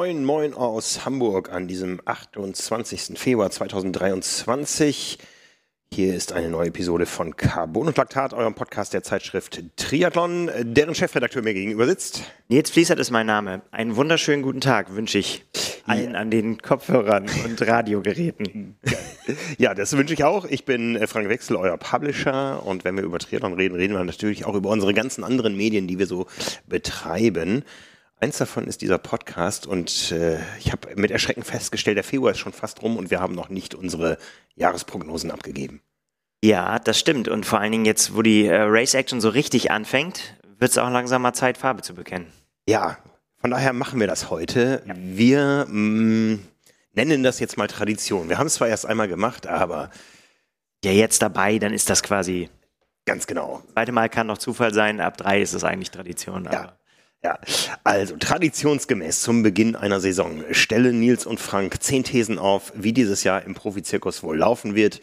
Moin, moin aus Hamburg an diesem 28. Februar 2023. Hier ist eine neue Episode von Carbon und Laktat, eurem Podcast der Zeitschrift Triathlon, deren Chefredakteur mir gegenüber sitzt. Nils Fließert ist mein Name. Einen wunderschönen guten Tag wünsche ich allen an den Kopfhörern und Radiogeräten. Ja, das wünsche ich auch. Ich bin äh, Frank Wechsel, euer Publisher. Und wenn wir über Triathlon reden, reden wir natürlich auch über unsere ganzen anderen Medien, die wir so betreiben. Eins davon ist dieser Podcast und äh, ich habe mit Erschrecken festgestellt, der Februar ist schon fast rum und wir haben noch nicht unsere Jahresprognosen abgegeben. Ja, das stimmt. Und vor allen Dingen jetzt, wo die äh, Race Action so richtig anfängt, wird es auch langsam mal Zeit, Farbe zu bekennen. Ja, von daher machen wir das heute. Ja. Wir mh, mm, nennen das jetzt mal Tradition. Wir haben es zwar erst einmal gemacht, aber ja, jetzt dabei, dann ist das quasi ganz genau. Zweite Mal kann noch Zufall sein, ab drei ist es eigentlich Tradition. ja. Ja, also traditionsgemäß zum Beginn einer Saison stellen Nils und Frank zehn Thesen auf, wie dieses Jahr im Profizirkus wohl laufen wird.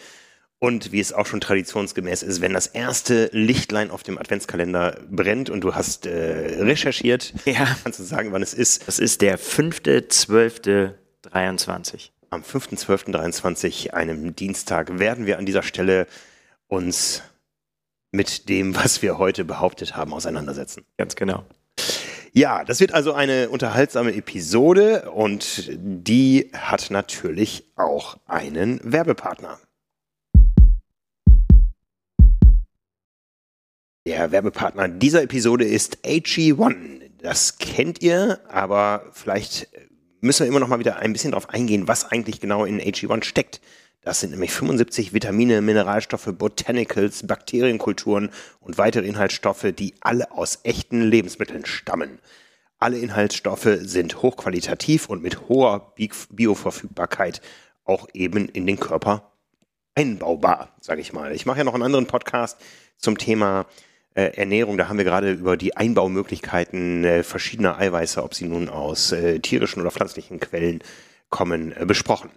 Und wie es auch schon traditionsgemäß ist, wenn das erste Lichtlein auf dem Adventskalender brennt und du hast äh, recherchiert, ja. kannst du sagen, wann es ist? Das ist der 5.12.23. Am 5.12.23, einem Dienstag, werden wir an dieser Stelle uns mit dem, was wir heute behauptet haben, auseinandersetzen. Ganz genau. Ja, das wird also eine unterhaltsame Episode und die hat natürlich auch einen Werbepartner. Der Werbepartner dieser Episode ist AG1. Das kennt ihr, aber vielleicht müssen wir immer noch mal wieder ein bisschen darauf eingehen, was eigentlich genau in AG1 steckt. Das sind nämlich 75 Vitamine, Mineralstoffe, Botanicals, Bakterienkulturen und weitere Inhaltsstoffe, die alle aus echten Lebensmitteln stammen. Alle Inhaltsstoffe sind hochqualitativ und mit hoher Bioverfügbarkeit auch eben in den Körper einbaubar, sage ich mal. Ich mache ja noch einen anderen Podcast zum Thema äh, Ernährung. Da haben wir gerade über die Einbaumöglichkeiten äh, verschiedener Eiweiße, ob sie nun aus äh, tierischen oder pflanzlichen Quellen kommen, besprochen.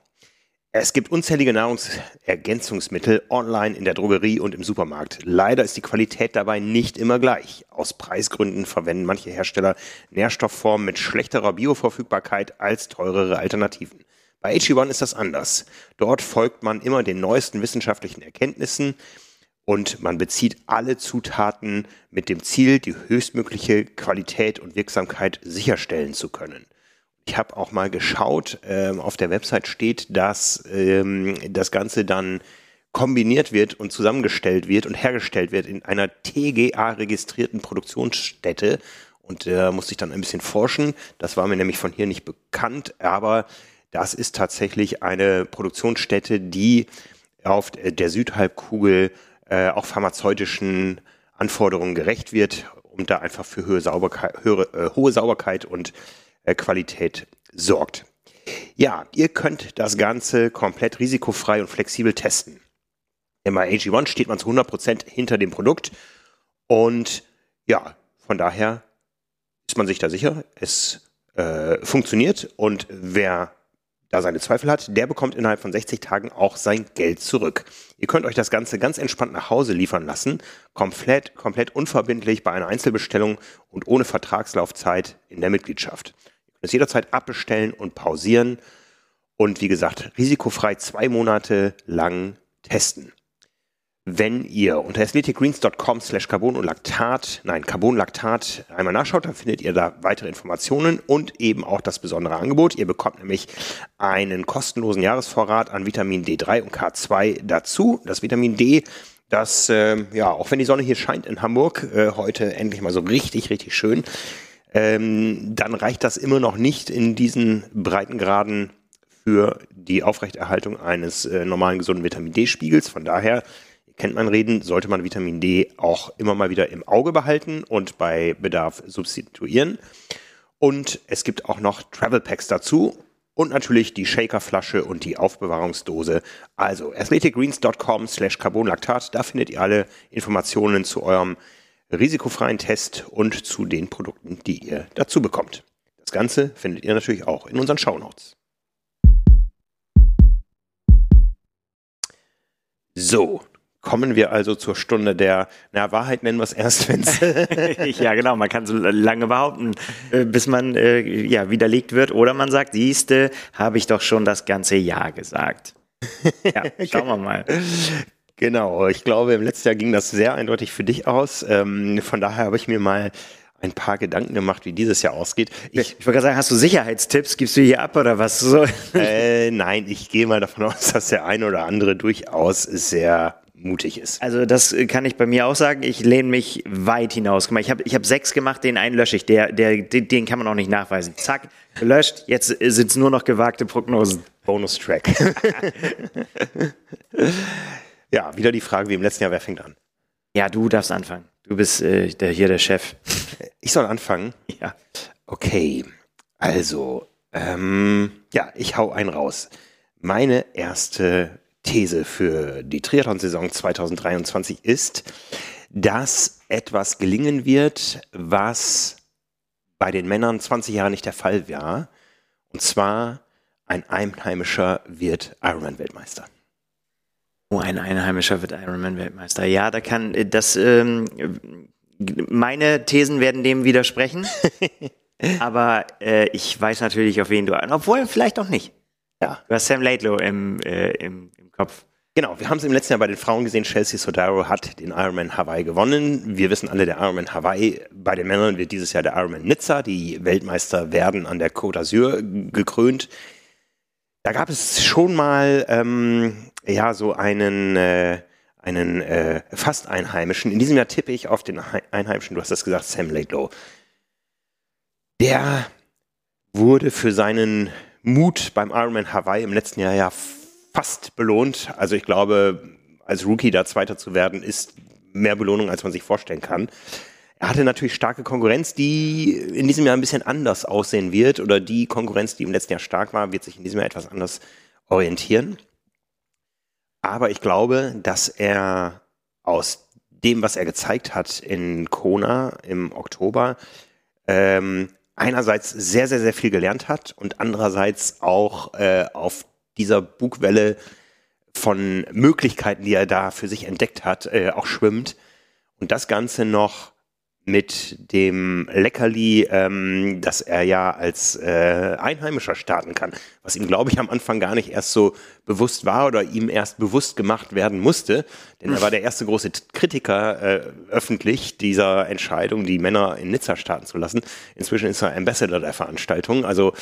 Es gibt unzählige Nahrungsergänzungsmittel online in der Drogerie und im Supermarkt. Leider ist die Qualität dabei nicht immer gleich. Aus Preisgründen verwenden manche Hersteller Nährstoffformen mit schlechterer Bioverfügbarkeit als teurere Alternativen. Bei AG1 ist das anders. Dort folgt man immer den neuesten wissenschaftlichen Erkenntnissen und man bezieht alle Zutaten mit dem Ziel, die höchstmögliche Qualität und Wirksamkeit sicherstellen zu können. Ich habe auch mal geschaut, ähm, auf der Website steht, dass ähm, das Ganze dann kombiniert wird und zusammengestellt wird und hergestellt wird in einer TGA-registrierten Produktionsstätte. Und da äh, musste ich dann ein bisschen forschen. Das war mir nämlich von hier nicht bekannt, aber das ist tatsächlich eine Produktionsstätte, die auf der Südhalbkugel äh, auch pharmazeutischen Anforderungen gerecht wird und da einfach für höhere Sauberkeit, höhere, äh, hohe Sauberkeit und Qualität sorgt. Ja, ihr könnt das Ganze komplett risikofrei und flexibel testen. Bei AG1 steht man zu 100% hinter dem Produkt und ja, von daher ist man sich da sicher, es äh, funktioniert und wer da seine Zweifel hat, der bekommt innerhalb von 60 Tagen auch sein Geld zurück. Ihr könnt euch das Ganze ganz entspannt nach Hause liefern lassen, komplett, komplett unverbindlich bei einer Einzelbestellung und ohne Vertragslaufzeit in der Mitgliedschaft es jederzeit abbestellen und pausieren. Und wie gesagt, risikofrei zwei Monate lang testen. Wenn ihr unter athleticgreens.com slash Carbon und Laktat, nein, Carbonlaktat einmal nachschaut, dann findet ihr da weitere Informationen und eben auch das besondere Angebot. Ihr bekommt nämlich einen kostenlosen Jahresvorrat an Vitamin D3 und K2 dazu. Das Vitamin D, das, äh, ja, auch wenn die Sonne hier scheint in Hamburg, äh, heute endlich mal so richtig, richtig schön, ähm, dann reicht das immer noch nicht in diesen Breitengraden für die Aufrechterhaltung eines äh, normalen gesunden Vitamin D-Spiegels. Von daher, kennt man reden, sollte man Vitamin D auch immer mal wieder im Auge behalten und bei Bedarf substituieren. Und es gibt auch noch Travel Packs dazu und natürlich die Shakerflasche und die Aufbewahrungsdose. Also athleticgreens.com slash carbonlaktat, da findet ihr alle Informationen zu eurem risikofreien Test und zu den Produkten, die ihr dazu bekommt. Das Ganze findet ihr natürlich auch in unseren Shownotes. So, kommen wir also zur Stunde der, na, Wahrheit nennen wir es erst, wenn es. ja, genau, man kann so lange behaupten, äh, bis man äh, ja, widerlegt wird. Oder man sagt, siehste, habe ich doch schon das ganze Jahr gesagt. Ja, schauen wir mal. Genau, ich glaube, im letzten Jahr ging das sehr eindeutig für dich aus. Ähm, von daher habe ich mir mal ein paar Gedanken gemacht, wie dieses Jahr ausgeht. Ich, ich wollte gerade sagen, hast du Sicherheitstipps? Gibst du hier ab oder was? So. Äh, nein, ich gehe mal davon aus, dass der eine oder andere durchaus sehr mutig ist. Also das kann ich bei mir auch sagen. Ich lehne mich weit hinaus. Ich habe ich hab sechs gemacht, den einen lösche ich. Der, der, den kann man auch nicht nachweisen. Zack, gelöscht. Jetzt sind es nur noch gewagte Prognosen. Bonus-Track. ja, wieder die Frage wie im letzten Jahr, wer fängt an? Ja, du darfst anfangen. Du bist äh, der, hier der Chef. Ich soll anfangen? Ja. Okay, also, ähm, ja, ich hau einen raus. Meine erste These für die Triathlon-Saison 2023 ist, dass etwas gelingen wird, was bei den Männern 20 Jahre nicht der Fall war. Und zwar ein Einheimischer wird Ironman-Weltmeister. Oh, ein Einheimischer wird Ironman-Weltmeister. Ja, da kann das. Ähm, meine Thesen werden dem widersprechen. aber äh, ich weiß natürlich, auf wen du. Obwohl, vielleicht auch nicht. Ja. Du hast Sam Laidlow im, äh, im, im Kopf. Genau, wir haben es im letzten Jahr bei den Frauen gesehen. Chelsea Sodaro hat den Ironman Hawaii gewonnen. Wir wissen alle, der Ironman Hawaii bei den Männern wird dieses Jahr der Ironman Nizza. Die Weltmeister werden an der Côte d'Azur gekrönt. Da gab es schon mal ähm, ja so einen äh, einen äh, fast Einheimischen. In diesem Jahr tippe ich auf den Einheimischen. Du hast das gesagt, Sam Laidlow. Der wurde für seinen Mut beim Ironman Hawaii im letzten Jahr ja fast belohnt. Also ich glaube, als Rookie da Zweiter zu werden, ist mehr Belohnung, als man sich vorstellen kann. Er hatte natürlich starke Konkurrenz, die in diesem Jahr ein bisschen anders aussehen wird. Oder die Konkurrenz, die im letzten Jahr stark war, wird sich in diesem Jahr etwas anders orientieren. Aber ich glaube, dass er aus dem, was er gezeigt hat in Kona im Oktober, ähm, einerseits sehr, sehr, sehr viel gelernt hat und andererseits auch äh, auf dieser Bugwelle von Möglichkeiten, die er da für sich entdeckt hat, äh, auch schwimmt. Und das Ganze noch mit dem Leckerli, ähm, dass er ja als äh, Einheimischer starten kann, was ihm, glaube ich, am Anfang gar nicht erst so bewusst war oder ihm erst bewusst gemacht werden musste, denn er war der erste große Kritiker äh, öffentlich dieser Entscheidung, die Männer in Nizza starten zu lassen. Inzwischen ist er Ambassador der Veranstaltung, also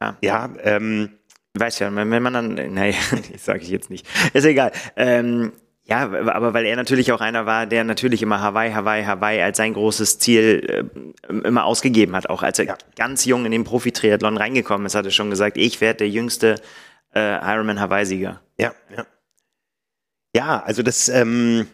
ja, ja ähm, Weiß ja, wenn man dann, naja, das sage ich jetzt nicht, ist egal. Ähm, ja, aber weil er natürlich auch einer war, der natürlich immer Hawaii, Hawaii, Hawaii als sein großes Ziel äh, immer ausgegeben hat. Auch als er ja. ganz jung in den Profi-Triathlon reingekommen ist, hat er schon gesagt, ich werde der jüngste äh, Ironman Hawaii-Sieger. Ja, ja. Ja, also das, ähm,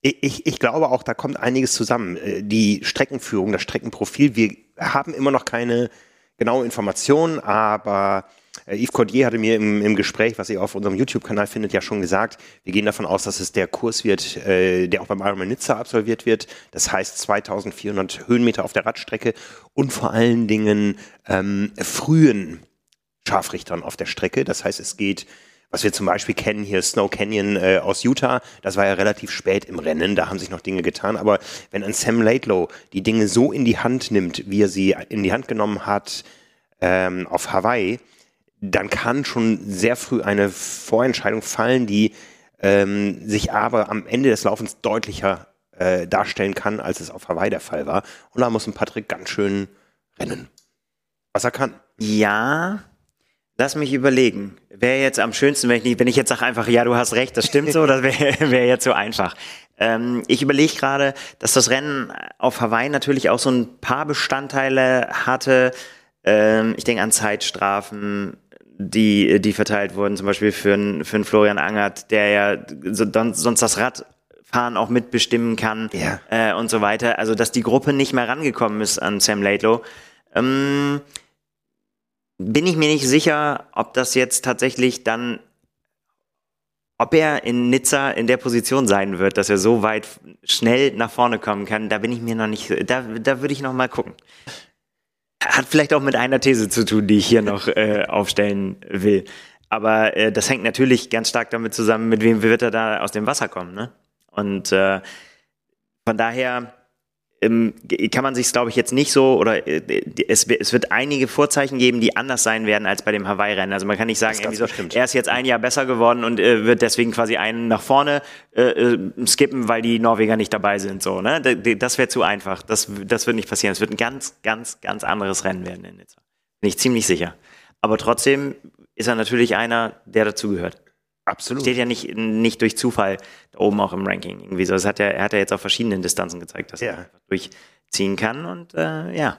ich, ich glaube auch, da kommt einiges zusammen. Äh, die Streckenführung, das Streckenprofil, wir haben immer noch keine genaue Information, aber Yves Cordier hatte mir im, im Gespräch, was ihr auf unserem YouTube-Kanal findet, ja schon gesagt, wir gehen davon aus, dass es der Kurs wird, äh, der auch beim Ironman Nizza absolviert wird. Das heißt 2400 Höhenmeter auf der Radstrecke und vor allen Dingen ähm, frühen Scharfrichtern auf der Strecke. Das heißt, es geht was wir zum Beispiel kennen hier, Snow Canyon äh, aus Utah, das war ja relativ spät im Rennen, da haben sich noch Dinge getan. Aber wenn ein Sam Laidlow die Dinge so in die Hand nimmt, wie er sie in die Hand genommen hat ähm, auf Hawaii, dann kann schon sehr früh eine Vorentscheidung fallen, die ähm, sich aber am Ende des Laufens deutlicher äh, darstellen kann, als es auf Hawaii der Fall war. Und da muss ein Patrick ganz schön rennen, was er kann. Ja, lass mich überlegen. Wäre jetzt am schönsten, wenn ich, wenn ich jetzt sage einfach, ja, du hast recht, das stimmt so, das wäre wär jetzt so einfach. Ähm, ich überlege gerade, dass das Rennen auf Hawaii natürlich auch so ein paar Bestandteile hatte. Ähm, ich denke an Zeitstrafen, die, die verteilt wurden, zum Beispiel für einen, für einen Florian Angert, der ja so, sonst das Radfahren auch mitbestimmen kann ja. äh, und so weiter. Also, dass die Gruppe nicht mehr rangekommen ist an Sam Laidlow. Ähm, bin ich mir nicht sicher, ob das jetzt tatsächlich dann, ob er in Nizza in der Position sein wird, dass er so weit schnell nach vorne kommen kann. Da bin ich mir noch nicht, da, da würde ich noch mal gucken. Hat vielleicht auch mit einer These zu tun, die ich hier noch äh, aufstellen will. Aber äh, das hängt natürlich ganz stark damit zusammen, mit wem wird er da aus dem Wasser kommen. Ne? Und äh, von daher ähm, kann man sich, glaube ich, jetzt nicht so oder äh, es, es, wird einige Vorzeichen geben, die anders sein werden als bei dem Hawaii-Rennen. Also man kann nicht sagen, so, er ist jetzt ein Jahr besser geworden und äh, wird deswegen quasi einen nach vorne äh, äh skippen, weil die Norweger nicht dabei sind. So, ne? Das wäre zu einfach. Das, das wird nicht passieren. Es wird ein ganz, ganz, ganz anderes Rennen werden in Nizza. Bin ich ziemlich sicher. Aber trotzdem ist er natürlich einer, der dazugehört. Absolut. Steht ja nicht, nicht durch Zufall da oben auch im Ranking. Irgendwie so. Das hat er, er hat ja jetzt auf verschiedenen Distanzen gezeigt, dass ja. er durchziehen kann und äh, ja.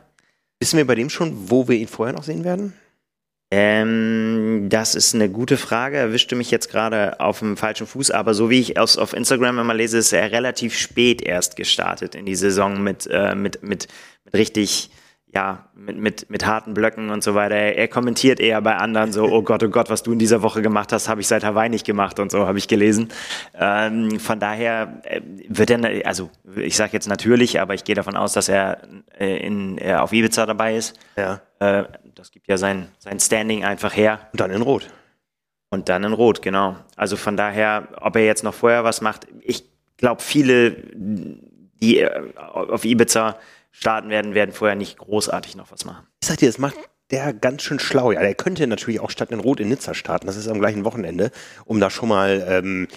Wissen wir bei dem schon, wo wir ihn vorher noch sehen werden? Ähm, das ist eine gute Frage. Erwischte mich jetzt gerade auf dem falschen Fuß, aber so wie ich aus, auf Instagram immer lese, ist er relativ spät erst gestartet in die Saison mit, äh, mit, mit, mit richtig ja, mit, mit, mit harten Blöcken und so weiter. Er, er, kommentiert eher bei anderen so, oh Gott, oh Gott, was du in dieser Woche gemacht hast, habe ich seit Hawaii nicht gemacht und so, habe ich gelesen. Ähm, von daher äh, wird er, also ich sage jetzt natürlich, aber ich gehe davon aus, dass er äh, in, äh, auf Ibiza dabei ist. Ja. Äh, das gibt ja sein, sein Standing einfach her. Und dann in Rot. Und dann in Rot, genau. Also von daher, ob er jetzt noch vorher was macht, ich glaube, viele, die auf Ibiza starten werden, werden vorher nicht großartig noch was machen. Ich sag dir, das macht der ganz schön schlau. Ja, der könnte natürlich auch statt in Rot in Nizza starten. Das ist am gleichen Wochenende, um da schon mal ähm,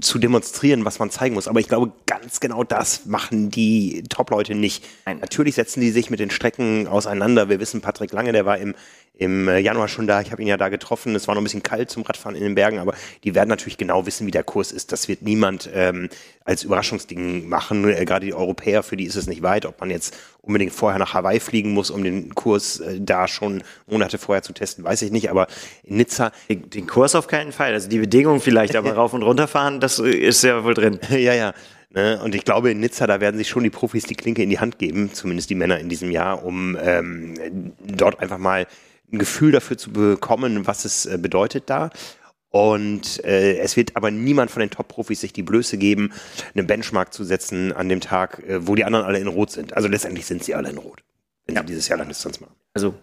zu demonstrieren, was man zeigen muss. Aber ich glaube, ganz genau das machen die Top-Leute nicht. Nein. Natürlich setzen die sich mit den Strecken auseinander. Wir wissen, Patrick Lange, der war im, im Januar schon da. Ich habe ihn ja da getroffen. Es war noch ein bisschen kalt zum Radfahren in den Bergen, aber die werden natürlich genau wissen, wie der Kurs ist. Das wird niemand ähm, als Überraschungsding machen. Äh, gerade die Europäer, für die ist es nicht weit, ob man jetzt unbedingt vorher nach Hawaii fliegen muss, um den Kurs äh, da schon Monate vorher zu testen, weiß ich nicht. Aber in Nizza. Den, den Kurs auf keinen Fall. Also die Bedingungen vielleicht, aber rauf und runter fahren, das ist ja wohl drin. ja, ja. Ne? Und ich glaube, in Nizza, da werden sich schon die Profis die Klinke in die Hand geben, zumindest die Männer in diesem Jahr, um ähm, dort einfach mal ein Gefühl dafür zu bekommen, was es äh, bedeutet da. Und äh, es wird aber niemand von den Top-Profis sich die Blöße geben, einen Benchmark zu setzen an dem Tag, äh, wo die anderen alle in Rot sind. Also letztendlich sind sie alle in Rot, wenn ja. sie dieses Jahr Langdistanz machen. Also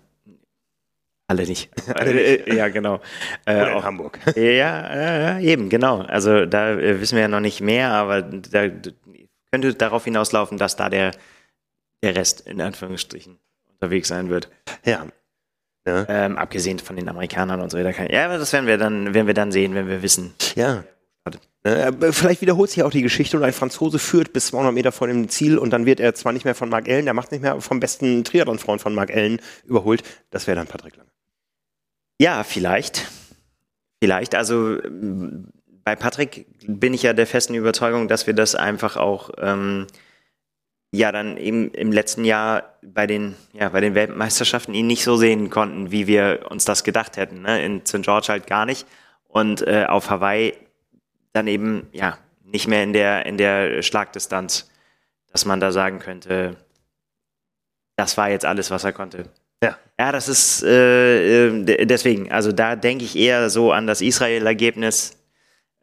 alle nicht. alle äh, ja, genau. Äh, Oder in auch, Hamburg. Ja, eben, genau. Also da äh, wissen wir ja noch nicht mehr, aber da könnte darauf hinauslaufen, dass da der, der Rest in Anführungsstrichen unterwegs sein wird. Ja, ja. Ähm, abgesehen von den Amerikanern und so weiter. Ja, aber das werden wir dann, werden wir dann sehen, wenn wir wissen. Ja. Äh, vielleicht wiederholt sich auch die Geschichte und ein Franzose führt bis 200 Meter vor dem Ziel und dann wird er zwar nicht mehr von Mark Ellen, der macht nicht mehr vom besten Triathlon-Freund von Mark Ellen überholt. Das wäre dann Patrick Lange. Ja, vielleicht. Vielleicht. Also bei Patrick bin ich ja der festen Überzeugung, dass wir das einfach auch ähm, ja dann eben im letzten Jahr bei den, ja, bei den Weltmeisterschaften ihn nicht so sehen konnten, wie wir uns das gedacht hätten. Ne? In St. George halt gar nicht. Und äh, auf Hawaii dann eben, ja, nicht mehr in der, in der Schlagdistanz, dass man da sagen könnte, das war jetzt alles, was er konnte. Ja. Ja, das ist äh, äh deswegen, also da denke ich eher so an das Israel-Ergebnis,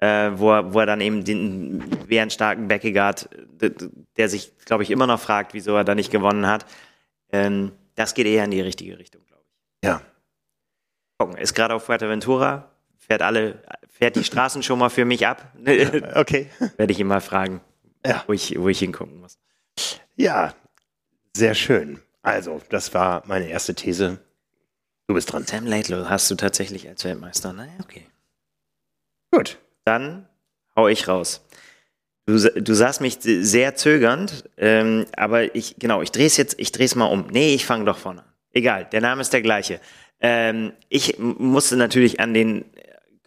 äh, wo, er, wo er dann eben den bärenstarken Beckegaard, der sich, glaube ich, immer noch fragt, wieso er da nicht gewonnen hat. Ähm, das geht eher in die richtige Richtung, glaube ich. Ja. Gucken, ist gerade auf Fuerteventura, fährt alle, fährt die Straßen schon mal für mich ab. okay. Werde ich ihn mal fragen, ja. wo, ich, wo ich hingucken muss. Ja, sehr schön. Also, das war meine erste These. Du bist dran. Sam Laidlow hast du tatsächlich als Weltmeister. Naja, okay. Gut. Dann hau ich raus. Du, du sahst mich sehr zögernd, ähm, aber ich, genau, ich drehe es jetzt, ich drehe es mal um. Nee, ich fange doch vorne an. Egal, der Name ist der gleiche. Ähm, ich musste natürlich an den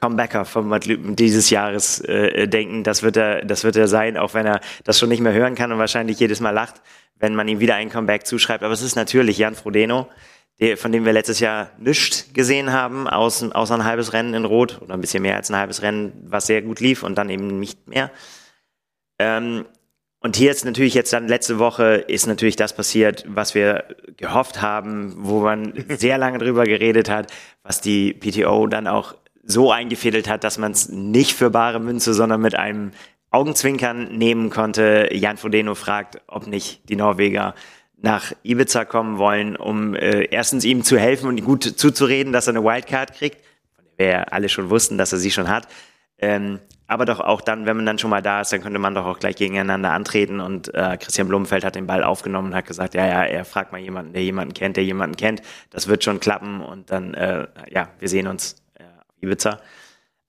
Comebacker von dieses Jahres äh, denken. Das wird er, das wird er sein, auch wenn er das schon nicht mehr hören kann und wahrscheinlich jedes Mal lacht, wenn man ihm wieder ein Comeback zuschreibt. Aber es ist natürlich Jan Frodeno der, von dem wir letztes Jahr nichts gesehen haben, außer, außer ein halbes Rennen in Rot oder ein bisschen mehr als ein halbes Rennen, was sehr gut lief und dann eben nicht mehr. Ähm, und hier ist natürlich jetzt dann letzte Woche ist natürlich das passiert, was wir gehofft haben, wo man sehr lange drüber geredet hat, was die PTO dann auch so eingefädelt hat, dass man es nicht für bare Münze, sondern mit einem Augenzwinkern nehmen konnte. Jan Frodeno fragt, ob nicht die Norweger nach Ibiza kommen wollen, um äh, erstens ihm zu helfen und gut zuzureden, dass er eine Wildcard kriegt. Von der wir alle schon wussten, dass er sie schon hat. Ähm, aber doch auch dann, wenn man dann schon mal da ist, dann könnte man doch auch gleich gegeneinander antreten. Und äh, Christian Blumenfeld hat den Ball aufgenommen und hat gesagt, ja, ja, er fragt mal jemanden, der jemanden kennt, der jemanden kennt. Das wird schon klappen. Und dann, äh, ja, wir sehen uns äh, Ibiza.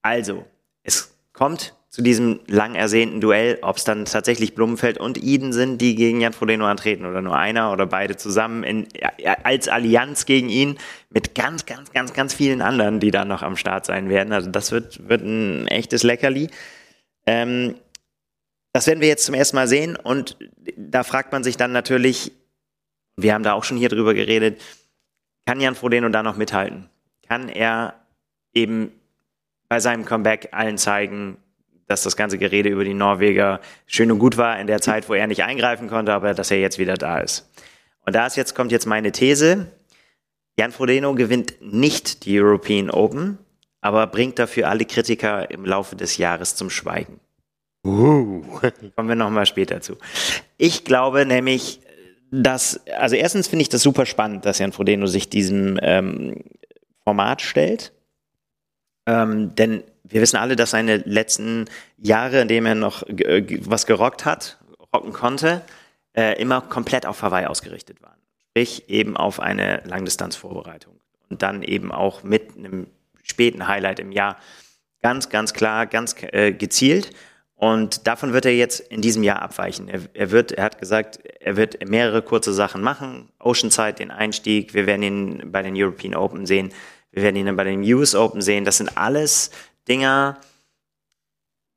Also, es kommt zu diesem lang ersehnten Duell, ob es dann tatsächlich Blumenfeld und Iden sind, die gegen Jan Frodeno antreten oder nur einer oder beide zusammen in, als Allianz gegen ihn mit ganz, ganz, ganz, ganz vielen anderen, die da noch am Start sein werden. Also das wird, wird ein echtes Leckerli. Ähm, das werden wir jetzt zum ersten Mal sehen und da fragt man sich dann natürlich, wir haben da auch schon hier drüber geredet, kann Jan Frodeno da noch mithalten? Kann er eben bei seinem Comeback allen zeigen, dass das ganze Gerede über die Norweger schön und gut war in der Zeit, wo er nicht eingreifen konnte, aber dass er jetzt wieder da ist. Und da ist jetzt, kommt jetzt meine These. Jan Frodeno gewinnt nicht die European Open, aber bringt dafür alle Kritiker im Laufe des Jahres zum Schweigen. Uh. Kommen wir nochmal später zu. Ich glaube nämlich, dass, also erstens finde ich das super spannend, dass Jan Frodeno sich diesem ähm, Format stellt. Ähm, denn wir wissen alle, dass seine letzten Jahre, in denen er noch äh, was gerockt hat, rocken konnte, äh, immer komplett auf Hawaii ausgerichtet waren. Sprich eben auf eine Langdistanzvorbereitung. Und dann eben auch mit einem späten Highlight im Jahr ganz, ganz klar, ganz äh, gezielt. Und davon wird er jetzt in diesem Jahr abweichen. Er, er, wird, er hat gesagt, er wird mehrere kurze Sachen machen. Oceanside, den Einstieg. Wir werden ihn bei den European Open sehen. Wir werden ihn bei den US Open sehen. Das sind alles Dinger,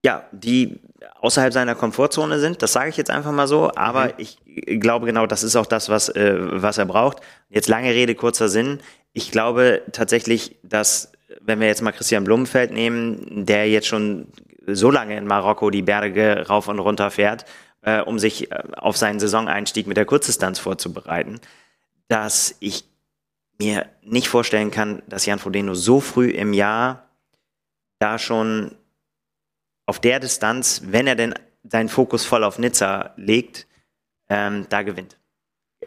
ja, die außerhalb seiner Komfortzone sind. Das sage ich jetzt einfach mal so. Aber mhm. ich glaube genau, das ist auch das, was, äh, was er braucht. Jetzt lange Rede, kurzer Sinn. Ich glaube tatsächlich, dass, wenn wir jetzt mal Christian Blumenfeld nehmen, der jetzt schon so lange in Marokko die Berge rauf und runter fährt, äh, um sich äh, auf seinen Saisoneinstieg mit der Kurzdistanz vorzubereiten, dass ich mir nicht vorstellen kann, dass Jan Frodeno so früh im Jahr da schon auf der Distanz, wenn er denn seinen Fokus voll auf Nizza legt, ähm, da gewinnt.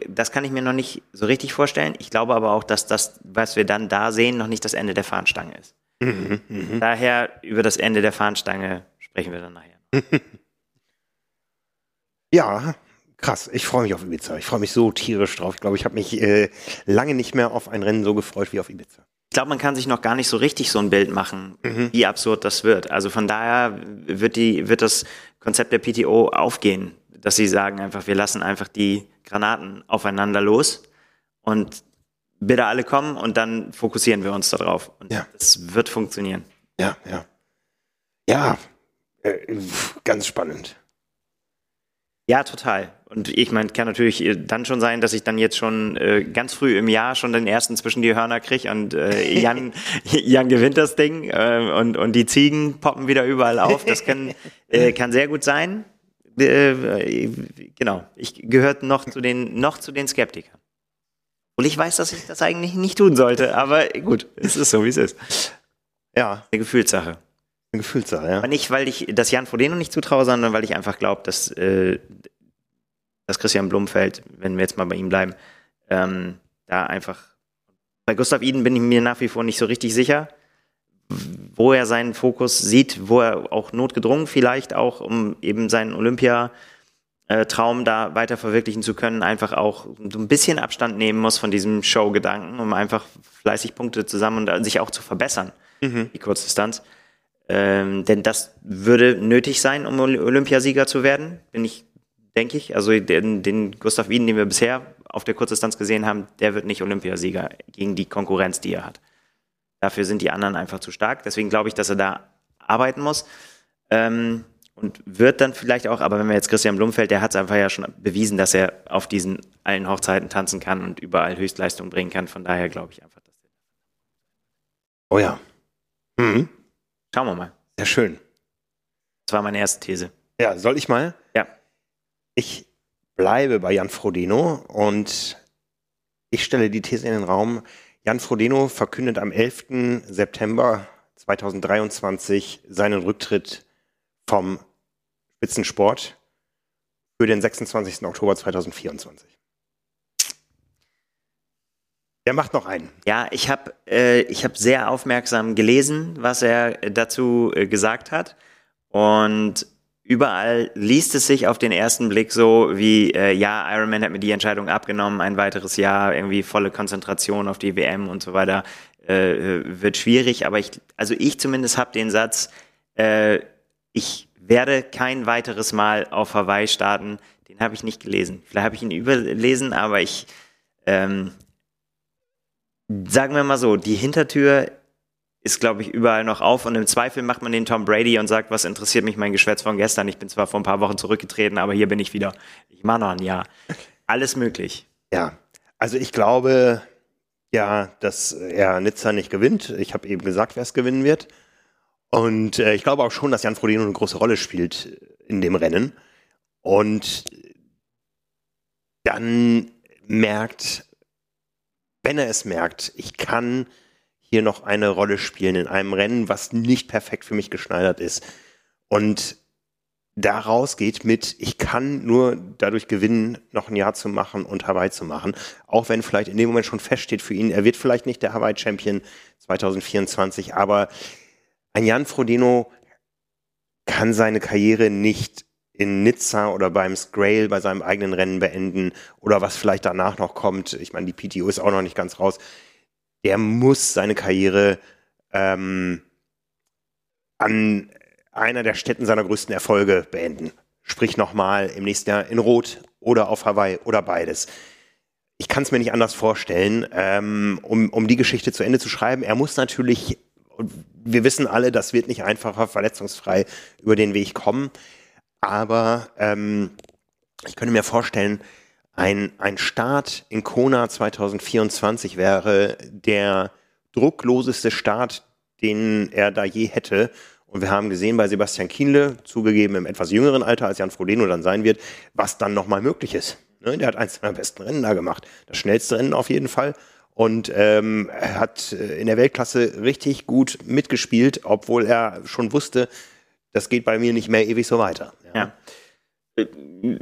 Das kann ich mir noch nicht so richtig vorstellen. Ich glaube aber auch, dass das, was wir dann da sehen, noch nicht das Ende der Fahnenstange ist. Mhm, mh. Daher über das Ende der Fahnenstange sprechen wir dann nachher. ja, krass. Ich freue mich auf Ibiza. Ich freue mich so tierisch drauf. Ich glaube, ich habe mich äh, lange nicht mehr auf ein Rennen so gefreut wie auf Ibiza ich glaube, man kann sich noch gar nicht so richtig so ein Bild machen, mhm. wie absurd das wird. Also von daher wird die, wird das Konzept der PTO aufgehen, dass sie sagen einfach, wir lassen einfach die Granaten aufeinander los und bitte alle kommen und dann fokussieren wir uns darauf. Und ja. das wird funktionieren. Ja, ja. Ja, äh, ganz spannend. Ja, total. Und ich meine, kann natürlich äh, dann schon sein, dass ich dann jetzt schon äh, ganz früh im Jahr schon den ersten zwischen die Hörner kriege und äh, Jan, Jan gewinnt das Ding äh, und, und die Ziegen poppen wieder überall auf. Das kann, äh, kann sehr gut sein. Äh, genau. Ich gehöre noch zu den, noch zu den Skeptikern. Und ich weiß, dass ich das eigentlich nicht tun sollte, aber gut, es ist so, wie es ist. Ja. Eine Gefühlssache. Eine Gefühlssache, ja. Aber nicht, weil ich das Jan Frodeno nicht zutraue, sondern weil ich einfach glaube, dass, äh, dass Christian Blumfeld, wenn wir jetzt mal bei ihm bleiben, ähm, da einfach. Bei Gustav Iden bin ich mir nach wie vor nicht so richtig sicher, wo er seinen Fokus sieht, wo er auch notgedrungen vielleicht auch, um eben seinen Olympia- Traum da weiter verwirklichen zu können, einfach auch so ein bisschen Abstand nehmen muss von diesem Show-Gedanken, um einfach fleißig Punkte zusammen und sich auch zu verbessern, mhm. die Kurzdistanz. Ähm, denn das würde nötig sein, um Olympiasieger zu werden, bin ich, denke ich. Also den, den Gustav Wien, den wir bisher auf der Kurzdistanz gesehen haben, der wird nicht Olympiasieger gegen die Konkurrenz, die er hat. Dafür sind die anderen einfach zu stark. Deswegen glaube ich, dass er da arbeiten muss. Ähm, und wird dann vielleicht auch, aber wenn wir jetzt Christian Blumfeld, der hat es einfach ja schon bewiesen, dass er auf diesen allen Hochzeiten tanzen kann und überall Höchstleistung bringen kann. Von daher glaube ich einfach, dass. Oh ja. Mhm. Schauen wir mal. Sehr schön. Das war meine erste These. Ja, soll ich mal? Ich bleibe bei Jan Frodeno und ich stelle die These in den Raum. Jan Frodeno verkündet am 11. September 2023 seinen Rücktritt vom Spitzensport für den 26. Oktober 2024. Der macht noch einen. Ja, ich habe äh, hab sehr aufmerksam gelesen, was er dazu äh, gesagt hat. Und überall liest es sich auf den ersten Blick so wie, äh, ja, Ironman hat mir die Entscheidung abgenommen, ein weiteres Jahr, irgendwie volle Konzentration auf die WM und so weiter, äh, wird schwierig. Aber ich, also ich zumindest habe den Satz, äh, ich werde kein weiteres Mal auf Hawaii starten. Den habe ich nicht gelesen. Vielleicht habe ich ihn überlesen, aber ich, ähm, sagen wir mal so, die Hintertür ist, glaube ich, überall noch auf und im Zweifel macht man den Tom Brady und sagt, was interessiert mich mein Geschwätz von gestern? Ich bin zwar vor ein paar Wochen zurückgetreten, aber hier bin ich wieder. Ich mache noch ein Jahr. Alles möglich. Ja, also ich glaube ja, dass er Nizza nicht gewinnt. Ich habe eben gesagt, wer es gewinnen wird. Und äh, ich glaube auch schon, dass Jan Frodeno eine große Rolle spielt in dem Rennen. Und dann merkt wenn er es merkt, ich kann hier noch eine Rolle spielen in einem Rennen, was nicht perfekt für mich geschneidert ist. Und daraus geht mit, ich kann nur dadurch gewinnen, noch ein Jahr zu machen und Hawaii zu machen. Auch wenn vielleicht in dem Moment schon feststeht für ihn, er wird vielleicht nicht der Hawaii-Champion 2024, aber ein Jan Frodeno kann seine Karriere nicht in Nizza oder beim Scrail bei seinem eigenen Rennen beenden oder was vielleicht danach noch kommt. Ich meine, die PTO ist auch noch nicht ganz raus. Der muss seine Karriere ähm, an einer der Städten seiner größten Erfolge beenden. Sprich nochmal im nächsten Jahr in Rot oder auf Hawaii oder beides. Ich kann es mir nicht anders vorstellen, ähm, um, um die Geschichte zu Ende zu schreiben. Er muss natürlich, wir wissen alle, das wird nicht einfacher, verletzungsfrei über den Weg kommen. Aber ähm, ich könnte mir vorstellen, ein, ein Start in Kona 2024 wäre der druckloseste Start, den er da je hätte. Und wir haben gesehen bei Sebastian Kienle, zugegeben im etwas jüngeren Alter, als Jan Frodeno dann sein wird, was dann nochmal möglich ist. Ne? Der hat eins seiner besten Rennen da gemacht. Das schnellste Rennen auf jeden Fall. Und ähm, hat äh, in der Weltklasse richtig gut mitgespielt, obwohl er schon wusste, das geht bei mir nicht mehr ewig so weiter. Ja. ja.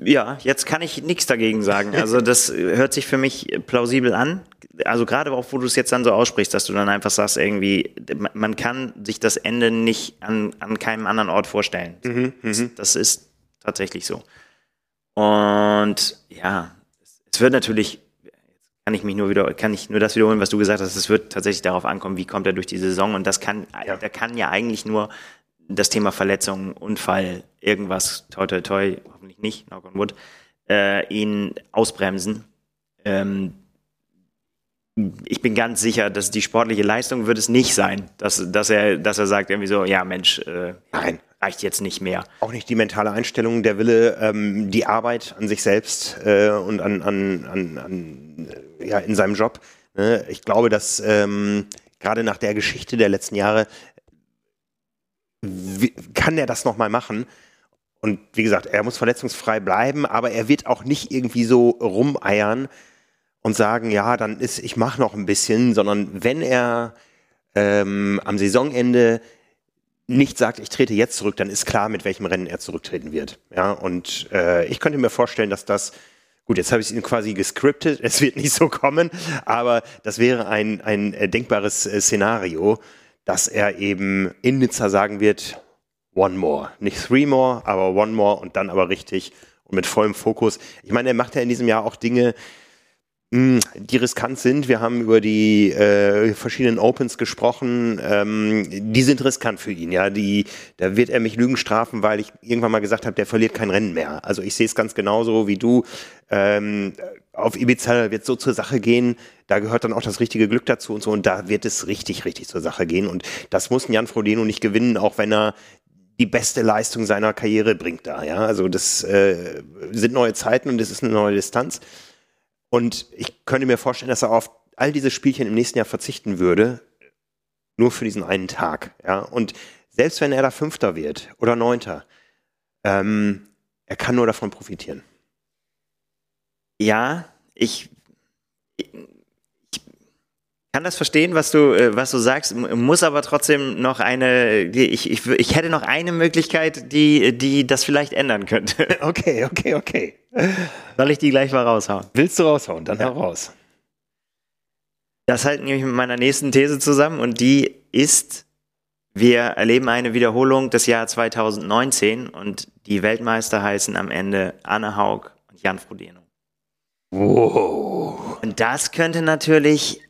Ja, jetzt kann ich nichts dagegen sagen. Also das hört sich für mich plausibel an. Also gerade auch, wo du es jetzt dann so aussprichst, dass du dann einfach sagst, irgendwie, man kann sich das Ende nicht an, an keinem anderen Ort vorstellen. Mhm, das, mhm. das, ist tatsächlich so. Und ja, es wird natürlich, kann ich mich nur wieder, kann ich nur das wiederholen, was du gesagt hast, es wird tatsächlich darauf ankommen, wie kommt er durch die Saison. Und das kann, ja. da kann ja eigentlich nur das Thema Verletzung, Unfall, irgendwas, toi, toi, toi, nicht, knock on wood, äh, ihn ausbremsen. Ähm, ich bin ganz sicher, dass die sportliche Leistung wird es nicht sein, dass, dass, er, dass er sagt irgendwie so, ja Mensch, äh, Nein. reicht jetzt nicht mehr. Auch nicht die mentale Einstellung, der Wille, ähm, die Arbeit an sich selbst äh, und an, an, an, an, ja, in seinem Job. Ne? Ich glaube, dass ähm, gerade nach der Geschichte der letzten Jahre kann er das nochmal machen? Und wie gesagt, er muss verletzungsfrei bleiben, aber er wird auch nicht irgendwie so rumeiern und sagen, ja, dann ist, ich mache noch ein bisschen, sondern wenn er ähm, am Saisonende nicht sagt, ich trete jetzt zurück, dann ist klar, mit welchem Rennen er zurücktreten wird. Ja, und äh, ich könnte mir vorstellen, dass das, gut, jetzt habe ich es quasi gescriptet, es wird nicht so kommen, aber das wäre ein, ein äh, denkbares äh, Szenario, dass er eben in Nizza sagen wird, one more. Nicht three more, aber one more und dann aber richtig und mit vollem Fokus. Ich meine, er macht ja in diesem Jahr auch Dinge, hm, die riskant sind. Wir haben über die äh, verschiedenen Opens gesprochen. Ähm, die sind riskant für ihn. Ja, die, da wird er mich Lügen strafen, weil ich irgendwann mal gesagt habe, der verliert kein Rennen mehr. Also ich sehe es ganz genauso wie du. Ähm, auf Ibiza wird so zur Sache gehen. Da gehört dann auch das richtige Glück dazu und so. Und da wird es richtig, richtig zur Sache gehen. Und das muss Jan Frodeno nicht gewinnen, auch wenn er die beste Leistung seiner Karriere bringt da. Ja, also das äh, sind neue Zeiten und es ist eine neue Distanz. Und ich könnte mir vorstellen, dass er auf all diese Spielchen im nächsten Jahr verzichten würde, nur für diesen einen Tag. Ja, und selbst wenn er da Fünfter wird oder Neunter, ähm, er kann nur davon profitieren. Ja, ich kann das verstehen, was du, äh, was du sagst, muss aber trotzdem noch eine, ich, ich, ich hätte noch eine Möglichkeit, die, die das vielleicht ändern könnte. Okay, okay, okay. Soll ich die gleich mal raushauen? Willst du raushauen? Dann ja. hau raus. Das halt nämlich mit meiner nächsten These zusammen und die ist, wir erleben eine Wiederholung des Jahr 2019 und die Weltmeister heißen am Ende Anne Haug und Jan Frodeno. Wow. Und das könnte natürlich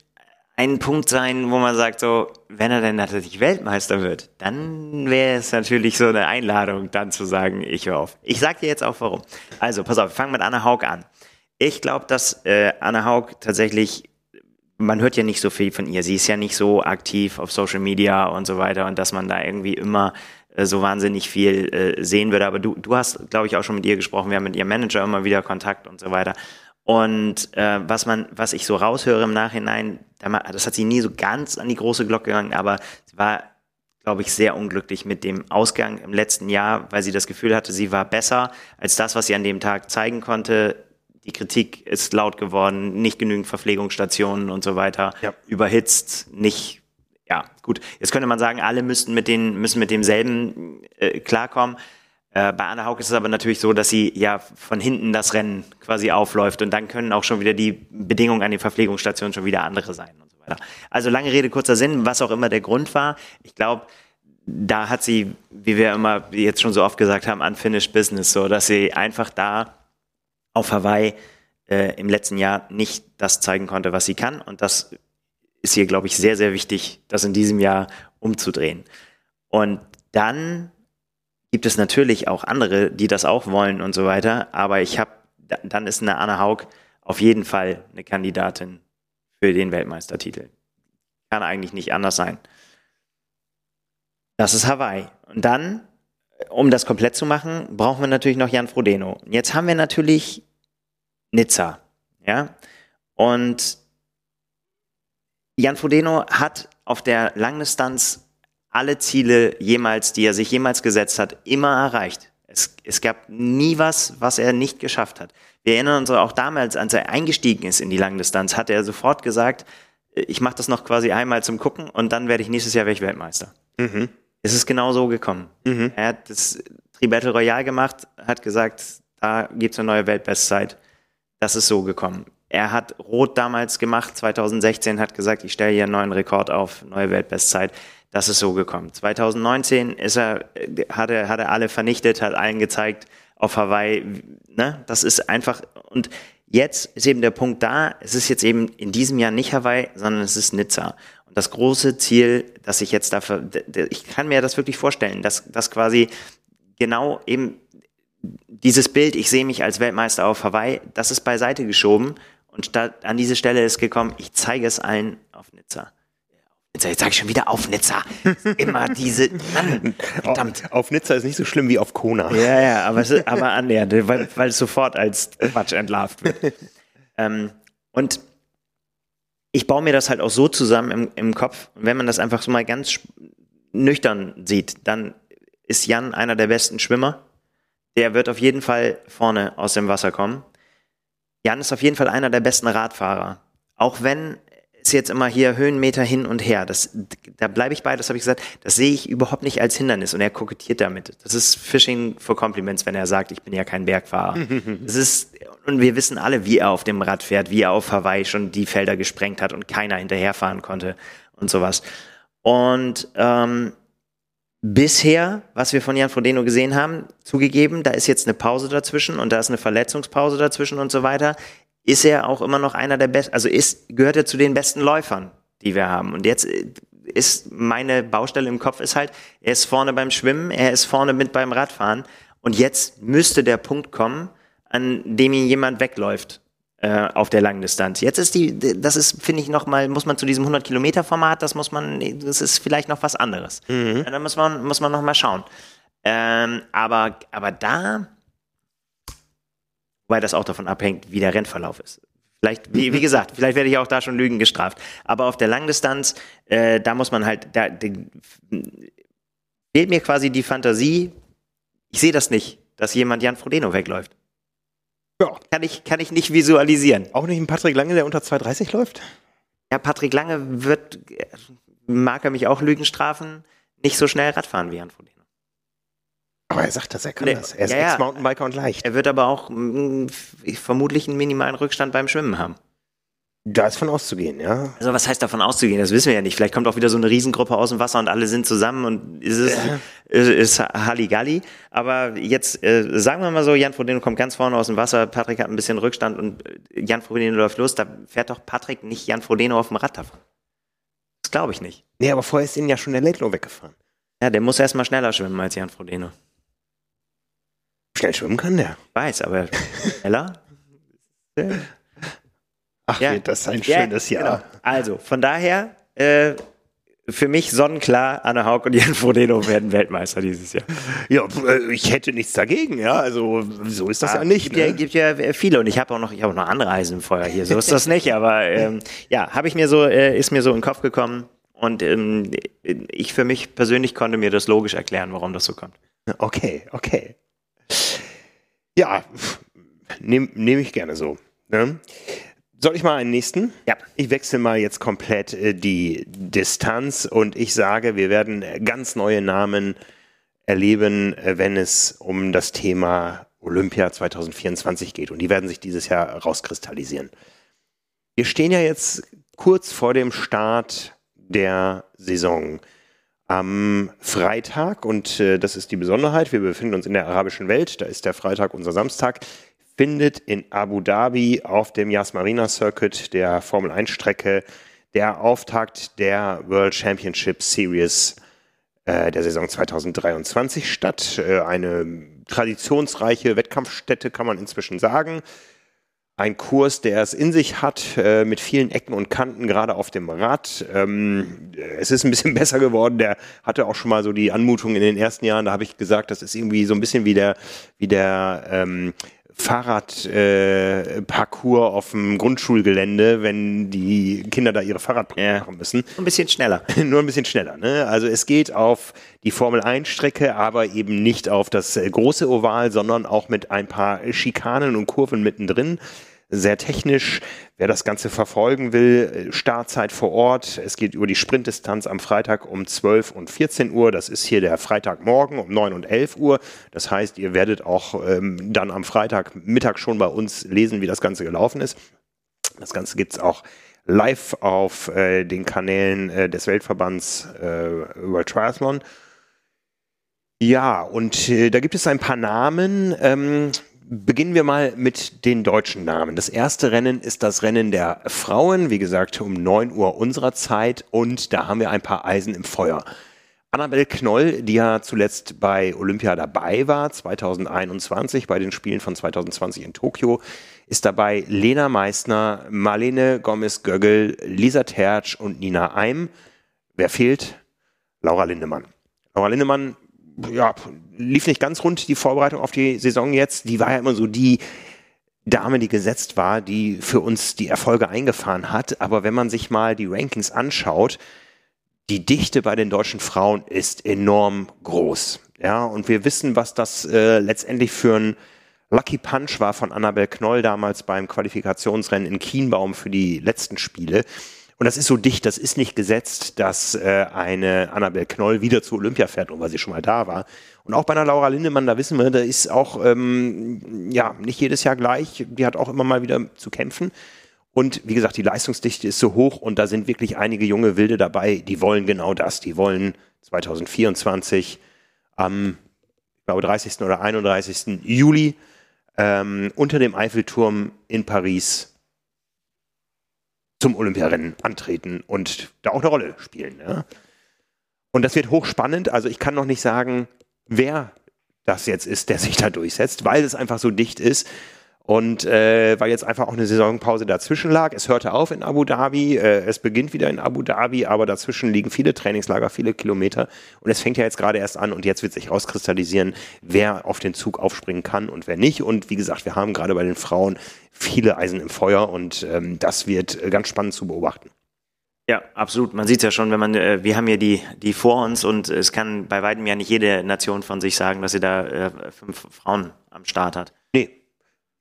ein Punkt sein, wo man sagt, so, wenn er denn tatsächlich Weltmeister wird, dann wäre es natürlich so eine Einladung, dann zu sagen, ich höre auf. Ich sag dir jetzt auch warum. Also, pass auf, wir fangen mit Anna Haug an. Ich glaube, dass äh, Anna Haug tatsächlich, man hört ja nicht so viel von ihr. Sie ist ja nicht so aktiv auf Social Media und so weiter und dass man da irgendwie immer äh, so wahnsinnig viel äh, sehen würde. Aber du, du hast, glaube ich, auch schon mit ihr gesprochen. Wir haben mit ihrem Manager immer wieder Kontakt und so weiter. Und äh, was man, was ich so raushöre im Nachhinein, das hat sie nie so ganz an die große Glocke gegangen, aber sie war, glaube ich, sehr unglücklich mit dem Ausgang im letzten Jahr, weil sie das Gefühl hatte, sie war besser als das, was sie an dem Tag zeigen konnte. Die Kritik ist laut geworden, nicht genügend Verpflegungsstationen und so weiter, ja. überhitzt, nicht, ja, gut. Jetzt könnte man sagen, alle müssten mit den, müssen mit demselben äh, klarkommen. Äh, bei Anna Haug ist es aber natürlich so, dass sie ja von hinten das Rennen quasi aufläuft und dann können auch schon wieder die Bedingungen an den Verpflegungsstationen schon wieder andere sein und so weiter. Also lange Rede, kurzer Sinn, was auch immer der Grund war. Ich glaube, da hat sie, wie wir immer jetzt schon so oft gesagt haben, unfinished business, so dass sie einfach da auf Hawaii äh, im letzten Jahr nicht das zeigen konnte, was sie kann. Und das ist ihr, glaube ich, sehr, sehr wichtig, das in diesem Jahr umzudrehen. Und dann gibt es natürlich auch andere, die das auch wollen und so weiter. Aber ich habe, dann ist eine Anna Haug auf jeden Fall eine Kandidatin für den Weltmeistertitel. Kann eigentlich nicht anders sein. Das ist Hawaii. Und dann, um das komplett zu machen, brauchen wir natürlich noch Jan Frodeno. Jetzt haben wir natürlich Nizza. Ja. Und Jan Frodeno hat auf der Langdistanz alle Ziele jemals, die er sich jemals gesetzt hat, immer erreicht. Es, es gab nie was, was er nicht geschafft hat. Wir erinnern uns auch damals, als er eingestiegen ist in die Langdistanz, hat er sofort gesagt, ich mache das noch quasi einmal zum Gucken und dann werde ich nächstes Jahr werde ich Weltmeister. Mhm. Es ist genau so gekommen. Mhm. Er hat das Tri-Battle Royale gemacht, hat gesagt, da gibt's eine neue Weltbestzeit. Das ist so gekommen. Er hat Rot damals gemacht, 2016, hat gesagt, ich stelle hier einen neuen Rekord auf, neue Weltbestzeit. Das ist so gekommen. 2019 ist er, hat er, hat er alle vernichtet, hat allen gezeigt auf Hawaii, ne? Das ist einfach, und jetzt ist eben der Punkt da, es ist jetzt eben in diesem Jahr nicht Hawaii, sondern es ist Nizza. Und das große Ziel, dass ich jetzt dafür, ich kann mir das wirklich vorstellen, dass, dass quasi genau eben dieses Bild, ich sehe mich als Weltmeister auf Hawaii, das ist beiseite geschoben und da, an diese Stelle ist gekommen, ich zeige es allen auf Nizza. Jetzt sage ich schon wieder auf Nizza. Immer diese. Mann, verdammt. Auf Nizza ist nicht so schlimm wie auf Kona. Ja, ja, aber, es ist, aber annähernd, weil, weil es sofort als Quatsch entlarvt wird. ähm, und ich baue mir das halt auch so zusammen im, im Kopf. Wenn man das einfach so mal ganz nüchtern sieht, dann ist Jan einer der besten Schwimmer. Der wird auf jeden Fall vorne aus dem Wasser kommen. Jan ist auf jeden Fall einer der besten Radfahrer. Auch wenn ist jetzt immer hier Höhenmeter hin und her. Das, da bleibe ich bei, das habe ich gesagt, das sehe ich überhaupt nicht als Hindernis und er kokettiert damit. Das ist Fishing for Compliments, wenn er sagt, ich bin ja kein Bergfahrer. das ist, und wir wissen alle, wie er auf dem Rad fährt, wie er auf Hawaii schon die Felder gesprengt hat und keiner hinterherfahren konnte und sowas. Und ähm, bisher, was wir von Jan Frodeno gesehen haben, zugegeben, da ist jetzt eine Pause dazwischen und da ist eine Verletzungspause dazwischen und so weiter ist er auch immer noch einer der besten, also ist, gehört er zu den besten Läufern, die wir haben. Und jetzt äh, ist meine Baustelle im Kopf ist halt, er ist vorne beim Schwimmen, er ist vorne mit beim Radfahren und jetzt müsste der Punkt kommen, an dem ihn jemand wegläuft äh, auf der langen Distanz. Jetzt ist die, das ist, finde ich, nochmal, muss man zu diesem 100 Kilometer Format, das muss man, das ist vielleicht noch was anderes. Mhm. Ja, da muss man, muss man noch mal schauen. Ähm, aber, aber da Wobei das auch davon abhängt, wie der Rennverlauf ist. Vielleicht, wie, wie gesagt, vielleicht werde ich auch da schon Lügen gestraft. Aber auf der Langdistanz, äh, da muss man halt, da fehlt mir quasi die Fantasie. Ich sehe das nicht, dass jemand Jan Frodeno wegläuft. Ja. Kann ich, kann ich nicht visualisieren. Auch nicht ein Patrick Lange, der unter 2,30 läuft? Ja, Patrick Lange wird, mag er mich auch Lügen strafen, nicht so schnell Radfahren wie Jan Frodeno. Aber er sagt das, er kann nee, das. Er ist ja, Ex-Mountainbiker und leicht. Er wird aber auch mh, mm, vermutlich einen minimalen Rückstand beim Schwimmen haben. Da ist von auszugehen, ja. Also was heißt davon auszugehen? Das wissen wir ja nicht. Vielleicht kommt auch wieder so eine Riesengruppe aus dem Wasser und alle sind zusammen und es ist, ja. ist, ist Halligalli. Aber jetzt äh, sagen wir mal so, Jan Frodeno kommt ganz vorne aus dem Wasser, Patrick hat ein bisschen Rückstand und Jan Frodeno läuft los. Da fährt doch Patrick nicht Jan Frodeno auf dem Rad davon. Das glaube ich nicht. Nee, aber vorher ist ihnen ja schon der Laidlow weggefahren. Ja, der muss erstmal schneller schwimmen als Jan Frodeno. Schnell schwimmen kann der. Weiß, aber schneller? Ach, ja. das ist ein schönes ja, Jahr. Genau. Also, von daher, äh, für mich sonnenklar, Anne Haug und Jan Frodeno werden Weltmeister dieses Jahr. Ja, äh, ich hätte nichts dagegen, ja. Also so ist das ja, ja nicht. Gibt, ne? ja, gibt ja viele und ich habe auch noch, ich habe noch andere Eisen im Feuer hier. So ist das nicht. Aber ähm, ja, habe ich mir so, äh, ist mir so in den Kopf gekommen und ähm, ich für mich persönlich konnte mir das logisch erklären, warum das so kommt. Okay, okay. Ja, nehme nehm ich gerne so. Ne? Soll ich mal einen nächsten? Ja. Ich wechsle mal jetzt komplett äh, die Distanz und ich sage, wir werden ganz neue Namen erleben, äh, wenn es um das Thema Olympia 2024 geht. Und die werden sich dieses Jahr rauskristallisieren. Wir stehen ja jetzt kurz vor dem Start der Saison. Am Freitag, und äh, das ist die Besonderheit, wir befinden uns in der arabischen Welt, da ist der Freitag unser Samstag, findet in Abu Dhabi auf dem Yas Marina Circuit der Formel 1 Strecke der Auftakt der World Championship Series äh, der Saison 2023 statt. Äh, eine traditionsreiche Wettkampfstätte kann man inzwischen sagen. Ein Kurs, der es in sich hat, äh, mit vielen Ecken und Kanten, gerade auf dem Rad. Ähm, es ist ein bisschen besser geworden. Der hatte auch schon mal so die Anmutung in den ersten Jahren. Da habe ich gesagt, das ist irgendwie so ein bisschen wie der, wie der ähm, Fahrradparcours äh, auf dem Grundschulgelände, wenn die Kinder da ihre Fahrradprüfung ja. machen müssen. Ein bisschen schneller. Nur ein bisschen schneller. Ne? Also es geht auf die Formel 1 Strecke, aber eben nicht auf das äh, große Oval, sondern auch mit ein paar Schikanen und Kurven mittendrin sehr technisch. Wer das Ganze verfolgen will, Startzeit vor Ort. Es geht über die Sprintdistanz am Freitag um 12 und 14 Uhr. Das ist hier der Freitagmorgen um 9 und 11 Uhr. Das heißt, ihr werdet auch ähm, dann am Freitagmittag schon bei uns lesen, wie das Ganze gelaufen ist. Das Ganze gibt's auch live auf äh, den Kanälen äh, des Weltverbands äh, World Triathlon. Ja, und äh, da gibt es ein paar Namen. Ähm, Beginnen wir mal mit den deutschen Namen. Das erste Rennen ist das Rennen der Frauen, wie gesagt, um 9 Uhr unserer Zeit und da haben wir ein paar Eisen im Feuer. Annabelle Knoll, die ja zuletzt bei Olympia dabei war, 2021, bei den Spielen von 2020 in Tokio, ist dabei Lena Meissner, Marlene Gomez-Göggel, Lisa Tertsch und Nina Eim. Wer fehlt? Laura Lindemann. Laura Lindemann ja, lief nicht ganz rund, die Vorbereitung auf die Saison jetzt. Die war ja immer so die Dame, die gesetzt war, die für uns die Erfolge eingefahren hat. Aber wenn man sich mal die Rankings anschaut, die Dichte bei den deutschen Frauen ist enorm groß. Ja, und wir wissen, was das äh, letztendlich für ein Lucky Punch war von Annabel Knoll damals beim Qualifikationsrennen in Kienbaum für die letzten Spiele. Und das ist so dicht, das ist nicht gesetzt, dass äh, eine Annabel Knoll wieder zu Olympia fährt, nur weil sie schon mal da war. Und auch bei einer Laura Lindemann, da wissen wir, da ist auch ähm, ja nicht jedes Jahr gleich. Die hat auch immer mal wieder zu kämpfen. Und wie gesagt, die Leistungsdichte ist so hoch und da sind wirklich einige junge Wilde dabei, die wollen genau das. Die wollen 2024 am, ich glaube, 30. oder 31. Juli ähm, unter dem Eiffelturm in Paris zum Olympiarennen antreten und da auch eine Rolle spielen. Ja? Und das wird hochspannend. Also ich kann noch nicht sagen, wer das jetzt ist, der sich da durchsetzt, weil es einfach so dicht ist. Und äh, weil jetzt einfach auch eine Saisonpause dazwischen lag. Es hörte auf in Abu Dhabi, äh, es beginnt wieder in Abu Dhabi, aber dazwischen liegen viele Trainingslager, viele Kilometer. Und es fängt ja jetzt gerade erst an und jetzt wird sich rauskristallisieren, wer auf den Zug aufspringen kann und wer nicht. Und wie gesagt, wir haben gerade bei den Frauen viele Eisen im Feuer und ähm, das wird äh, ganz spannend zu beobachten. Ja, absolut. Man sieht es ja schon, wenn man, äh, wir haben hier die, die vor uns und es kann bei weitem ja nicht jede Nation von sich sagen, dass sie da äh, fünf Frauen am Start hat.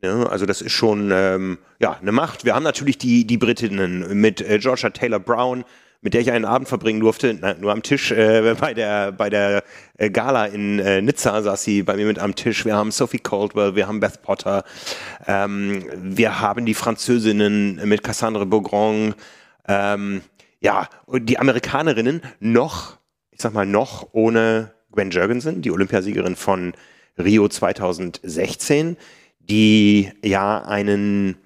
Ja, also das ist schon ähm, ja, eine Macht. Wir haben natürlich die, die Britinnen mit äh, Georgia Taylor Brown, mit der ich einen Abend verbringen durfte, na, nur am Tisch äh, bei der bei der äh, Gala in äh, Nizza saß sie bei mir mit am Tisch. Wir haben Sophie Caldwell, wir haben Beth Potter, ähm, wir haben die Französinnen mit Cassandre Beaugrand, ähm, ja, und die Amerikanerinnen noch, ich sag mal noch ohne Gwen Jurgensen, die Olympiasiegerin von Rio 2016, die ja einen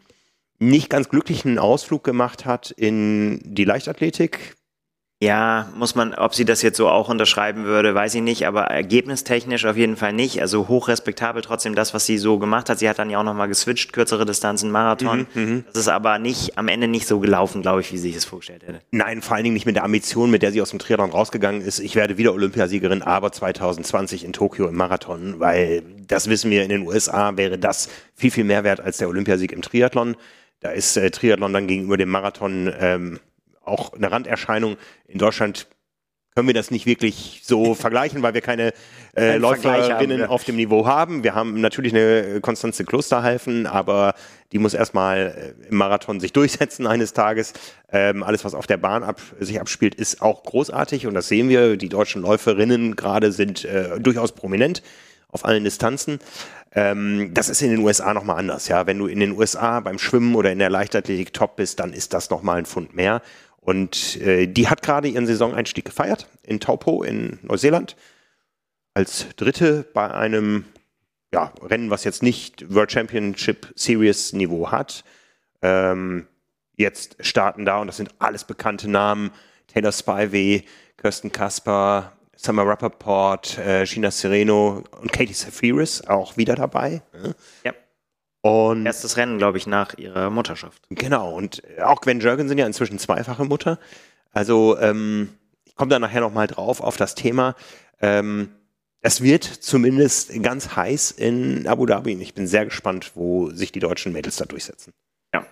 nicht ganz glücklichen Ausflug gemacht hat in die Leichtathletik. Ja, muss man, ob sie das jetzt so auch unterschreiben würde, weiß ich nicht, aber ergebnistechnisch auf jeden Fall nicht. Also hochrespektabel trotzdem das, was sie so gemacht hat. Sie hat dann ja auch nochmal geswitcht, kürzere Distanzen, Marathon. Mhm, mhm, das ist aber nicht, am Ende nicht so gelaufen, glaube ich, wie sie sich das vorgestellt hätte. Nein, vor allen Dingen nicht mit der Ambition, mit der sie aus dem Triathlon rausgegangen ist. Ich werde wieder Olympiasiegerin, aber 2020 in Tokio im Marathon, weil das wissen wir, in den USA wäre das viel, viel mehr wert als der Olympiasieg im Triathlon. Da ist äh, Triathlon dann gegenüber dem Marathon ähm, auch eine Randerscheinung. In Deutschland können wir das nicht wirklich so vergleichen, weil wir keine äh, Läuferinnen auf dem Niveau haben. Wir haben natürlich eine Konstanze Klosterhalfen, aber die muss erstmal äh, im Marathon sich durchsetzen eines Tages. Ähm, alles, was auf der Bahn ab, sich abspielt, ist auch großartig und das sehen wir. Die deutschen Läuferinnen gerade sind äh, durchaus prominent auf allen Distanzen. Ähm, das ist in den USA nochmal anders. Ja, wenn du in den USA beim Schwimmen oder in der Leichtathletik top bist, dann ist das nochmal ein Pfund mehr. Und äh, die hat gerade ihren Saisoneinstieg gefeiert in Taupo in Neuseeland als Dritte bei einem ja, Rennen, was jetzt nicht World Championship Series Niveau hat. Ähm, jetzt starten da, und das sind alles bekannte Namen, Taylor Spivey, Kirsten Kasper, Summer Rappaport, äh, Gina Sereno und Katie Safiris auch wieder dabei. Ja. Und Erstes Rennen, glaube ich, nach ihrer Mutterschaft. Genau, und auch Gwen Jurgen sind ja inzwischen zweifache Mutter. Also ähm, ich komme da nachher nochmal drauf auf das Thema. Ähm, es wird zumindest ganz heiß in Abu Dhabi. Ich bin sehr gespannt, wo sich die deutschen Mädels da durchsetzen. Ja.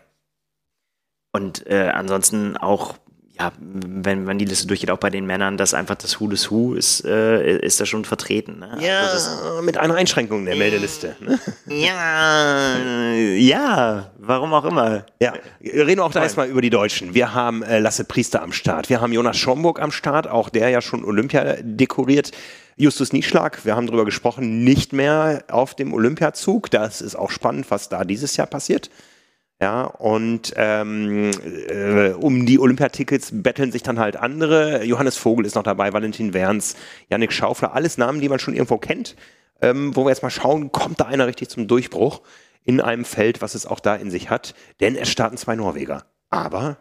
Und äh, ansonsten auch ja, wenn man die Liste durchgeht, auch bei den Männern, dass einfach das Who des Who ist, äh, ist da schon vertreten. Ne? Ja, also mit einer Einschränkung der Meldeliste. Ne? Ja, ja, warum auch immer. Ja, reden wir auch da erstmal über die Deutschen. Wir haben äh, Lasse Priester am Start. Wir haben Jonas Schomburg am Start, auch der ja schon Olympia dekoriert. Justus Nieschlag, wir haben darüber gesprochen, nicht mehr auf dem Olympiazug. Das ist auch spannend, was da dieses Jahr passiert. Ja, und ähm, äh, um die Olympiatickets betteln sich dann halt andere. Johannes Vogel ist noch dabei, Valentin Werns, Yannick Schaufler, alles Namen, die man schon irgendwo kennt. Ähm, wo wir jetzt mal schauen, kommt da einer richtig zum Durchbruch in einem Feld, was es auch da in sich hat. Denn es starten zwei Norweger. Aber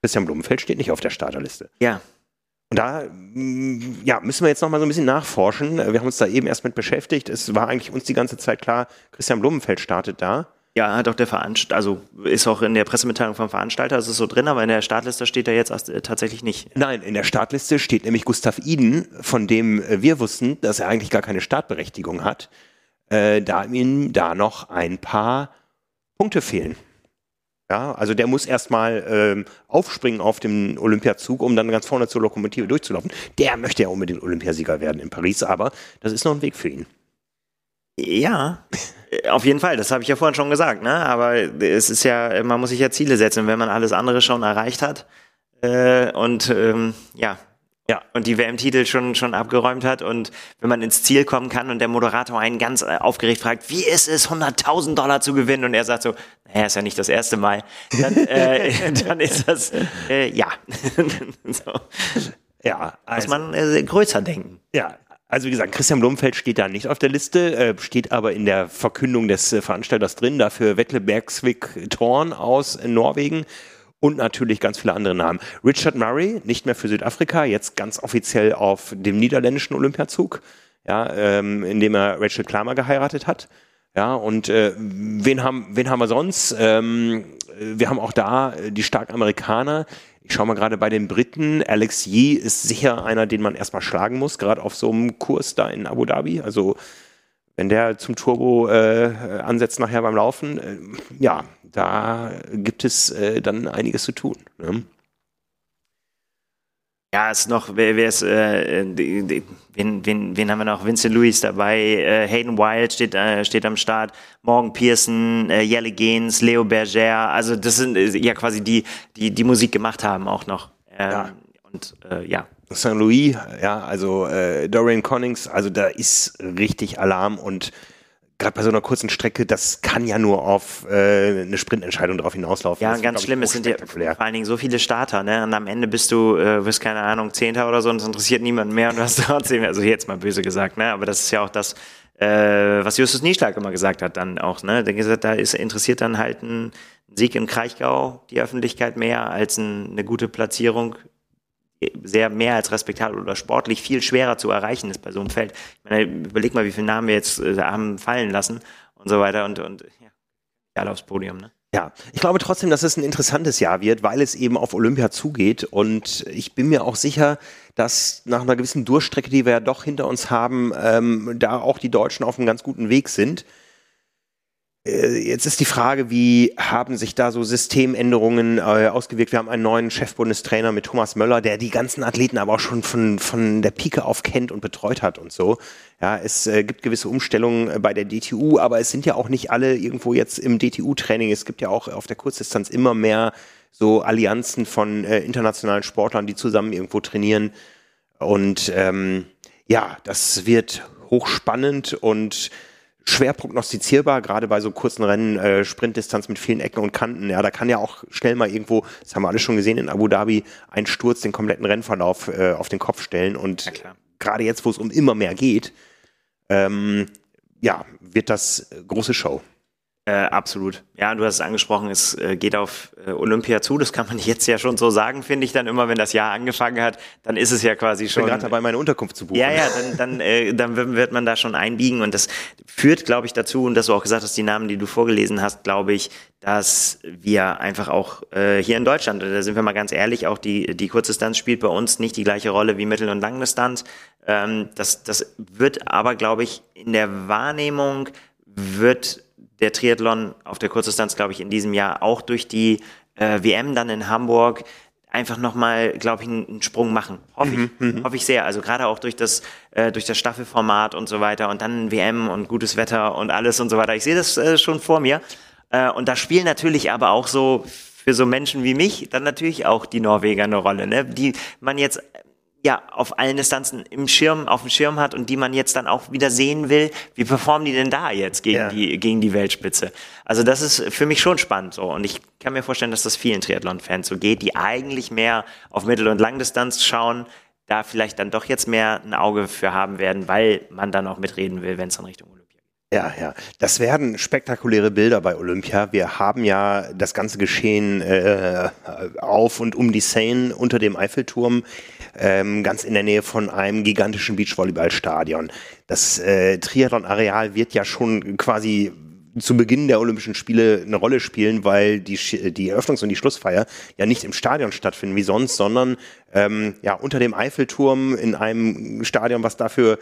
Christian Blumenfeld steht nicht auf der Starterliste. Ja. Und da mm, ja, müssen wir jetzt noch mal so ein bisschen nachforschen. Wir haben uns da eben erst mit beschäftigt. Es war eigentlich uns die ganze Zeit klar, Christian Blumenfeld startet da. Ja, hat auch der Veranstalter, also ist auch in der Pressemitteilung vom Veranstalter, ist es so drin, aber in der Startliste steht er jetzt äh, tatsächlich nicht. Nein, in der Startliste steht nämlich Gustav Iden, von dem äh, wir wussten, dass er eigentlich gar keine Startberechtigung hat, äh, da ihm da noch ein paar Punkte fehlen. Ja, also der muss erstmal ähm, aufspringen auf dem Olympiazug, um dann ganz vorne zur Lokomotive durchzulaufen. Der möchte ja unbedingt Olympiasieger werden in Paris, aber das ist noch ein Weg für ihn. Ja, auf jeden Fall, das habe ich ja vorhin schon gesagt, ne? Aber es ist ja, man muss sich ja Ziele setzen, wenn man alles andere schon erreicht hat äh, und ähm, ja, ja, und die WM-Titel schon, schon abgeräumt hat und wenn man ins Ziel kommen kann und der Moderator einen ganz äh, aufgeregt fragt, wie ist es, 100.000 Dollar zu gewinnen und er sagt so, naja, ist ja nicht das erste Mal, dann, äh, dann ist das, äh, ja. so. Ja, also, muss man äh, größer denken. Ja, also wie gesagt, Christian Blumfeld steht da nicht auf der Liste, äh, steht aber in der Verkündung des äh, Veranstalters drin, dafür Weckle Bergsvik Thorn aus Norwegen und natürlich ganz viele andere Namen. Richard Murray, nicht mehr für Südafrika, jetzt ganz offiziell auf dem niederländischen Olympiazug, ja, ähm, in dem er Rachel Klammer geheiratet hat. Ja, und äh, wen, haben, wen haben wir sonst? Ähm, wir haben auch da äh, die stark Amerikaner. Ich schaue mal gerade bei den Briten. Alex Yee ist sicher einer, den man erstmal schlagen muss, gerade auf so einem Kurs da in Abu Dhabi. Also wenn der zum Turbo äh, ansetzt nachher beim Laufen, äh, ja, da gibt es äh, dann einiges zu tun. Ne? Ja, ist noch, wer, wer ist, äh, wen, wen, wen haben wir noch? Vincent Lewis dabei, äh, Hayden Wild steht, äh, steht am Start, Morgan Pearson, äh, Jelle Gens, Leo Berger, also das sind äh, ja quasi die, die die Musik gemacht haben auch noch. Ähm, ja. Und äh, ja. St. Louis, ja, also äh, Dorian Connings, also da ist richtig Alarm und gerade bei so einer kurzen Strecke, das kann ja nur auf äh, eine Sprintentscheidung darauf hinauslaufen. Ja, das ganz schlimm. Es sind ja vor allen Dingen so viele Starter, ne? Und am Ende bist du, äh, wirst keine Ahnung, Zehnter oder so und es interessiert niemanden mehr und du hast trotzdem, also jetzt mal böse gesagt, ne? Aber das ist ja auch das, äh, was Justus Nieschlag immer gesagt hat, dann auch, ne? Der gesagt, da ist interessiert dann halt ein Sieg im Kraichgau die Öffentlichkeit mehr als ein, eine gute Platzierung sehr mehr als respektabel oder sportlich viel schwerer zu erreichen ist bei so einem Feld. Ich meine, überleg mal, wie viele Namen wir jetzt äh, haben fallen lassen und so weiter und, und ja, alle aufs Podium, ne? Ja, ich glaube trotzdem, dass es ein interessantes Jahr wird, weil es eben auf Olympia zugeht. Und ich bin mir auch sicher, dass nach einer gewissen Durchstrecke, die wir ja doch hinter uns haben, ähm, da auch die Deutschen auf einem ganz guten Weg sind. Äh, jetzt ist die Frage, wie haben sich da so Systemänderungen äh, ausgewirkt? Wir haben einen neuen Chefbundestrainer mit Thomas Möller, der die ganzen Athleten aber auch schon von, von der Pike auf kennt und betreut hat und so. Ja, es äh, gibt gewisse Umstellungen äh, bei der DTU, aber es sind ja auch nicht alle irgendwo jetzt im DTU-Training. Es gibt ja auch auf der Kurzdistanz immer mehr so Allianzen von äh, internationalen Sportlern, die zusammen irgendwo trainieren. Und ähm, ja, das wird hochspannend und schwer prognostizierbar, gerade bei so kurzen Rennen, äh, Sprintdistanz mit vielen Ecken und Kanten. Ja, da kann ja auch schnell mal irgendwo, das haben wir alle schon gesehen in Abu Dhabi, ein Sturz den kompletten Rennverlauf äh, auf den Kopf stellen. Und ja, gerade jetzt, wo es um immer mehr geht, ähm, ja, wird das große Show. Äh, absolut. Ja, du hast es angesprochen, es äh, geht auf äh, Olympia zu. Das kann man jetzt ja schon so sagen, finde ich dann immer, wenn das Jahr angefangen hat, dann ist es ja quasi schon. Ich bin gerade dabei, meine Unterkunft zu buchen. Ja, ja, dann, dann, äh, dann wird man da schon einbiegen und das führt, glaube ich, dazu, und dass du auch gesagt hast, die Namen, die du vorgelesen hast, glaube ich, dass wir einfach auch äh, hier in Deutschland, da sind wir mal ganz ehrlich, auch die, die Kurzdistanz spielt bei uns nicht die gleiche Rolle wie Mittel- und Langdistanz. Ähm, das, das wird aber, glaube ich, in der Wahrnehmung wird der Triathlon auf der Kurzdistanz, glaube ich, in diesem Jahr auch durch die äh, WM dann in Hamburg einfach nochmal, glaube ich, einen, Sprung machen. Hoffe ich. Mhm, mhm, hoffe ich sehr. Also gerade auch durch das, äh, durch das Staffelformat und so weiter und dann WM und gutes Wetter und alles und so weiter. Ich sehe das äh, schon vor mir. Äh, und da spielen natürlich aber auch so für so Menschen wie mich dann natürlich auch die Norweger eine Rolle, ne? die man jetzt ja auf allen Distanzen im Schirm, auf dem Schirm hat und die man jetzt dann auch wieder sehen will, wie performen die denn da jetzt gegen ja. die gegen die Weltspitze? Also das ist für mich schon spannend so und ich kann mir vorstellen, dass das vielen Triathlon-Fans so geht, die eigentlich mehr auf Mittel- und Langdistanz schauen, da vielleicht dann doch jetzt mehr ein Auge für haben werden, weil man dann auch mitreden will, wenn es in Richtung Olympia ja, ja. Das werden spektakuläre Bilder bei Olympia. Wir haben ja das ganze Geschehen äh, auf und um die Seine unter dem Eiffelturm, ähm, ganz in der Nähe von einem gigantischen Beachvolleyballstadion. Das äh, Triathlon-Areal wird ja schon quasi zu Beginn der Olympischen Spiele eine Rolle spielen, weil die, die Eröffnungs- und die Schlussfeier ja nicht im Stadion stattfinden wie sonst, sondern ähm, ja unter dem Eiffelturm in einem Stadion, was dafür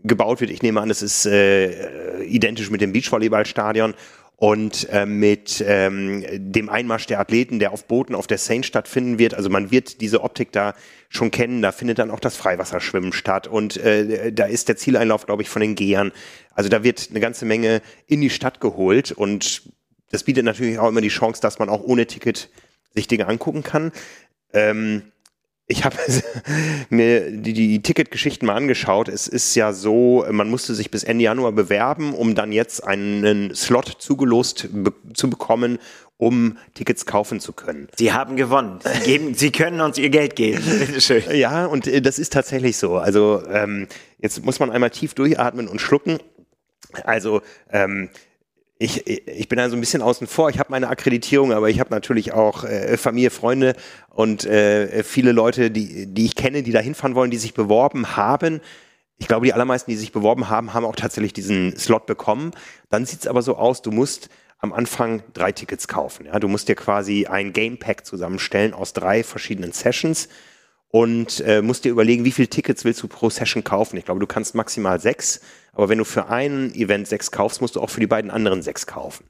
gebaut wird. Ich nehme an, es ist äh, identisch mit dem Beachvolleyballstadion und äh, mit ähm, dem Einmarsch der Athleten, der auf Booten auf der Seine stattfinden wird. Also man wird diese Optik da schon kennen. Da findet dann auch das Freiwasserschwimmen statt und äh, da ist der Zieleinlauf, glaube ich, von den Gehern. Also da wird eine ganze Menge in die Stadt geholt und das bietet natürlich auch immer die Chance, dass man auch ohne Ticket sich Dinge angucken kann. Ähm, ich habe mir die, die Ticketgeschichten mal angeschaut. Es ist ja so, man musste sich bis Ende Januar bewerben, um dann jetzt einen Slot zugelost be zu bekommen, um Tickets kaufen zu können. Sie haben gewonnen. Sie, geben, Sie können uns Ihr Geld geben. Bitteschön. Ja, und äh, das ist tatsächlich so. Also ähm, jetzt muss man einmal tief durchatmen und schlucken. Also ähm, ich, ich bin da so ein bisschen außen vor. Ich habe meine Akkreditierung, aber ich habe natürlich auch äh, Familie, Freunde und äh, viele Leute, die, die ich kenne, die da hinfahren wollen, die sich beworben haben. Ich glaube, die allermeisten, die sich beworben haben, haben auch tatsächlich diesen Slot bekommen. Dann sieht es aber so aus, du musst am Anfang drei Tickets kaufen. Ja? Du musst dir quasi ein Game Pack zusammenstellen aus drei verschiedenen Sessions und äh, musst dir überlegen, wie viele Tickets willst du pro Session kaufen. Ich glaube, du kannst maximal sechs. Aber wenn du für ein Event sechs kaufst, musst du auch für die beiden anderen sechs kaufen.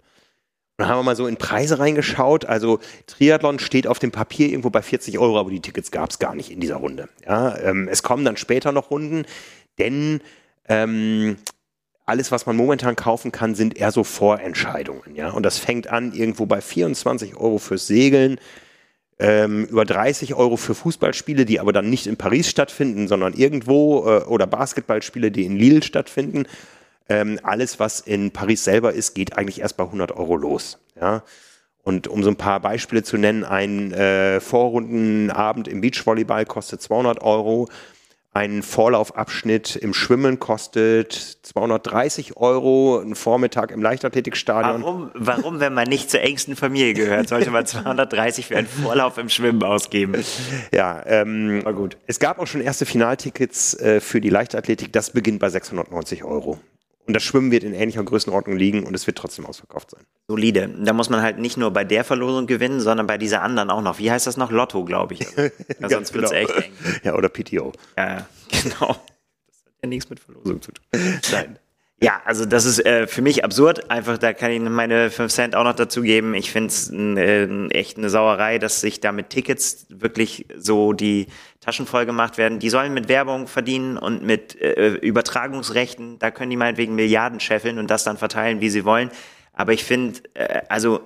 Dann haben wir mal so in Preise reingeschaut. Also Triathlon steht auf dem Papier irgendwo bei 40 Euro, aber die Tickets gab es gar nicht in dieser Runde. Ja, ähm, es kommen dann später noch Runden, denn ähm, alles, was man momentan kaufen kann, sind eher so Vorentscheidungen. Ja? Und das fängt an irgendwo bei 24 Euro fürs Segeln, ähm, über 30 Euro für Fußballspiele, die aber dann nicht in Paris stattfinden, sondern irgendwo äh, oder Basketballspiele, die in Lille stattfinden. Ähm, alles, was in Paris selber ist, geht eigentlich erst bei 100 Euro los. Ja? Und um so ein paar Beispiele zu nennen, ein äh, Vorrundenabend im Beachvolleyball kostet 200 Euro, ein Vorlaufabschnitt im Schwimmen kostet 230 Euro, ein Vormittag im Leichtathletikstadion. Warum, warum, wenn man nicht zur engsten Familie gehört, sollte man 230 für einen Vorlauf im Schwimmen ausgeben? Ja, ähm, war gut. Es gab auch schon erste Finaltickets äh, für die Leichtathletik. Das beginnt bei 690 Euro. Und das Schwimmen wird in ähnlicher Größenordnung liegen und es wird trotzdem ausverkauft sein. Solide. Da muss man halt nicht nur bei der Verlosung gewinnen, sondern bei dieser anderen auch noch. Wie heißt das noch? Lotto, glaube ich. Also, sonst wird es genau. echt eng. Ja, oder PTO. Ja, genau. Das hat ja nichts mit Verlosung zu tun. Nein. Ja, also das ist äh, für mich absurd. Einfach, da kann ich meine 5 Cent auch noch dazu geben. Ich finde es äh, echt eine Sauerei, dass sich da mit Tickets wirklich so die Taschen voll gemacht werden. Die sollen mit Werbung verdienen und mit äh, Übertragungsrechten. Da können die meinetwegen Milliarden scheffeln und das dann verteilen, wie sie wollen. Aber ich finde, äh, also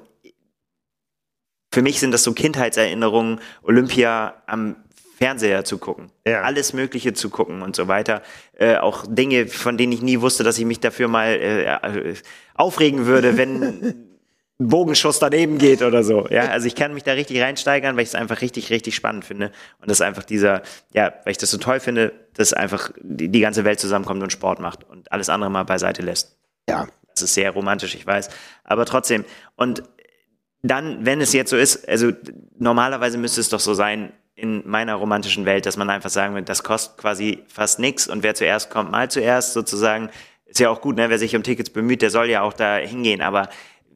für mich sind das so Kindheitserinnerungen, Olympia am Fernseher zu gucken, ja. alles Mögliche zu gucken und so weiter. Äh, auch Dinge, von denen ich nie wusste, dass ich mich dafür mal äh, äh aufregen würde, wenn ein Bogenschuss daneben geht oder so. Ja, also ich kann mich da richtig reinsteigern, weil ich es einfach richtig, richtig spannend finde. Und das ist einfach dieser, ja, weil ich das so toll finde, dass einfach die, die ganze Welt zusammenkommt und Sport macht und alles andere mal beiseite lässt. Ja. Das ist sehr romantisch, ich weiß. Aber trotzdem. Und dann, wenn es jetzt so ist, also normalerweise müsste es doch so sein, in meiner romantischen Welt, dass man einfach sagen will, das kostet quasi fast nichts und wer zuerst kommt, mal zuerst sozusagen. Ist ja auch gut, ne? wer sich um Tickets bemüht, der soll ja auch da hingehen. Aber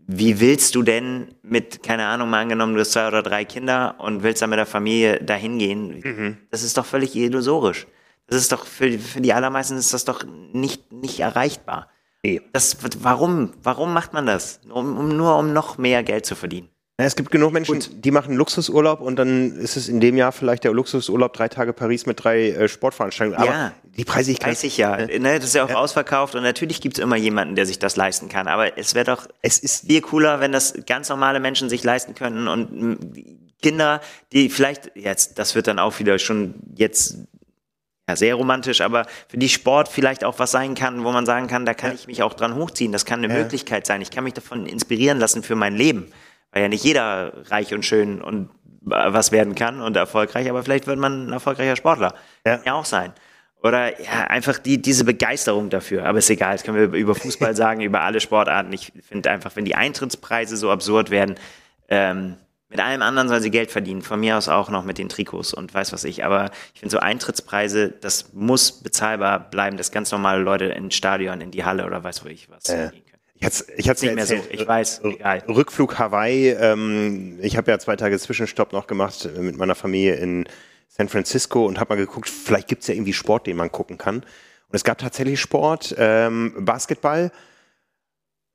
wie willst du denn mit, keine Ahnung, mal angenommen, du hast zwei oder drei Kinder und willst dann mit der Familie da hingehen? Mhm. Das ist doch völlig illusorisch. Das ist doch für, für die allermeisten ist das doch nicht, nicht erreichbar. Nee. Das, warum, warum macht man das? Um, um, nur um noch mehr Geld zu verdienen. Es gibt genug Menschen, und die machen Luxusurlaub und dann ist es in dem Jahr vielleicht der Luxusurlaub drei Tage Paris mit drei äh, Sportveranstaltungen. Aber ja, die Preise, ich weiß ich ja. Ne, das ist ja auch ja. ausverkauft und natürlich gibt es immer jemanden, der sich das leisten kann. Aber es wäre doch, es ist viel cooler, wenn das ganz normale Menschen sich leisten könnten und Kinder, die vielleicht jetzt, das wird dann auch wieder schon jetzt ja, sehr romantisch, aber für die Sport vielleicht auch was sein kann, wo man sagen kann, da kann ja. ich mich auch dran hochziehen. Das kann eine. Möglichkeit sein. Ich kann mich davon inspirieren lassen für mein Leben weil ja nicht jeder reich und schön und äh, was werden kann und erfolgreich, aber vielleicht wird man ein erfolgreicher Sportler. Ja, ja auch sein. Oder ja, einfach die, diese Begeisterung dafür. Aber ist egal, das können wir über Fußball sagen, über alle Sportarten. Ich finde einfach, wenn die Eintrittspreise so absurd werden, ähm, mit allem anderen sollen sie Geld verdienen. Von mir aus auch noch mit den Trikots und weiß was ich. Aber ich finde so Eintrittspreise, das muss bezahlbar bleiben, dass ganz normale Leute ins Stadion, in die Halle oder weiß wo ich was äh. Ich hatte ich hatte nicht mehr so. Ich weiß, egal. Rückflug Hawaii. Ähm, ich habe ja zwei Tage Zwischenstopp noch gemacht äh, mit meiner Familie in San Francisco und habe mal geguckt, vielleicht gibt es ja irgendwie Sport, den man gucken kann. Und es gab tatsächlich Sport, ähm, Basketball.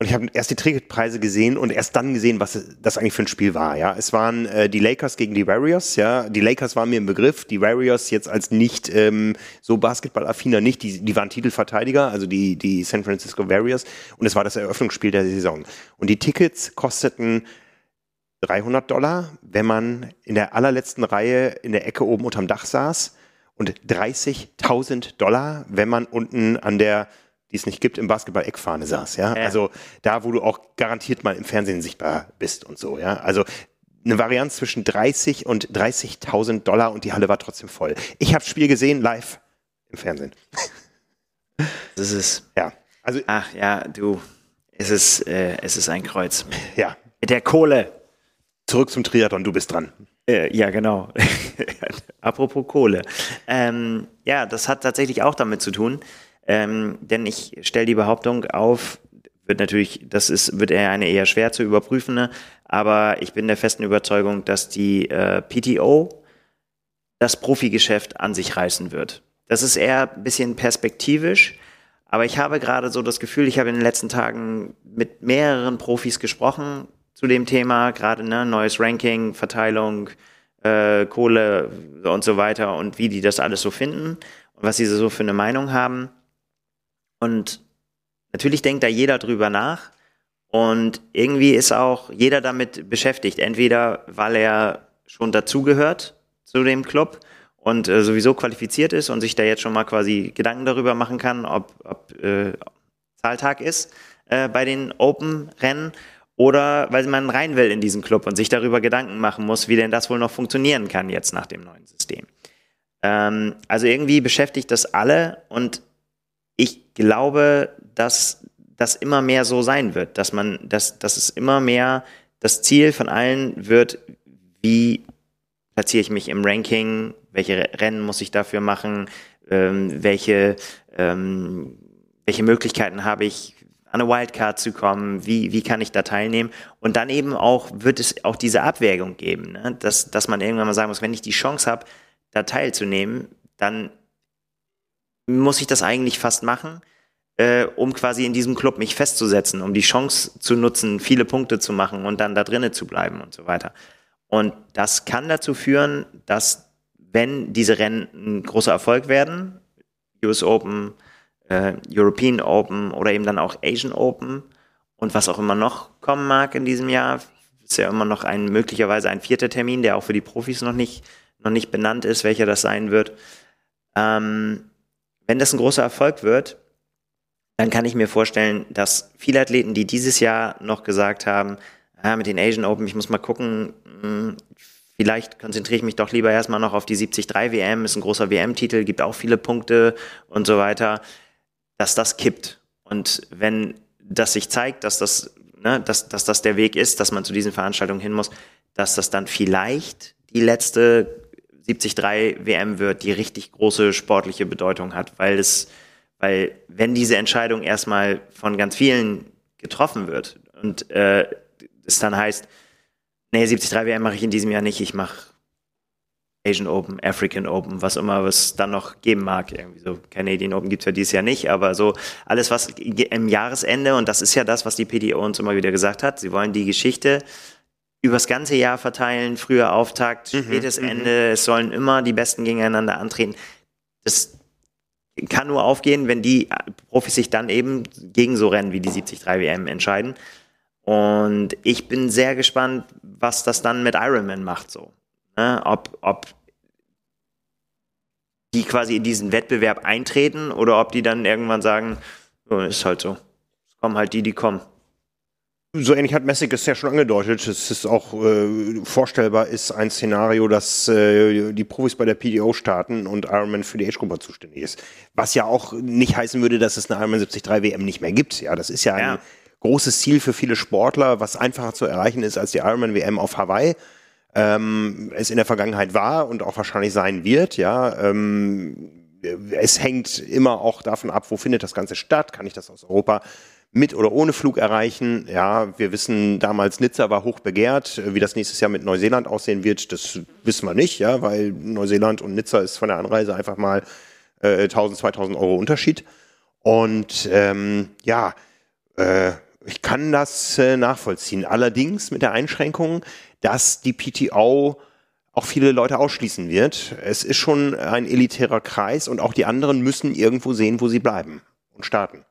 Und ich habe erst die Ticketpreise gesehen und erst dann gesehen, was das eigentlich für ein Spiel war. Ja, es waren äh, die Lakers gegen die Warriors. Ja, die Lakers waren mir im Begriff. Die Warriors jetzt als nicht ähm, so Basketballaffiner nicht. Die, die waren Titelverteidiger, also die die San Francisco Warriors. Und es war das Eröffnungsspiel der Saison. Und die Tickets kosteten 300 Dollar, wenn man in der allerletzten Reihe in der Ecke oben unterm Dach saß und 30.000 Dollar, wenn man unten an der die es nicht gibt, im Basketball-Eckfahne saß, ja? ja? Also da, wo du auch garantiert mal im Fernsehen sichtbar bist und so, ja. Also eine Varianz zwischen 30 und 30.000 Dollar und die Halle war trotzdem voll. Ich habe das Spiel gesehen live im Fernsehen. Das ist ja. Also ach ja, du, es ist äh, es ist ein Kreuz. Ja. Mit der Kohle. Zurück zum Triathlon, du bist dran. Äh, ja, genau. Apropos Kohle. Ähm, ja, das hat tatsächlich auch damit zu tun. Ähm, denn ich stelle die Behauptung auf, wird natürlich, das ist, wird eher eine eher schwer zu überprüfende, aber ich bin der festen Überzeugung, dass die äh, PTO das Profigeschäft an sich reißen wird. Das ist eher ein bisschen perspektivisch, aber ich habe gerade so das Gefühl, ich habe in den letzten Tagen mit mehreren Profis gesprochen zu dem Thema, gerade ne, neues Ranking, Verteilung, äh, Kohle und so weiter und wie die das alles so finden und was sie so für eine Meinung haben. Und natürlich denkt da jeder drüber nach. Und irgendwie ist auch jeder damit beschäftigt. Entweder weil er schon dazugehört zu dem Club und äh, sowieso qualifiziert ist und sich da jetzt schon mal quasi Gedanken darüber machen kann, ob, ob äh, Zahltag ist äh, bei den Open-Rennen oder weil man rein will in diesen Club und sich darüber Gedanken machen muss, wie denn das wohl noch funktionieren kann jetzt nach dem neuen System. Ähm, also irgendwie beschäftigt das alle und ich glaube, dass das immer mehr so sein wird, dass man, dass, dass es immer mehr das Ziel von allen wird, wie platziere ich mich im Ranking, welche Rennen muss ich dafür machen, ähm, welche, ähm, welche Möglichkeiten habe ich, an eine Wildcard zu kommen, wie, wie kann ich da teilnehmen? Und dann eben auch, wird es auch diese Abwägung geben, ne? dass, dass man irgendwann mal sagen muss, wenn ich die Chance habe, da teilzunehmen, dann muss ich das eigentlich fast machen, äh, um quasi in diesem Club mich festzusetzen, um die Chance zu nutzen, viele Punkte zu machen und dann da drinnen zu bleiben und so weiter. Und das kann dazu führen, dass wenn diese Rennen ein großer Erfolg werden, US Open, äh, European Open oder eben dann auch Asian Open und was auch immer noch kommen mag in diesem Jahr, ist ja immer noch ein möglicherweise ein vierter Termin, der auch für die Profis noch nicht noch nicht benannt ist, welcher das sein wird. Ähm, wenn das ein großer Erfolg wird, dann kann ich mir vorstellen, dass viele Athleten, die dieses Jahr noch gesagt haben, ah, mit den Asian Open, ich muss mal gucken, hm, vielleicht konzentriere ich mich doch lieber erstmal noch auf die 73 WM, ist ein großer WM-Titel, gibt auch viele Punkte und so weiter, dass das kippt. Und wenn das sich zeigt, dass das, ne, dass, dass das der Weg ist, dass man zu diesen Veranstaltungen hin muss, dass das dann vielleicht die letzte 73 WM wird, die richtig große sportliche Bedeutung hat, weil es, weil wenn diese Entscheidung erstmal von ganz vielen getroffen wird und äh, es dann heißt, nee, 73 WM mache ich in diesem Jahr nicht, ich mache Asian Open, African Open, was immer es dann noch geben mag. Irgendwie so Canadian Open gibt's ja dieses Jahr nicht, aber so alles, was im Jahresende, und das ist ja das, was die PDO uns immer wieder gesagt hat, sie wollen die Geschichte übers ganze Jahr verteilen, früher Auftakt, mhm, spätes mhm. Ende, es sollen immer die Besten gegeneinander antreten. Das kann nur aufgehen, wenn die Profis sich dann eben gegen so Rennen wie die 73 WM entscheiden. Und ich bin sehr gespannt, was das dann mit Ironman macht, so. Ne? Ob, ob die quasi in diesen Wettbewerb eintreten oder ob die dann irgendwann sagen, oh, ist halt so. Es kommen halt die, die kommen. So ähnlich hat Messig es ja schon angedeutet. Es ist auch äh, vorstellbar, ist ein Szenario, dass äh, die Profis bei der PDO starten und Ironman für die Age-Gruppe zuständig ist. Was ja auch nicht heißen würde, dass es eine Ironman 73 WM nicht mehr gibt. Ja, das ist ja ein ja. großes Ziel für viele Sportler, was einfacher zu erreichen ist als die Ironman WM auf Hawaii. Ähm, es in der Vergangenheit war und auch wahrscheinlich sein wird. Ja, ähm, es hängt immer auch davon ab, wo findet das Ganze statt. Kann ich das aus Europa mit oder ohne Flug erreichen. Ja, wir wissen, damals Nizza war hoch begehrt. Wie das nächstes Jahr mit Neuseeland aussehen wird, das wissen wir nicht, ja, weil Neuseeland und Nizza ist von der Anreise einfach mal äh, 1000, 2000 Euro Unterschied. Und ähm, ja, äh, ich kann das äh, nachvollziehen. Allerdings mit der Einschränkung, dass die PTO auch viele Leute ausschließen wird. Es ist schon ein elitärer Kreis und auch die anderen müssen irgendwo sehen, wo sie bleiben und starten.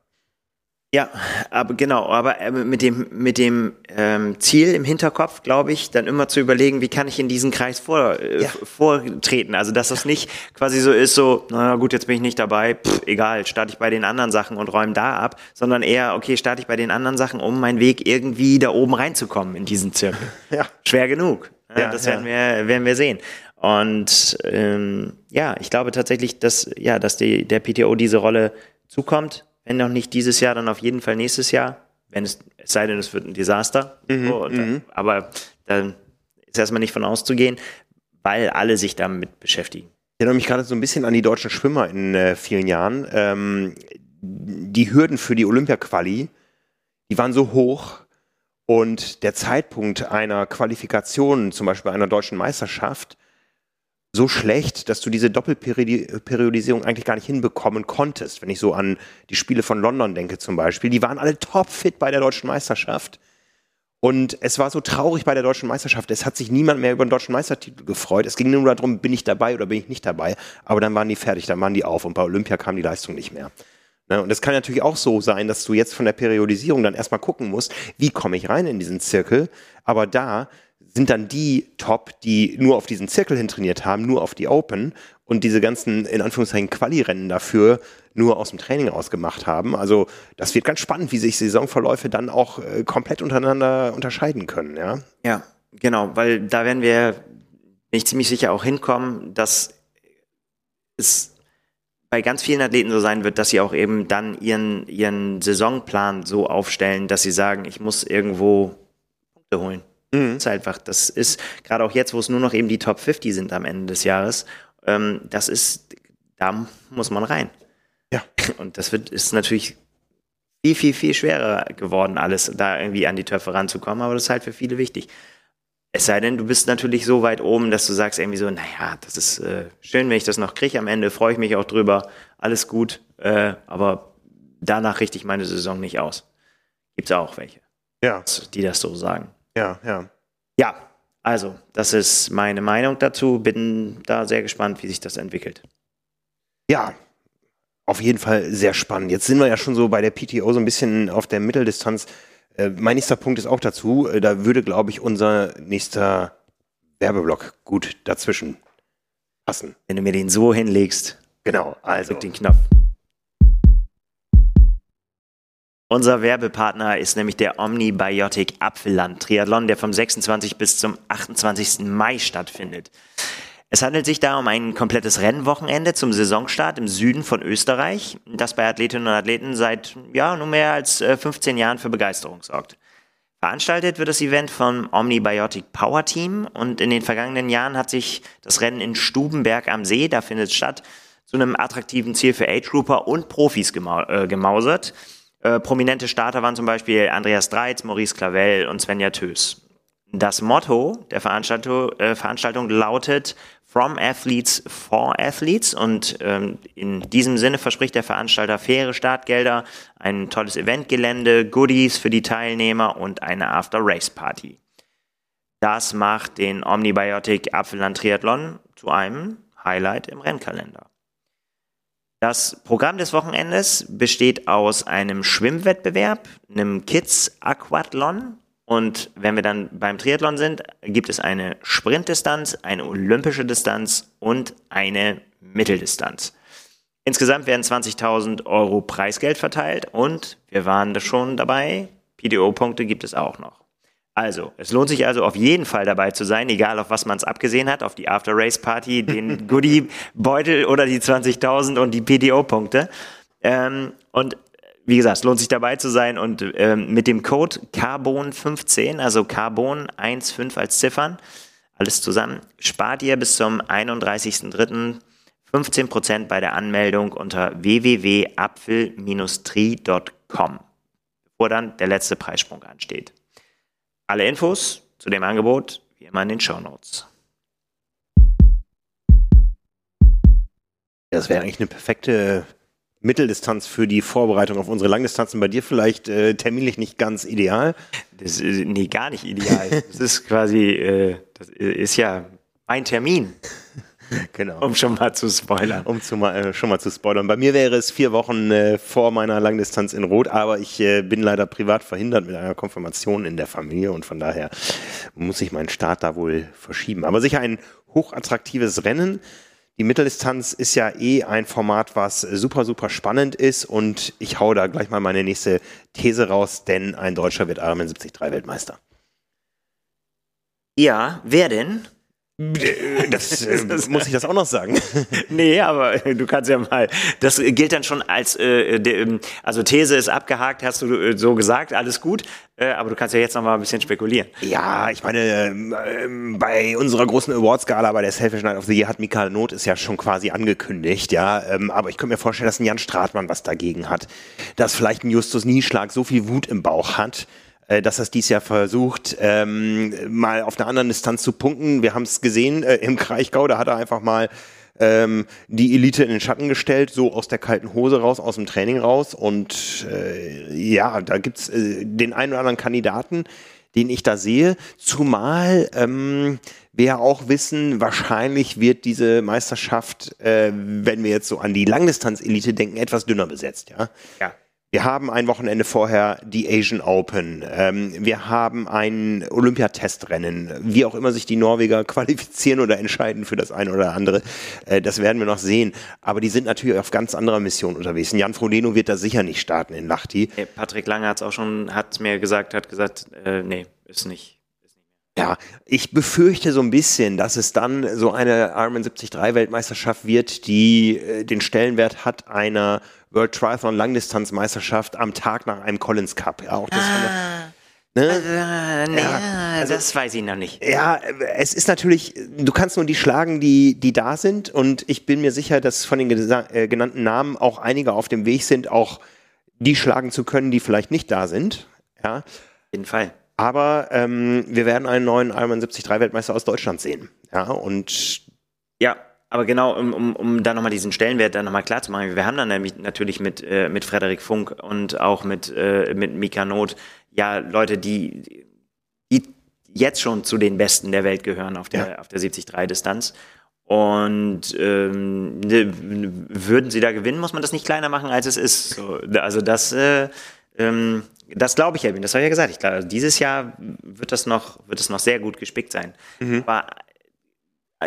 Ja, aber genau, aber äh, mit dem mit dem ähm, Ziel im Hinterkopf, glaube ich, dann immer zu überlegen, wie kann ich in diesen Kreis vor, äh, ja. vortreten. Also dass das nicht quasi so ist, so, na gut, jetzt bin ich nicht dabei, pff, egal, starte ich bei den anderen Sachen und räume da ab, sondern eher, okay, starte ich bei den anderen Sachen, um meinen Weg irgendwie da oben reinzukommen in diesen Zirkel. Ja. Schwer genug. Ja, das werden wir werden wir sehen. Und ähm, ja, ich glaube tatsächlich, dass ja, dass die, der PTO diese Rolle zukommt wenn noch nicht dieses Jahr, dann auf jeden Fall nächstes Jahr. Wenn es, es sei denn, es wird ein Desaster. Mhm, so, mhm. aber dann ist erstmal nicht von auszugehen, weil alle sich damit beschäftigen. Ich erinnere mich gerade so ein bisschen an die deutschen Schwimmer in äh, vielen Jahren. Ähm, die Hürden für die Olympia-Quali, die waren so hoch und der Zeitpunkt einer Qualifikation, zum Beispiel einer deutschen Meisterschaft, so schlecht, dass du diese Doppelperiodisierung eigentlich gar nicht hinbekommen konntest. Wenn ich so an die Spiele von London denke zum Beispiel, die waren alle topfit bei der deutschen Meisterschaft. Und es war so traurig bei der deutschen Meisterschaft. Es hat sich niemand mehr über den deutschen Meistertitel gefreut. Es ging nur darum, bin ich dabei oder bin ich nicht dabei. Aber dann waren die fertig, dann waren die auf und bei Olympia kam die Leistung nicht mehr. Ne, und es kann natürlich auch so sein, dass du jetzt von der Periodisierung dann erstmal gucken musst, wie komme ich rein in diesen Zirkel. Aber da sind dann die top, die nur auf diesen Zirkel hin trainiert haben, nur auf die Open und diese ganzen, in Anführungszeichen, Quali-Rennen dafür nur aus dem Training ausgemacht haben. Also das wird ganz spannend, wie sich Saisonverläufe dann auch äh, komplett untereinander unterscheiden können, ja. Ja, genau, weil da werden wir, bin ich ziemlich sicher auch hinkommen, dass es bei ganz vielen Athleten so sein wird, dass sie auch eben dann ihren, ihren Saisonplan so aufstellen, dass sie sagen, ich muss irgendwo Punkte holen. Mhm. Das ist einfach, das ist, gerade auch jetzt, wo es nur noch eben die Top 50 sind am Ende des Jahres, ähm, das ist, da muss man rein. Ja. Und das wird, ist natürlich viel, viel, viel schwerer geworden, alles da irgendwie an die Töpfe ranzukommen, aber das ist halt für viele wichtig. Es sei denn, du bist natürlich so weit oben, dass du sagst irgendwie so, naja, das ist äh, schön, wenn ich das noch kriege am Ende, freue ich mich auch drüber, alles gut, äh, aber danach richte ich meine Saison nicht aus. Gibt es auch welche, ja. die das so sagen. Ja, ja. Ja, also, das ist meine Meinung dazu. Bin da sehr gespannt, wie sich das entwickelt. Ja, auf jeden Fall sehr spannend. Jetzt sind wir ja schon so bei der PTO so ein bisschen auf der Mitteldistanz. Äh, mein nächster Punkt ist auch dazu. Äh, da würde, glaube ich, unser nächster Werbeblock gut dazwischen passen. Wenn du mir den so hinlegst. Genau, also. Drück den Knopf. Unser Werbepartner ist nämlich der Omnibiotic Apfelland Triathlon, der vom 26 bis zum 28. Mai stattfindet. Es handelt sich da um ein komplettes Rennwochenende zum Saisonstart im Süden von Österreich, das bei Athletinnen und Athleten seit ja nun mehr als 15 äh, Jahren für Begeisterung sorgt. Veranstaltet wird das Event vom Omnibiotic Power Team und in den vergangenen Jahren hat sich das Rennen in Stubenberg am See, da findet es statt, zu einem attraktiven Ziel für Age-Grouper und Profis äh, gemausert. Äh, prominente Starter waren zum Beispiel Andreas Dreitz, Maurice Clavel und Svenja Tös. Das Motto der Veranstaltung, äh, Veranstaltung lautet From Athletes for Athletes und ähm, in diesem Sinne verspricht der Veranstalter faire Startgelder, ein tolles Eventgelände, Goodies für die Teilnehmer und eine After-Race-Party. Das macht den Omnibiotic Apfelland Triathlon zu einem Highlight im Rennkalender. Das Programm des Wochenendes besteht aus einem Schwimmwettbewerb, einem Kids Aquathlon und wenn wir dann beim Triathlon sind, gibt es eine Sprintdistanz, eine olympische Distanz und eine Mitteldistanz. Insgesamt werden 20.000 Euro Preisgeld verteilt und wir waren schon dabei. PDO-Punkte gibt es auch noch. Also, es lohnt sich also auf jeden Fall dabei zu sein, egal auf was man es abgesehen hat, auf die After-Race-Party, den Goodie-Beutel oder die 20.000 und die PDO-Punkte. Ähm, und wie gesagt, es lohnt sich dabei zu sein und ähm, mit dem Code Carbon15, also Carbon 15 als Ziffern, alles zusammen, spart ihr bis zum 31.03. 15% bei der Anmeldung unter www.apfel-tri.com, bevor dann der letzte Preissprung ansteht. Alle Infos zu dem Angebot wie immer in den Show Notes. Das wäre eigentlich eine perfekte Mitteldistanz für die Vorbereitung auf unsere Langdistanzen. Bei dir vielleicht äh, terminlich nicht ganz ideal? Das ist, nee, gar nicht ideal. das ist quasi, äh, das ist ja mein Termin. Genau. Um schon mal zu spoilern. Um zu mal, äh, schon mal zu spoilern. Bei mir wäre es vier Wochen äh, vor meiner Langdistanz in Rot, aber ich äh, bin leider privat verhindert mit einer Konfirmation in der Familie und von daher muss ich meinen Start da wohl verschieben. Aber sicher ein hochattraktives Rennen. Die Mitteldistanz ist ja eh ein Format, was super, super spannend ist und ich hau da gleich mal meine nächste These raus, denn ein Deutscher wird Ironman 73 Weltmeister. Ja, wer denn? Das, äh, muss ich das auch noch sagen? nee, aber du kannst ja mal. Das gilt dann schon als, äh, de, ähm, also These ist abgehakt, hast du äh, so gesagt, alles gut. Äh, aber du kannst ja jetzt noch mal ein bisschen spekulieren. Ja, ich meine, ähm, bei unserer großen Awards-Gala bei der Selfish Night of the Year hat Mikael Not ist ja schon quasi angekündigt, ja. Ähm, aber ich könnte mir vorstellen, dass ein Jan Stratmann was dagegen hat. Dass vielleicht ein Justus Nieschlag so viel Wut im Bauch hat, äh, dass er es dieses Jahr versucht, ähm, mal auf einer anderen Distanz zu punkten. Wir haben es gesehen äh, im Kraichgau, da hat er einfach mal ähm, die Elite in den Schatten gestellt, so aus der kalten Hose raus, aus dem Training raus. Und äh, ja, da gibt's äh, den einen oder anderen Kandidaten, den ich da sehe. Zumal ähm, wir auch wissen, wahrscheinlich wird diese Meisterschaft, äh, wenn wir jetzt so an die Langdistanz-Elite denken, etwas dünner besetzt, ja. Ja. Wir haben ein Wochenende vorher die Asian Open. Ähm, wir haben ein Olympiatestrennen. Wie auch immer sich die Norweger qualifizieren oder entscheiden für das eine oder andere, äh, das werden wir noch sehen. Aber die sind natürlich auf ganz anderer Mission unterwegs. Jan Frodeno wird da sicher nicht starten in Lahti. Patrick Lange hat es auch schon, hat mir gesagt, hat gesagt, äh, nee, ist nicht. Ja, ich befürchte so ein bisschen, dass es dann so eine Ironman 73 Weltmeisterschaft wird, die äh, den Stellenwert hat einer World Triathlon Langdistanzmeisterschaft am Tag nach einem Collins Cup. Ja, auch das ah. Ne? Also, nee, ja, also, das weiß ich noch nicht. Ja, es ist natürlich, du kannst nur die schlagen, die, die da sind. Und ich bin mir sicher, dass von den äh, genannten Namen auch einige auf dem Weg sind, auch die schlagen zu können, die vielleicht nicht da sind. Ja. Auf jeden Fall. Aber ähm, wir werden einen neuen Ironman 73 Weltmeister aus Deutschland sehen. Ja, und ja, aber genau, um, um, um da nochmal diesen Stellenwert dann nochmal klar zu machen, wir haben dann nämlich natürlich mit, äh, mit Frederik Funk und auch mit, äh, mit Mika Not ja Leute, die, die jetzt schon zu den Besten der Welt gehören auf der, ja. auf der 73-Distanz. Und ähm, ne, würden sie da gewinnen, muss man das nicht kleiner machen, als es ist. So, also das, äh, ähm, das glaube ich, Erwin, das habe ich ja gesagt. Ich glaube, dieses Jahr wird das noch, wird es noch sehr gut gespickt sein. Mhm. Aber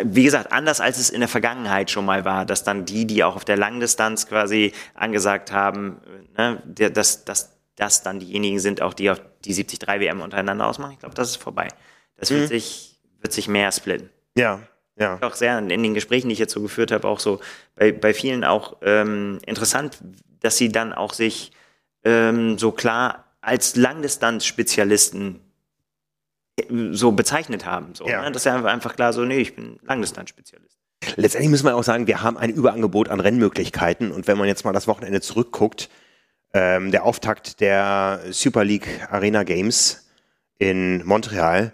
wie gesagt, anders als es in der Vergangenheit schon mal war, dass dann die, die auch auf der Langdistanz quasi angesagt haben, ne, dass, dass das dann diejenigen sind, auch die auf die 73 WM untereinander ausmachen. Ich glaube, das ist vorbei. Das mhm. wird, sich, wird sich mehr splitten. Ja, ja. Auch sehr in den Gesprächen, die ich jetzt so geführt habe, auch so bei, bei vielen auch ähm, interessant, dass sie dann auch sich ähm, so klar als Langdistanz-Spezialisten so bezeichnet haben. So, ja. ne? Das ist ja einfach klar so, nee, ich bin Langdistanzspezialist. Letztendlich müssen wir auch sagen, wir haben ein Überangebot an Rennmöglichkeiten und wenn man jetzt mal das Wochenende zurückguckt, ähm, der Auftakt der Super League Arena Games in Montreal,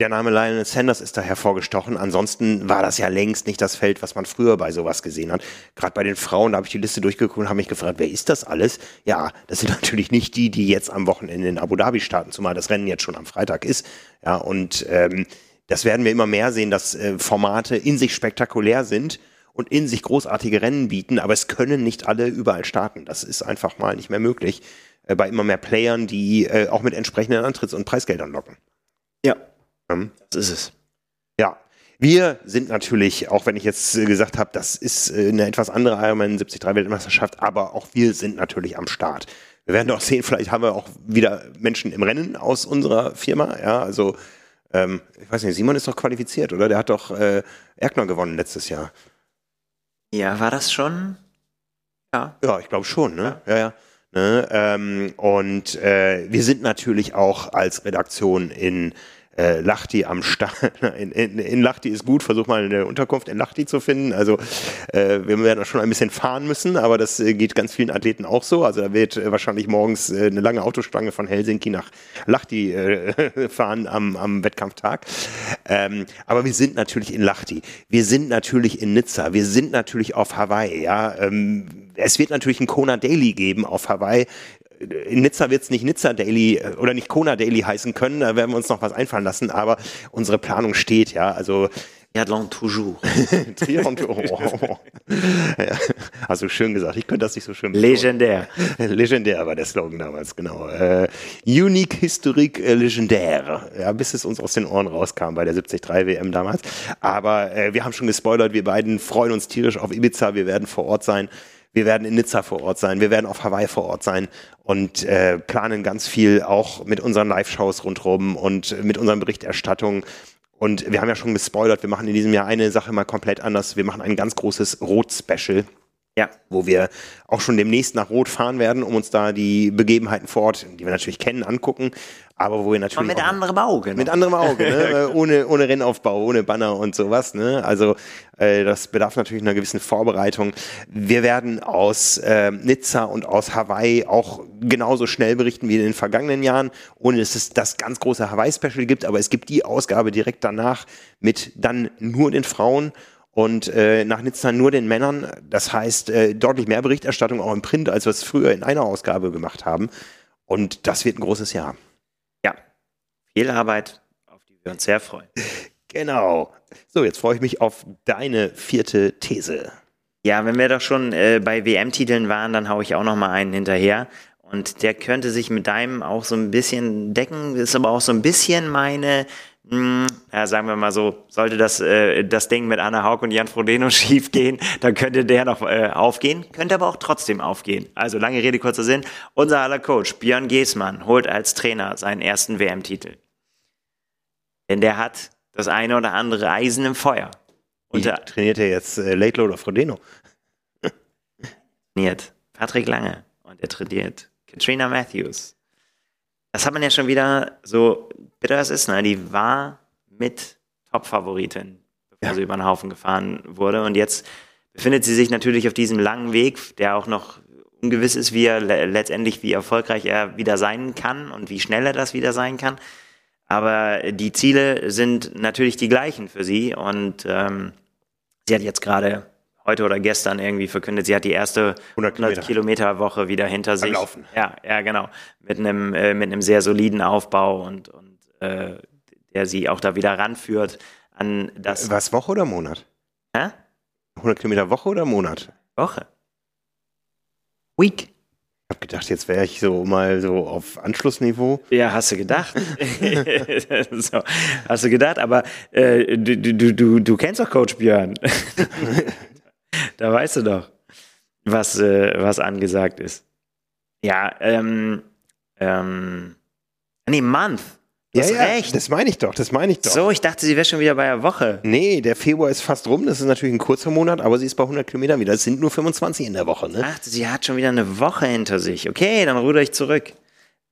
der Name Lionel Sanders ist da hervorgestochen. Ansonsten war das ja längst nicht das Feld, was man früher bei sowas gesehen hat. Gerade bei den Frauen, da habe ich die Liste durchgeguckt und habe mich gefragt, wer ist das alles? Ja, das sind natürlich nicht die, die jetzt am Wochenende in Abu Dhabi starten, zumal das Rennen jetzt schon am Freitag ist. Ja, und ähm, das werden wir immer mehr sehen, dass äh, Formate in sich spektakulär sind und in sich großartige Rennen bieten, aber es können nicht alle überall starten. Das ist einfach mal nicht mehr möglich äh, bei immer mehr Playern, die äh, auch mit entsprechenden Antritts- und Preisgeldern locken. Ja, das ist es. Ja. Wir sind natürlich, auch wenn ich jetzt äh, gesagt habe, das ist äh, eine etwas andere Ironman 73 Weltmeisterschaft, aber auch wir sind natürlich am Start. Wir werden auch sehen, vielleicht haben wir auch wieder Menschen im Rennen aus unserer Firma. Ja, also ähm, ich weiß nicht, Simon ist doch qualifiziert, oder? Der hat doch äh, Erkner gewonnen letztes Jahr. Ja, war das schon? Ja. Ja, ich glaube schon, ne? Ja, ja. ja. Ne? Ähm, und äh, wir sind natürlich auch als Redaktion in äh, Lachti am Start. In, in, in Lachti ist gut, versuch mal eine Unterkunft in Lachti zu finden. Also äh, wir werden schon ein bisschen fahren müssen, aber das äh, geht ganz vielen Athleten auch so. Also da wird äh, wahrscheinlich morgens äh, eine lange Autostange von Helsinki nach Lachti äh, fahren am, am Wettkampftag. Ähm, aber wir sind natürlich in Lachti. Wir sind natürlich in Nizza. Wir sind natürlich auf Hawaii. Ja, ähm, es wird natürlich ein Kona Daily geben auf Hawaii in Nizza wird es nicht Nizza Daily äh, oder nicht Kona Daily heißen können, da werden wir uns noch was einfallen lassen, aber unsere Planung steht, ja. Also Triathlon toujours. Triathlon toujours. Ja, also schön gesagt. Ich könnte das nicht so schön. Legendär. Legendär war der Slogan damals, genau. Äh, Unique Historique äh, Legendär. Ja, bis es uns aus den Ohren rauskam bei der 73 WM damals. Aber äh, wir haben schon gespoilert. Wir beiden freuen uns tierisch auf Ibiza. Wir werden vor Ort sein. Wir werden in Nizza vor Ort sein, wir werden auf Hawaii vor Ort sein und äh, planen ganz viel auch mit unseren Live-Shows rundherum und mit unseren Berichterstattungen. Und wir haben ja schon gespoilert, wir machen in diesem Jahr eine Sache mal komplett anders. Wir machen ein ganz großes Rot-Special. Ja. Wo wir auch schon demnächst nach Rot fahren werden, um uns da die Begebenheiten vor Ort, die wir natürlich kennen, angucken, aber wo wir natürlich. Aber mit anderem Auge. Ne? Mit anderem Auge, ne? Äh, ohne, ohne Rennaufbau, ohne Banner und sowas. Ne? Also äh, das bedarf natürlich einer gewissen Vorbereitung. Wir werden aus äh, Nizza und aus Hawaii auch genauso schnell berichten wie in den vergangenen Jahren, ohne dass es das ganz große Hawaii-Special gibt, aber es gibt die Ausgabe direkt danach mit dann nur den Frauen und äh, nach Nizza nur den Männern. Das heißt, äh, deutlich mehr Berichterstattung auch im Print, als wir es früher in einer Ausgabe gemacht haben. Und das wird ein großes Jahr. Viel Arbeit, auf die wir uns sehr freuen. Genau. So, jetzt freue ich mich auf deine vierte These. Ja, wenn wir doch schon äh, bei WM-Titeln waren, dann hau ich auch noch mal einen hinterher. Und der könnte sich mit deinem auch so ein bisschen decken, ist aber auch so ein bisschen meine, mh, hm, ja, sagen wir mal so, sollte das, äh, das Ding mit Anna Haug und Jan Frodeno schief gehen, dann könnte der noch äh, aufgehen, könnte aber auch trotzdem aufgehen. Also lange Rede, kurzer Sinn. Unser aller Coach, Björn Geßmann, holt als Trainer seinen ersten WM-Titel. Denn der hat das eine oder andere Eisen im Feuer. Und der, trainiert er jetzt äh, Late Load oder Frodeno? trainiert Patrick Lange und er trainiert Katrina Matthews. Das hat man ja schon wieder so bitter es ist, ne? Die war mit Top-Favoritin, bevor ja. sie über den Haufen gefahren wurde. Und jetzt befindet sie sich natürlich auf diesem langen Weg, der auch noch ungewiss ist, wie er letztendlich, wie erfolgreich er wieder sein kann und wie schnell er das wieder sein kann. Aber die Ziele sind natürlich die gleichen für sie und ähm, sie hat jetzt gerade heute oder gestern irgendwie verkündet, sie hat die erste 100 Kilometer, Kilometer Woche wieder hinter sich. Laufen. Ja, ja, genau. Mit einem, äh, mit einem sehr soliden Aufbau und, und äh, der sie auch da wieder ranführt an das. Was, Woche oder Monat? Hä? 100 Kilometer Woche oder Monat? Woche. Week. Ich hab gedacht, jetzt wäre ich so mal so auf Anschlussniveau. Ja, hast du gedacht. so, hast du gedacht, aber äh, du, du, du, du kennst doch Coach Björn. da weißt du doch, was, äh, was angesagt ist. Ja, ähm, ähm, nee, Month. Ja, ja, recht. Das meine ich doch, das meine ich doch. So, ich dachte, sie wäre schon wieder bei der Woche. Nee, der Februar ist fast rum. Das ist natürlich ein kurzer Monat, aber sie ist bei 100 Kilometern wieder. Es sind nur 25 in der Woche, ne? Ach, sie hat schon wieder eine Woche hinter sich. Okay, dann ruder ich zurück.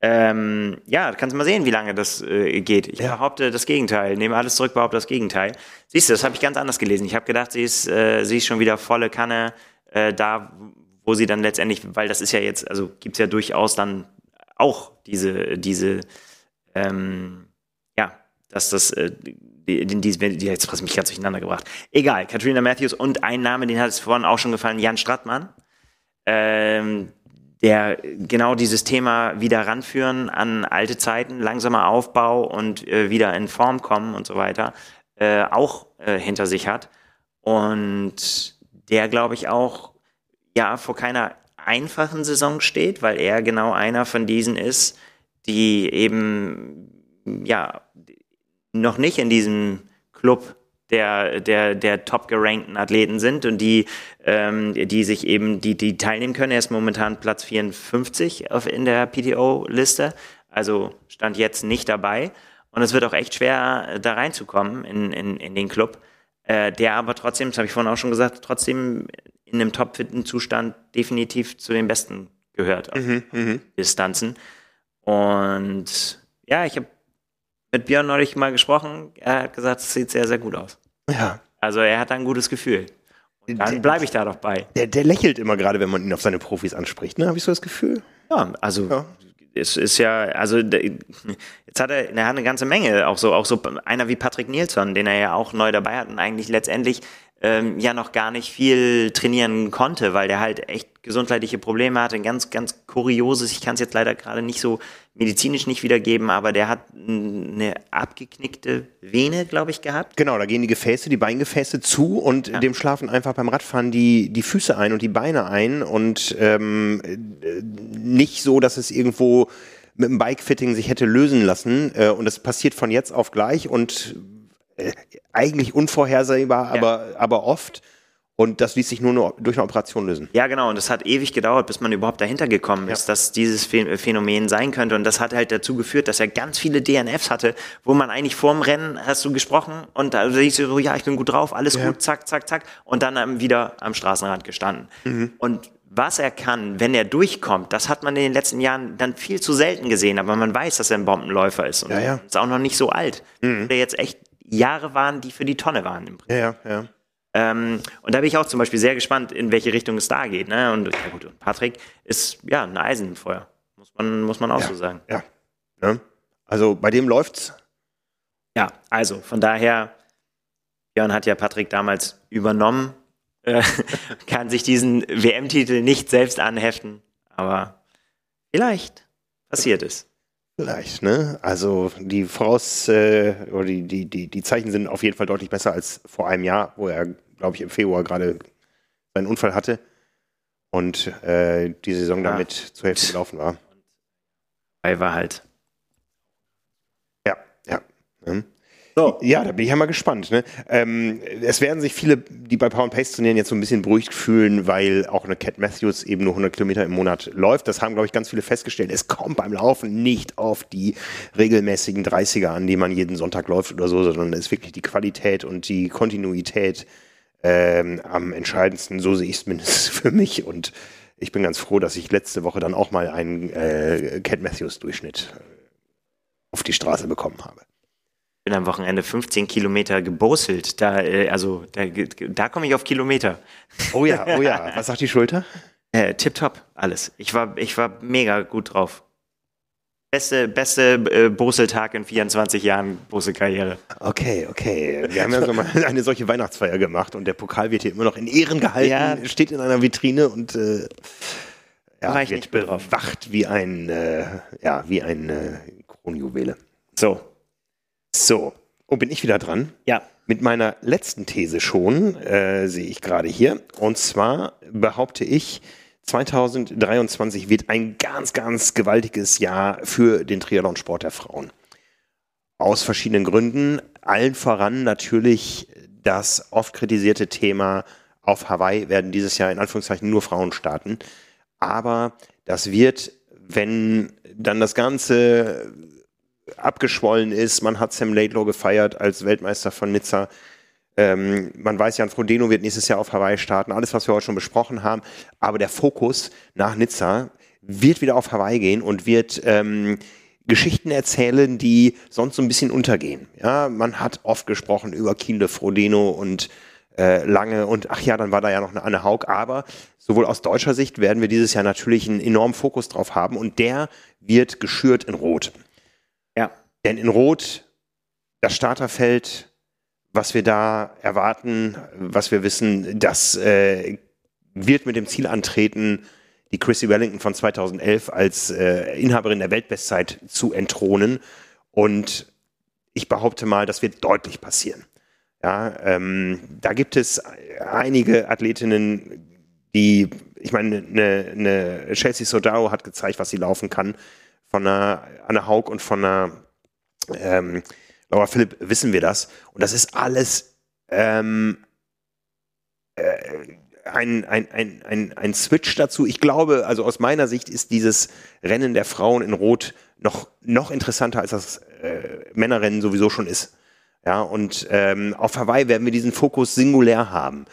Ähm, ja, kannst mal sehen, wie lange das äh, geht. Ich ja. behaupte das Gegenteil. Nehme alles zurück, behaupte das Gegenteil. Siehst du, das habe ich ganz anders gelesen. Ich habe gedacht, sie ist, äh, sie ist schon wieder volle Kanne äh, da, wo sie dann letztendlich, weil das ist ja jetzt, also gibt's ja durchaus dann auch diese, diese ähm, dass das, äh, die, die, die, die jetzt mich ganz durcheinander gebracht. Egal, Katrina Matthews und ein Name, den hat es vorhin auch schon gefallen, Jan Strattmann, ähm, der genau dieses Thema wieder ranführen an alte Zeiten, langsamer Aufbau und äh, wieder in Form kommen und so weiter, äh, auch äh, hinter sich hat. Und der, glaube ich, auch ja vor keiner einfachen Saison steht, weil er genau einer von diesen ist, die eben ja noch nicht in diesem Club der, der, der top gerankten Athleten sind und die, ähm, die sich eben, die, die teilnehmen können. Er ist momentan Platz 54 auf, in der PTO-Liste, also stand jetzt nicht dabei. Und es wird auch echt schwer, da reinzukommen in, in, in den Club, äh, der aber trotzdem, das habe ich vorhin auch schon gesagt, trotzdem in einem topfitten Zustand definitiv zu den Besten gehört auf mhm, mhm. Distanzen. Und ja, ich habe mit Björn neulich mal gesprochen. Er hat gesagt, es sieht sehr, sehr gut aus. Ja. Also er hat ein gutes Gefühl. Und dann bleibe ich da doch bei. Der, der lächelt immer gerade, wenn man ihn auf seine Profis anspricht, ne? Habe ich so das Gefühl? Ja, also ja. es ist ja, also jetzt hat er, er hat eine ganze Menge, auch so, auch so einer wie Patrick Nielsen, den er ja auch neu dabei hat und eigentlich letztendlich ähm, ja noch gar nicht viel trainieren konnte, weil der halt echt gesundheitliche Probleme hatte. Ein ganz, ganz kurioses, ich kann es jetzt leider gerade nicht so medizinisch nicht wiedergeben, aber der hat eine abgeknickte Vene, glaube ich, gehabt. Genau, da gehen die Gefäße, die Beingefäße zu und ja. dem schlafen einfach beim Radfahren die, die Füße ein und die Beine ein und ähm, nicht so, dass es irgendwo mit dem Bikefitting sich hätte lösen lassen. Äh, und das passiert von jetzt auf gleich und eigentlich unvorhersehbar, ja. aber, aber oft. Und das ließ sich nur durch eine Operation lösen. Ja, genau. Und das hat ewig gedauert, bis man überhaupt dahinter gekommen ist, ja. dass dieses Phänomen sein könnte. Und das hat halt dazu geführt, dass er ganz viele DNFs hatte, wo man eigentlich vorm Rennen hast du gesprochen und da siehst du so, ja, ich bin gut drauf, alles ja. gut, zack, zack, zack. Und dann wieder am Straßenrand gestanden. Mhm. Und was er kann, wenn er durchkommt, das hat man in den letzten Jahren dann viel zu selten gesehen, aber man weiß, dass er ein Bombenläufer ist und ja, ja. ist auch noch nicht so alt. Mhm. Der jetzt echt Jahre waren, die für die Tonne waren im Prinzip. Ja, ja. Ähm, und da bin ich auch zum Beispiel sehr gespannt, in welche Richtung es da geht. Ne? Und, ja gut, und Patrick ist ja ein Eisen im Feuer. Muss man, muss man auch ja, so sagen. Ja. ja. Also bei dem läuft's. Ja, also von daher, Björn hat ja Patrick damals übernommen, äh, kann sich diesen WM-Titel nicht selbst anheften, aber vielleicht passiert es. Vielleicht, ne? Also die Voraus- äh, oder die, die, die, die Zeichen sind auf jeden Fall deutlich besser als vor einem Jahr, wo er, glaube ich, im Februar gerade seinen Unfall hatte und äh, die Saison Ja. damit zur Hälfte gelaufen war. Weil war halt. Ja, ja. Mhm. So. Ja, da bin ich ja mal gespannt. Ne? Ähm, es werden sich viele, die bei Power Pace trainieren, jetzt so ein bisschen beruhigt fühlen, weil auch eine Cat Matthews eben nur 100 Kilometer im Monat läuft. Das haben, glaube ich, ganz viele festgestellt. Es kommt beim Laufen nicht auf die regelmäßigen 30er an, die man jeden Sonntag läuft oder so, sondern es ist wirklich die Qualität und die Kontinuität ähm, am entscheidendsten. So sehe ich es mindestens für mich. Und ich bin ganz froh, dass ich letzte Woche dann auch mal einen äh, Cat Matthews Durchschnitt äh, auf die Straße bekommen habe. Bin am Wochenende 15 Kilometer gebosselt. Da, äh, also, da, da komme ich auf Kilometer. Oh ja, oh ja. Was sagt die Schulter? Äh, tipptopp, alles. Ich war, ich war mega gut drauf. Beste, beste äh, Boseltag in 24 Jahren Bosel-Karriere. Okay, okay. Wir haben ja so mal eine solche Weihnachtsfeier gemacht und der Pokal wird hier immer noch in Ehren gehalten, Ja. steht in einer Vitrine und äh, ja, war ich wird nicht bewacht wie ein, äh, ja, wie ein äh, Kronjuwele. So, So, oh, bin ich wieder dran? ja. Mit meiner letzten These schon, äh, sehe ich gerade hier. Und zwar behaupte ich, 2023 wird ein ganz, ganz gewaltiges Jahr für den Triathlonsport der Frauen. Aus verschiedenen Gründen. Allen voran natürlich das oft kritisierte Thema, auf Hawaii werden dieses Jahr in Anführungszeichen nur Frauen starten. Aber das wird, wenn dann das Ganze abgeschwollen ist. Man hat Sam Laidlaw gefeiert als Weltmeister von Nizza. Ähm, man weiß, Jan Frodeno wird nächstes Jahr auf Hawaii starten. Alles, was wir heute schon besprochen haben. Aber der Fokus nach Nizza wird wieder auf Hawaii gehen und wird ähm, Geschichten erzählen, die sonst so ein bisschen untergehen. Ja, man hat oft gesprochen über Kienle, Frodeno und äh, Lange und ach ja, dann war da ja noch eine Anne Haug. Aber sowohl aus deutscher Sicht werden wir dieses Jahr natürlich einen enormen Fokus drauf haben und der wird geschürt in Rot. Denn in Rot, das Starterfeld, was wir da erwarten, was wir wissen, das äh, wird mit dem Ziel antreten, die Chrissy Wellington von 2011 als äh, Inhaberin der Weltbestzeit zu entthronen. Und ich behaupte mal, das wird deutlich passieren. Ja, ähm, da gibt es einige Athletinnen, die, ich meine, eine, eine Chelsea Sodaro hat gezeigt, was sie laufen kann. Von einer Anne Haug und von einer ähm, Laura Philipp wissen wir das. Und das ist alles ähm, äh, ein, ein, ein, ein, ein Switch dazu. Ich glaube, also aus meiner Sicht ist dieses Rennen der Frauen in Rot noch, noch interessanter, als das äh, Männerrennen sowieso schon ist. Ja, und ähm, auf Hawaii werden wir diesen Fokus singulär haben.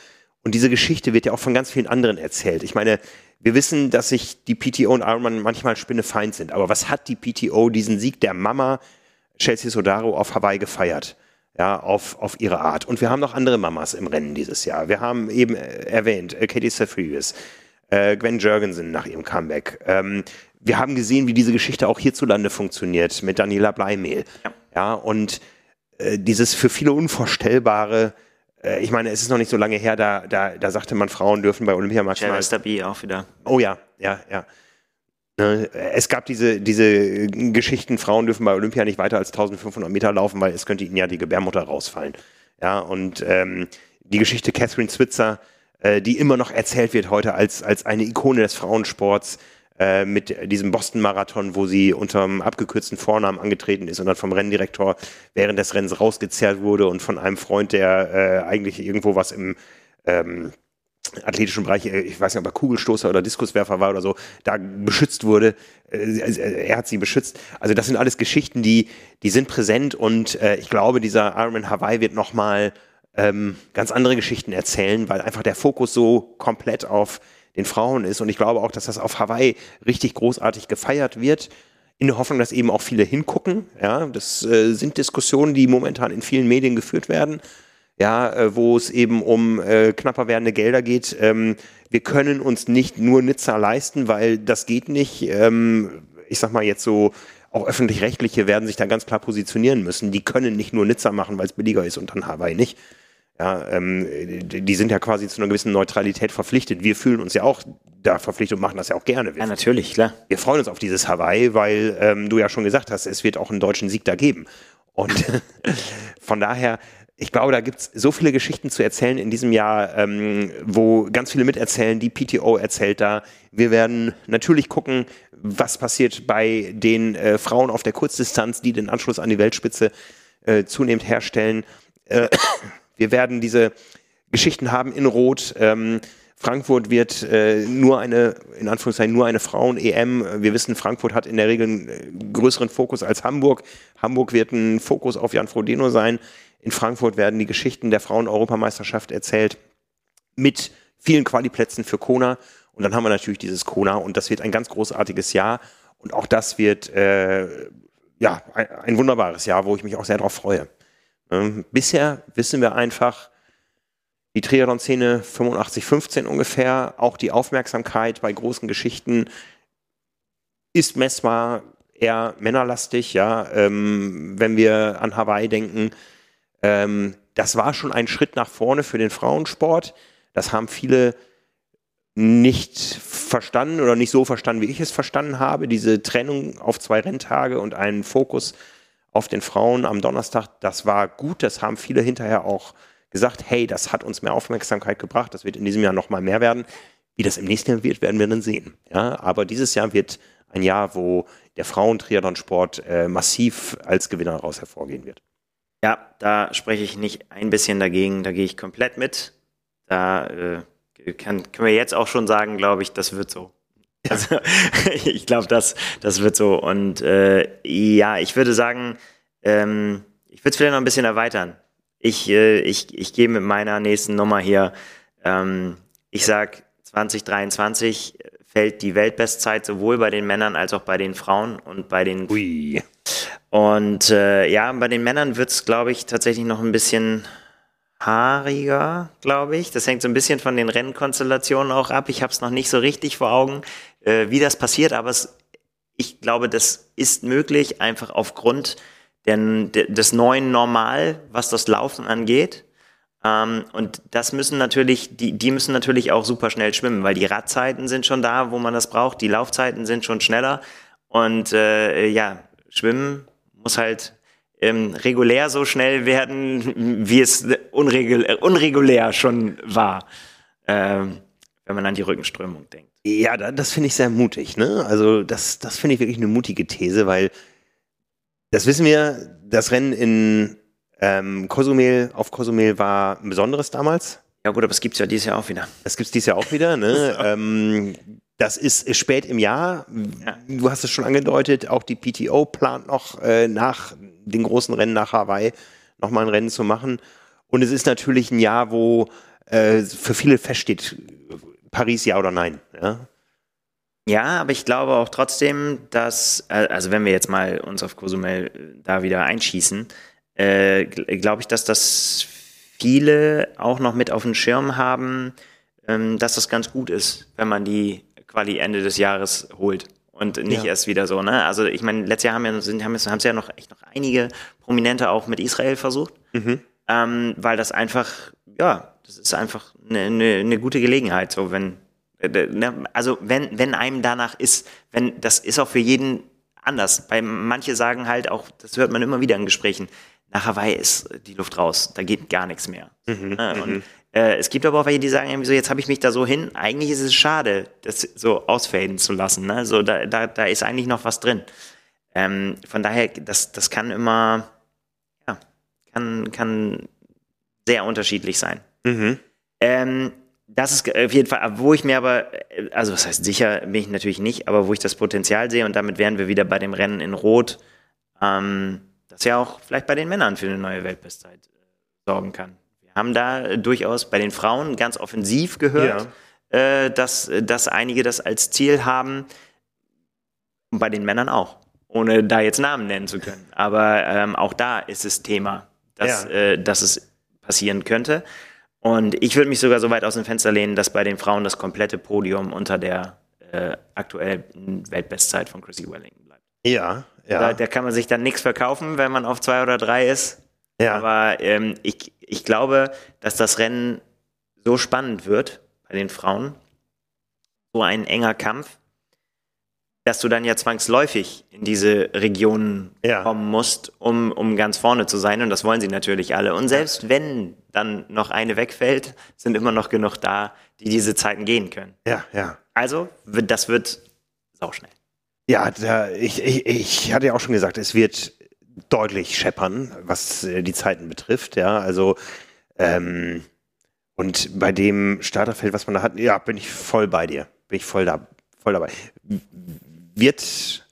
Und diese Geschichte wird ja auch von ganz vielen anderen erzählt. Ich meine, wir wissen, dass sich die PTO und Ironman manchmal spinnefeind sind. Aber was hat die PTO diesen Sieg der Mama Chelsea Sodaro auf Hawaii gefeiert? Ja, auf, auf ihre Art. Und wir haben noch andere Mamas im Rennen dieses Jahr. Wir haben eben äh, erwähnt, äh, Katie Saffrius, äh, Gwen Jurgensen nach ihrem Comeback. Ähm, wir haben gesehen, wie diese Geschichte auch hierzulande funktioniert mit Daniela Bleimehl. Ja. ja und äh, dieses für viele Unvorstellbare, äh, ich meine, es ist noch nicht so lange her, da, da, da sagte man, Frauen dürfen bei Olympia maximal. Chester B auch wieder. Oh ja, ja, ja. Ne, Es gab diese, diese Geschichten, Frauen dürfen bei Olympia nicht weiter als 1500 Meter laufen, weil es könnte ihnen ja die Gebärmutter rausfallen. Ja, und ähm, die Geschichte Catherine Switzer, äh, die immer noch erzählt wird heute als, als eine Ikone des Frauensports, äh, mit diesem Boston-Marathon, wo sie unter einem abgekürzten Vornamen angetreten ist und dann vom Renndirektor während des Rennens rausgezerrt wurde und von einem Freund, der äh, eigentlich irgendwo was im ähm, athletischen Bereich, äh, ich weiß nicht, ob er Kugelstoßer oder Diskuswerfer war oder so, da beschützt wurde. Äh, also, äh, Er hat sie beschützt. Also das sind alles Geschichten, die, die sind präsent und ich glaube, dieser Ironman Hawaii wird nochmal ähm, ganz andere Geschichten erzählen, weil einfach der Fokus so komplett auf den Frauen ist. Und ich glaube auch, dass das auf Hawaii richtig großartig gefeiert wird. In der Hoffnung, dass eben auch viele hingucken. Ja, das äh, sind Diskussionen, die momentan in vielen Medien geführt werden ja, äh, wo es eben um äh, knapper werdende Gelder geht. Ähm, wir können uns nicht nur Nizza leisten, weil das geht nicht. Ähm, ich sag mal jetzt so, auch öffentlich-rechtliche werden sich da ganz klar positionieren müssen. Die können nicht nur Nizza machen, weil es billiger ist und dann Hawaii nicht. Ja, ähm, die sind ja quasi zu einer gewissen Neutralität verpflichtet. Wir fühlen uns ja auch da verpflichtet und machen das ja auch gerne. Wir Ja, natürlich, klar. wir freuen uns auf dieses Hawaii, weil ähm, du ja schon gesagt hast, es wird auch einen deutschen Sieg da geben. Und von daher, ich glaube, da gibt es so viele Geschichten zu erzählen in diesem Jahr, ähm, wo ganz viele miterzählen. Die PTO erzählt da. Wir werden natürlich gucken, was passiert bei den äh, Frauen auf der Kurzdistanz, die den Anschluss an die Weltspitze äh, zunehmend herstellen. Äh, wir werden diese Geschichten haben in Rot. Ähm, Frankfurt wird äh, nur eine, in Anführungszeichen, nur eine Frauen-EM. Wir wissen, Frankfurt hat in der Regel einen äh, größeren Fokus als Hamburg. Hamburg wird ein Fokus auf Jan Frodeno sein. In Frankfurt werden die Geschichten der Frauen-Europameisterschaft erzählt mit vielen Qualiplätzen für Kona. Und dann haben wir natürlich dieses Kona und das wird ein ganz großartiges Jahr. Und auch das wird äh, ja ein, ein, wunderbares Jahr, wo ich mich auch sehr darauf freue. Ähm, bisher wissen wir einfach, die Triathlon-Szene 85-15 ungefähr, auch die Aufmerksamkeit bei großen Geschichten ist messbar eher männerlastig, ja. Ähm, wenn wir an Hawaii denken, ähm, das war schon ein Schritt nach vorne für den Frauensport. Das haben viele nicht verstanden oder nicht so verstanden, wie ich es verstanden habe. Diese Trennung auf zwei Renntage und einen Fokus auf den Frauen am Donnerstag, das war gut. Das haben viele hinterher auch gesagt, hey, das hat uns mehr Aufmerksamkeit gebracht. Das wird in diesem Jahr noch mal mehr werden. Wie das im nächsten Jahr wird, werden wir dann sehen. Ja, aber dieses Jahr wird ein Jahr, wo der Frauentriathlon-Sport äh, massiv als Gewinner daraus hervorgehen wird. Ja, da spreche ich nicht ein bisschen dagegen, da gehe ich komplett mit. Da äh, kann, können wir jetzt auch schon sagen, glaube ich, das wird so. Also, ich glaube, das, das wird so. Und äh, ja, ich würde sagen, ähm, ich würde es vielleicht noch ein bisschen erweitern. Ich, äh, ich, ich gehe mit meiner nächsten Nummer hier. Ähm, ich sag 2023 fällt die Weltbestzeit sowohl bei den Männern als auch bei den Frauen und bei den Ui. Und äh, ja, bei den Männern wird's, glaube ich, tatsächlich noch ein bisschen haariger, glaube ich. Das hängt so ein bisschen von den Rennkonstellationen auch ab. Ich habe es noch nicht so richtig vor Augen, äh, wie das passiert, aber es, ich glaube, das ist möglich, einfach aufgrund der, des neuen Normal, was das Laufen angeht. Ähm, und das müssen natürlich, die, die müssen natürlich auch super schnell schwimmen, weil die Radzeiten sind schon da, wo man das braucht, die Laufzeiten sind schon schneller. Und äh, ja, Schwimmen muss halt ähm, regulär so schnell werden, wie es unregul unregulär schon war, ähm, wenn man an die Rückenströmung denkt. Ja, das finde ich sehr mutig. Ne? Also das, das finde ich wirklich eine mutige These, weil das wissen wir, das Rennen in ähm, Cozumel, auf Cozumel war ein besonderes damals. Ja gut, aber es gibt es ja dieses Jahr auch wieder. Das gibt es dieses Jahr auch wieder. Ne? ähm, das ist spät im Jahr. Ja. Du hast es schon angedeutet, auch die PTO plant noch äh, nach den großen Rennen nach Hawaii nochmal ein Rennen zu machen. Und es ist natürlich ein Jahr, wo äh, für viele feststeht, Paris ja oder nein. Ja? ja, aber ich glaube auch trotzdem, dass, äh, also wenn wir jetzt mal uns auf Cozumel äh, da wieder einschießen, äh, glaube ich, dass das viele auch noch mit auf dem Schirm haben, ähm, dass das ganz gut ist, wenn man die quasi Ende des Jahres holt und nicht ja. erst wieder so. Ne? Also ich meine, letztes Jahr haben wir sind, haben es ja noch echt noch einige Prominente auch mit Israel versucht, mhm. ähm, weil das einfach ja, das ist einfach eine, eine, eine gute Gelegenheit, so wenn äh, ne, also wenn wenn einem danach ist, wenn das ist auch für jeden anders. Bei manche sagen halt auch, das hört man immer wieder in Gesprächen. Nach Hawaii ist die Luft raus, da geht gar nichts mehr. Mhm, ne? und mhm. Äh, es gibt aber auch welche, die sagen irgendwie so, jetzt habe ich mich da so hin. Eigentlich ist es schade, das so ausfaden zu lassen. Ne? So, da, da, da ist eigentlich noch was drin. Ähm, von daher, das, das kann immer, ja, kann, kann sehr unterschiedlich sein. Mhm. Ähm, das ist auf jeden Fall, wo ich mir aber, also was heißt sicher, bin ich natürlich nicht, aber wo ich das Potenzial sehe und damit wären wir wieder bei dem Rennen in Rot, ähm, das ja auch vielleicht bei den Männern für eine neue Weltbestzeit äh, sorgen kann haben da durchaus bei den Frauen ganz offensiv gehört, ja. äh, dass, dass einige das als Ziel haben. Und bei den Männern auch, ohne da jetzt Namen nennen zu können. Aber ähm, auch da ist es Thema, dass, ja. äh, dass es passieren könnte. Und ich würde mich sogar so weit aus dem Fenster lehnen, dass bei den Frauen das komplette Podium unter der äh, aktuellen Weltbestzeit von Chrissy Wellington bleibt. Ja, ja. Da, da kann man sich dann nichts verkaufen, wenn man auf zwei oder drei ist. Ja. Aber ähm, ich, ich glaube, dass das Rennen so spannend wird bei den Frauen, so ein enger Kampf, dass du dann ja zwangsläufig in diese Regionen Ja. kommen musst, um, um ganz vorne zu sein. Und das wollen sie natürlich alle. Und selbst wenn dann noch eine wegfällt, sind immer noch genug da, die diese Zeiten gehen können. Ja, ja. Also, das wird sauschnell. Ja, da, ich, ich, ich hatte ja auch schon gesagt, es wird deutlich scheppern, was äh, die Zeiten betrifft. Ja, also ähm, und bei dem Starterfeld, was man da hat, ja, bin ich voll bei dir. Bin ich voll da, voll dabei. Wird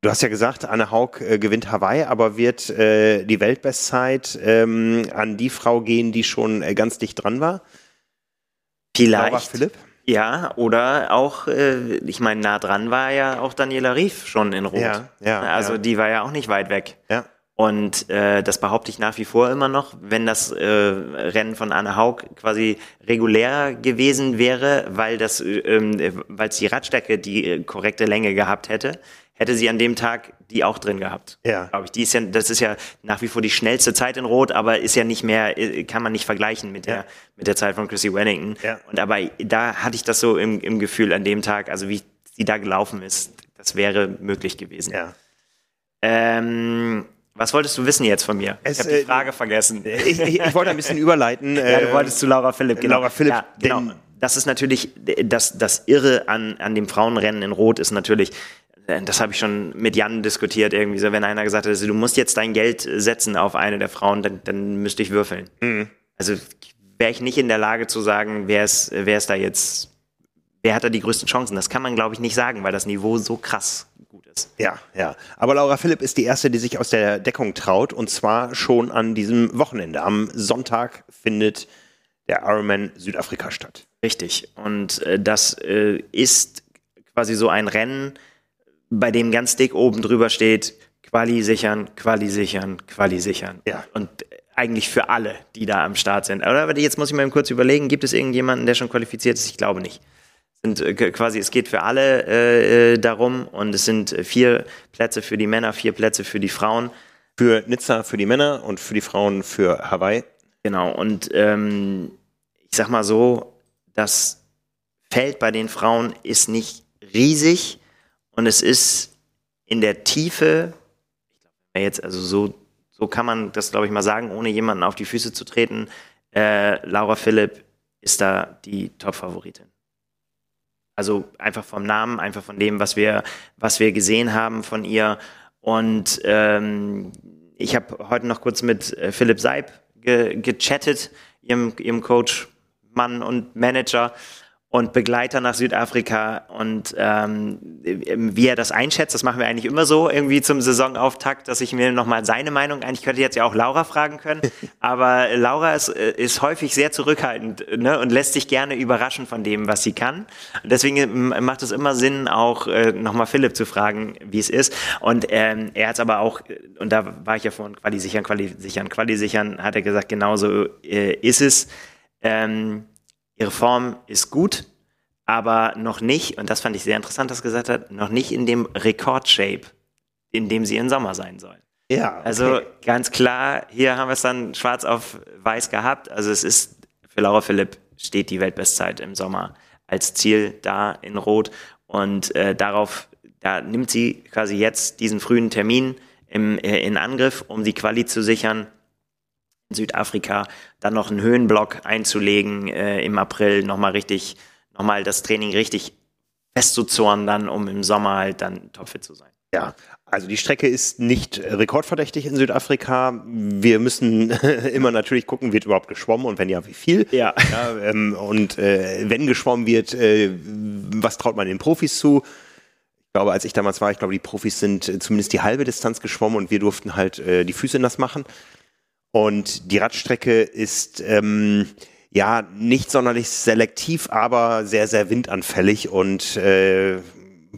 Du hast ja gesagt, Anne Haug äh, gewinnt Hawaii, aber wird äh, die Weltbestzeit ähm, an die Frau gehen, die schon äh, ganz dicht dran war? Vielleicht. Laura Philipp? Ja, oder auch, äh, ich meine, nah dran war ja auch Daniela Rief schon in Rot. Ja, ja, Also ja. die war ja auch nicht weit weg. Ja. Und äh, das behaupte ich nach wie vor immer noch, wenn das äh, Rennen von Anne Haug quasi regulär gewesen wäre, weil das, äh, ähm, weil es die Radstrecke die äh, korrekte Länge gehabt hätte, hätte sie an dem Tag die auch drin gehabt. Ja. Glaube ich. Die ist ja, das ist ja nach wie vor die schnellste Zeit in Rot, aber ist ja nicht mehr, äh, kann man nicht vergleichen mit der, Ja. mit der Zeit von Chrissy Wellington. Ja. Und aber da hatte ich das so im, im Gefühl an dem Tag, also wie sie da gelaufen ist, das wäre möglich gewesen. Ja. Ähm, was wolltest du wissen jetzt von mir? Es, ich habe die äh, Frage vergessen. Ich, ich, ich wollte ein bisschen überleiten. ja, du äh, wolltest zu Laura Philipp, genau. Laura Philipp, ja, genau. Das ist natürlich, das, das Irre an, an dem Frauenrennen in Rot ist natürlich, äh, das habe ich schon mit Jan diskutiert, irgendwie so, wenn einer gesagt hat, also, du musst jetzt dein Geld setzen auf eine der Frauen, dann, dann müsste ich würfeln. Mhm. Also wäre ich nicht in der Lage zu sagen, wer ist, wer ist da jetzt, wer hat da die größten Chancen? Das kann man, glaube ich, nicht sagen, weil das Niveau so krass gut ist. Ja, ja. Aber Laura Philipp ist die erste, die sich aus der Deckung traut und zwar schon an diesem Wochenende. Am Sonntag findet der Ironman Südafrika statt. Richtig. Und äh, das äh, ist quasi so ein Rennen, bei dem ganz dick oben drüber steht, Quali sichern, Quali sichern, Quali sichern. Ja. Und eigentlich für alle, die da am Start sind. Aber jetzt muss ich mal eben kurz überlegen, gibt es irgendjemanden, der schon qualifiziert ist? Ich glaube nicht. Sind äh, quasi, es geht für alle äh, äh, darum und es sind äh, vier Plätze für die Männer, vier Plätze für die Frauen. Für Nizza für die Männer und für die Frauen für Hawaii. Genau, und ähm, ich sag mal so, das Feld bei den Frauen ist nicht riesig und es ist in der Tiefe, jetzt, also so, so kann man das, glaube ich, mal sagen, ohne jemanden auf die Füße zu treten. Äh, Laura Philipp ist da die Top-Favoritin. Also einfach vom Namen, einfach von dem, was wir, was wir gesehen haben von ihr. Und ähm, ich habe heute noch kurz mit äh, Philipp Seib ge gechattet, ihrem, ihrem Coach, Mann und Manager und Begleiter nach Südafrika und ähm, wie er das einschätzt, das machen wir eigentlich immer so irgendwie zum Saisonauftakt, dass ich mir nochmal seine Meinung, eigentlich könnte ich jetzt ja auch Laura fragen können, aber Laura ist, äh, ist häufig sehr zurückhaltend ne, und lässt sich gerne überraschen von dem, was sie kann. Und deswegen ähm, macht es immer Sinn, auch äh, nochmal Philipp zu fragen, wie es ist. Und ähm, er hat es aber auch, äh, und da war ich ja vorhin Quali sichern, Quali sichern, Quali sichern, hat er gesagt, genauso äh, ist es. Ähm, ihre Form ist gut, aber noch nicht, und das fand ich sehr interessant, dass gesagt hat, noch nicht in dem Rekordshape, in dem sie im Sommer sein soll. Ja, Also ganz klar, hier haben wir es dann schwarz auf weiß gehabt. Also es ist für Laura Philipp steht die Weltbestzeit im Sommer als Ziel da in Rot und äh, darauf da nimmt sie quasi jetzt diesen frühen Termin im, äh, in Angriff, um die Quali zu sichern. Südafrika dann noch einen Höhenblock einzulegen äh, im April, nochmal richtig, nochmal das Training richtig festzuzorn dann, um im Sommer halt dann topfit zu sein. Ja, also die Strecke ist nicht rekordverdächtig in Südafrika. Wir müssen immer natürlich gucken, wird überhaupt geschwommen und wenn ja, wie viel. Ja. ja ähm, und äh, wenn geschwommen wird, äh, was traut man den Profis zu? Ich glaube, als ich damals war, ich glaube, die Profis sind äh, zumindest die halbe Distanz geschwommen und wir durften halt äh, die Füße nass machen. Und die Radstrecke ist ähm, ja nicht sonderlich selektiv, aber sehr, sehr windanfällig. Und äh,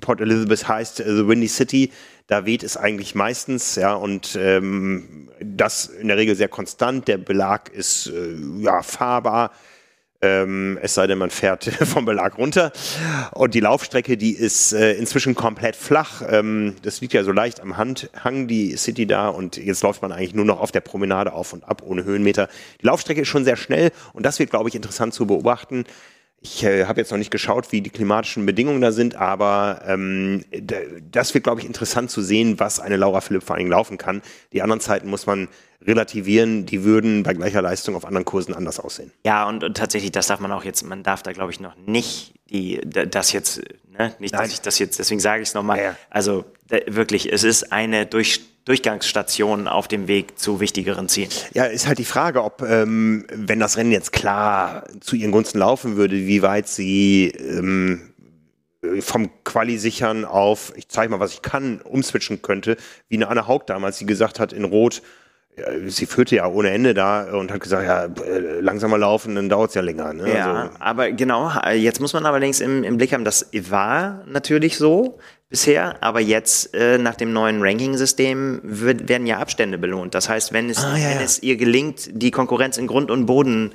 Port Elizabeth heißt äh, The Windy City. Da weht es eigentlich meistens, ja, und ähm, das in der Regel sehr konstant. Der Belag ist äh, ja fahrbar. Ähm, es sei denn, man fährt vom Belag runter. Und die Laufstrecke, die ist äh, inzwischen komplett flach. Ähm, das liegt ja so leicht am Hand, Hang, die City da. Und jetzt läuft man eigentlich nur noch auf der Promenade auf und ab, ohne Höhenmeter. Die Laufstrecke ist schon sehr schnell. Und das wird, glaube ich, interessant zu beobachten. Ich äh, habe jetzt noch nicht geschaut, wie die klimatischen Bedingungen da sind, aber ähm, das wird, glaube ich, interessant zu sehen, was eine Laura Philipp vor allen Dingen laufen kann. Die anderen Zeiten muss man relativieren, die würden bei gleicher Leistung auf anderen Kursen anders aussehen. Ja, und, und tatsächlich, das darf man auch jetzt, man darf da, glaube ich, noch nicht die, das jetzt, ne, nicht, dass ich das jetzt, deswegen sage ich es nochmal. Ja. Also wirklich, es ist eine durch Durchgangsstation auf dem Weg zu wichtigeren Zielen. Ja, ist halt die Frage, ob, ähm, wenn das Rennen jetzt klar zu ihren Gunsten laufen würde, wie weit sie ähm, vom Quali-Sichern auf, ich zeige mal, was ich kann, umswitchen könnte, wie eine Anne Haug damals, die gesagt hat, in Rot, sie führte ja ohne Ende da und hat gesagt, ja, äh, langsamer laufen, dann dauert es ja länger. Ne? Ja, also. aber genau, jetzt muss man allerdings im, im Blick haben, das war natürlich so bisher, aber jetzt äh, nach dem neuen Ranking-System werden ja Abstände belohnt. Das heißt, wenn es, ah, ja, wenn es ihr gelingt, die Konkurrenz in Grund und Boden äh,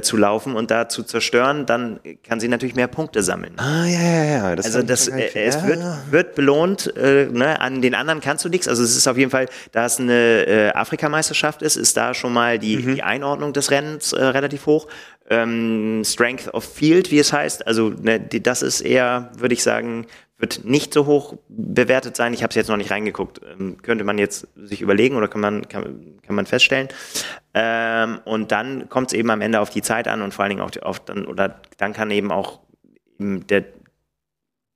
zu laufen und da zu zerstören, dann kann sie natürlich mehr Punkte sammeln. Ah, ja, ja, ja. Das also das, äh, es ja, wird, wird belohnt, äh, ne? an den anderen kannst du nichts. Also es ist auf jeden Fall, da es eine äh, Afrikameisterschaft ist, ist da schon mal die, mhm. die Einordnung des Rennens äh, relativ hoch. Ähm, Strength of Field, wie es heißt, also ne, die, das ist eher, würde ich sagen, wird nicht so hoch bewertet sein. Ich habe es jetzt noch nicht reingeguckt. Ähm, könnte man jetzt sich überlegen oder kann man, kann, kann man feststellen. Ähm, und dann kommt es eben am Ende auf die Zeit an und vor allen Dingen auch auf dann, oder dann kann eben auch eben der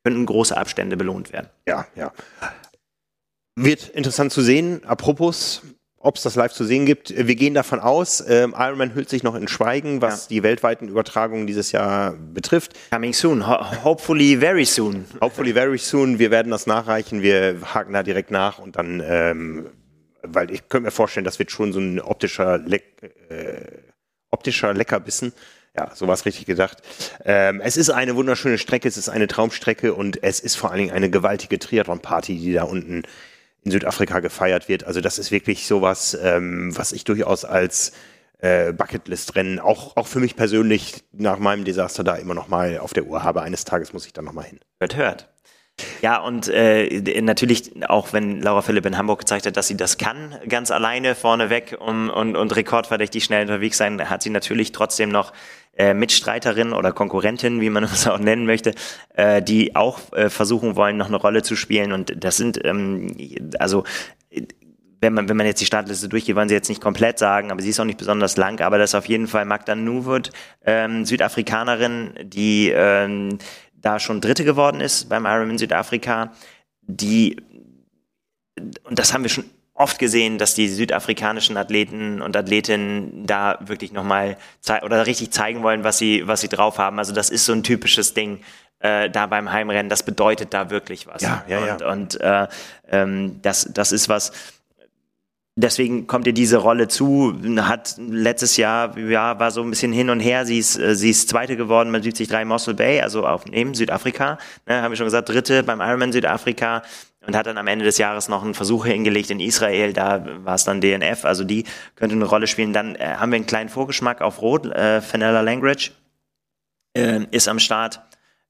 könnten große Abstände belohnt werden. Ja, ja. Wird interessant zu sehen. Apropos, ob es das live zu sehen gibt. Wir gehen davon aus, ähm, Ironman hüllt sich noch in Schweigen, was ja. die weltweiten Übertragungen dieses Jahr betrifft. Coming soon, Ho hopefully very soon. Hopefully very soon. Wir werden das nachreichen. Wir haken da direkt nach und dann, ähm, weil ich könnte mir vorstellen, das wird schon so ein optischer, Le äh, optischer Leckerbissen. Ja, so war es richtig gedacht. Ähm, es ist eine wunderschöne Strecke, es ist eine Traumstrecke und es ist vor allen Dingen eine gewaltige Triathlon-Party, die da unten in Südafrika gefeiert wird. Also das ist wirklich sowas, ähm, was ich durchaus als äh, Bucketlist-Rennen auch, auch für mich persönlich nach meinem Desaster da immer noch mal auf der Uhr habe. Eines Tages muss ich dann noch mal hin. Hört, hört. Ja, und äh, natürlich, auch wenn Laura Philipp in Hamburg gezeigt hat, dass sie das kann, ganz alleine vorneweg um, und, und rekordverdächtig schnell unterwegs sein, hat sie natürlich trotzdem noch äh, Mitstreiterin oder Konkurrentin, wie man es auch nennen möchte, äh, die auch äh, versuchen wollen, noch eine Rolle zu spielen. Und das sind, ähm, also wenn man, wenn man jetzt die Startliste durchgeht, wollen sie jetzt nicht komplett sagen, aber sie ist auch nicht besonders lang, aber das ist auf jeden Fall Magda Nuwood, ähm, Südafrikanerin, die ähm, da schon Dritte geworden ist beim Ironman Südafrika, die, und das haben wir schon oft gesehen, dass die südafrikanischen Athleten und Athletinnen da wirklich nochmal oder richtig zeigen wollen, was sie, was sie drauf haben. Also das ist so ein typisches Ding äh, da beim Heimrennen. Das bedeutet da wirklich was. Ja, ja, ja. Und, und äh, ähm, das, das ist was. Deswegen kommt ihr diese Rolle zu, hat letztes Jahr, ja, war so ein bisschen hin und her. Sie ist, äh, sie ist Zweite geworden bei 73 Mossel Bay, also auf neben Südafrika. Ne, haben wir schon gesagt, Dritte beim Ironman Südafrika und hat dann am Ende des Jahres noch einen Versuch hingelegt in Israel, da war es dann DNF, also die könnte eine Rolle spielen. Dann äh, haben wir einen kleinen Vorgeschmack auf Rot, äh, Fenella Langridge äh, ist am Start,